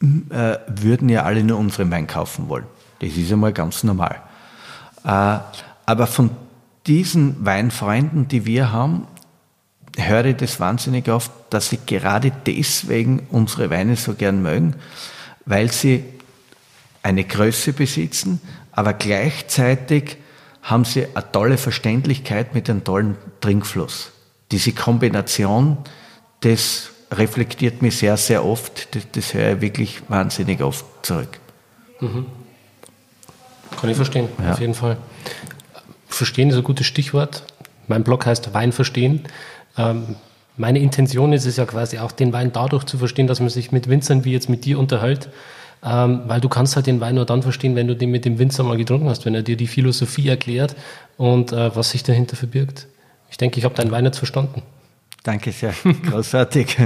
äh, würden ja alle nur unseren Wein kaufen wollen. Das ist einmal ganz normal. Äh, aber von diesen Weinfreunden, die wir haben, höre ich das wahnsinnig oft, dass sie gerade deswegen unsere Weine so gern mögen, weil sie eine Größe besitzen, aber gleichzeitig haben sie eine tolle Verständlichkeit mit einem tollen Trinkfluss. Diese Kombination, das reflektiert mich sehr, sehr oft. Das, das höre ich wirklich wahnsinnig oft zurück. Mhm. Kann ich verstehen, ja. auf jeden Fall. Verstehen ist ein gutes Stichwort. Mein Blog heißt Wein verstehen. Ähm, meine Intention ist es ja quasi auch, den Wein dadurch zu verstehen, dass man sich mit Winzern wie jetzt mit dir unterhält ähm, weil du kannst halt den Wein nur dann verstehen, wenn du den mit dem Winzer mal getrunken hast, wenn er dir die Philosophie erklärt und äh, was sich dahinter verbirgt. Ich denke, ich habe deinen Wein jetzt verstanden. Danke sehr, großartig.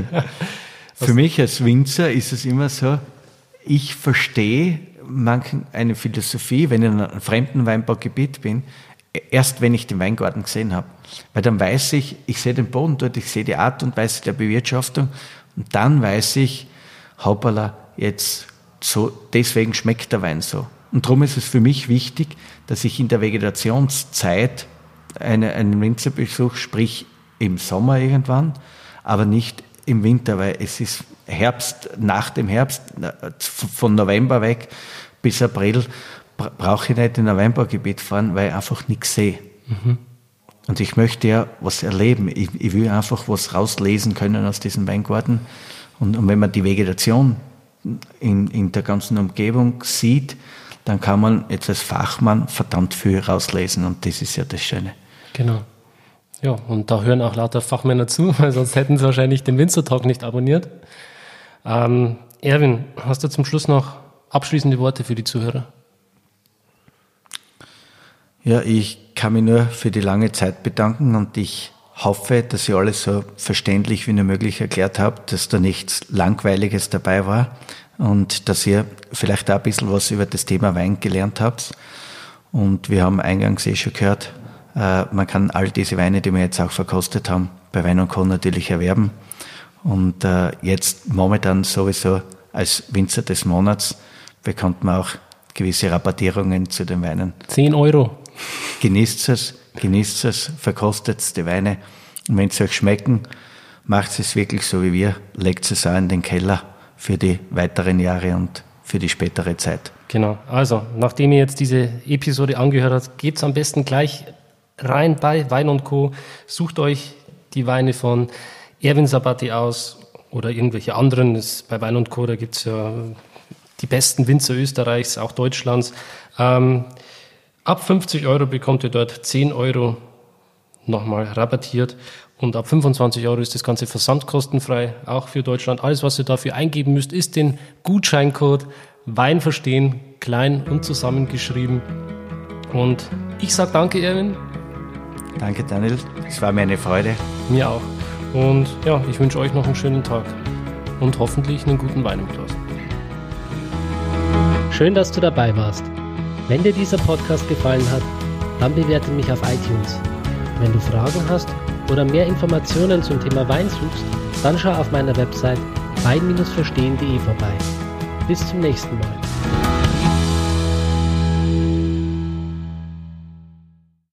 Für mich als Winzer ist es immer so, ich verstehe manchen eine Philosophie, wenn ich in einem fremden Weinbaugebiet bin, erst wenn ich den Weingarten gesehen habe. Weil dann weiß ich, ich sehe den Boden dort, ich sehe die Art und Weise der Bewirtschaftung und dann weiß ich, hoppala, jetzt so, deswegen schmeckt der Wein so. Und darum ist es für mich wichtig, dass ich in der Vegetationszeit eine, einen Winzerbesuch, sprich im Sommer irgendwann, aber nicht im Winter, weil es ist Herbst, nach dem Herbst, von November weg bis April, brauche ich nicht in ein Weinbaugebiet fahren, weil ich einfach nichts sehe. Mhm. Und ich möchte ja was erleben. Ich, ich, will einfach was rauslesen können aus diesem Weingarten. Und, und wenn man die Vegetation in, in der ganzen Umgebung sieht, dann kann man jetzt als Fachmann verdammt viel rauslesen und das ist ja das Schöne. Genau. Ja, und da hören auch lauter Fachmänner zu, weil sonst hätten sie wahrscheinlich den Winzertalk nicht abonniert. Ähm, Erwin, hast du zum Schluss noch abschließende Worte für die Zuhörer? Ja, ich kann mich nur für die lange Zeit bedanken und ich hoffe, dass ihr alles so verständlich wie nur möglich erklärt habt, dass da nichts Langweiliges dabei war und dass ihr vielleicht auch ein bisschen was über das Thema Wein gelernt habt. Und wir haben eingangs eh schon gehört, äh, man kann all diese Weine, die wir jetzt auch verkostet haben, bei Wein und Co. natürlich erwerben. Und äh, jetzt momentan sowieso als Winzer des Monats bekommt man auch gewisse Rabattierungen zu den Weinen. 10 Euro. Genießt es, genießt es, verkostet die Weine. Und wenn sie euch schmecken, macht es wirklich so wie wir, legt es auch in den Keller für die weiteren Jahre und für die spätere Zeit. Genau. Also, nachdem ihr jetzt diese Episode angehört habt, geht's am besten gleich rein bei Wein und Co. Sucht euch die Weine von Erwin Sabati aus oder irgendwelche anderen. Das, bei Wein und Co. Da gibt's ja die besten Winzer Österreichs, auch Deutschlands. Ähm, ab 50 Euro bekommt ihr dort 10 Euro nochmal rabattiert. Und ab 25 Euro ist das Ganze versandkostenfrei, auch für Deutschland. Alles, was ihr dafür eingeben müsst, ist den Gutscheincode Wein verstehen, klein und zusammengeschrieben. Und ich sage danke, Erwin. Danke, Daniel. Es war mir eine Freude. Mir auch. Und ja, ich wünsche euch noch einen schönen Tag und hoffentlich einen guten Wein im Glas. Schön, dass du dabei warst. Wenn dir dieser Podcast gefallen hat, dann bewerte mich auf iTunes. Wenn du Fragen hast oder mehr Informationen zum Thema Wein suchst, dann schau auf meiner Website wein-verstehen.de vorbei. Bis zum nächsten Mal.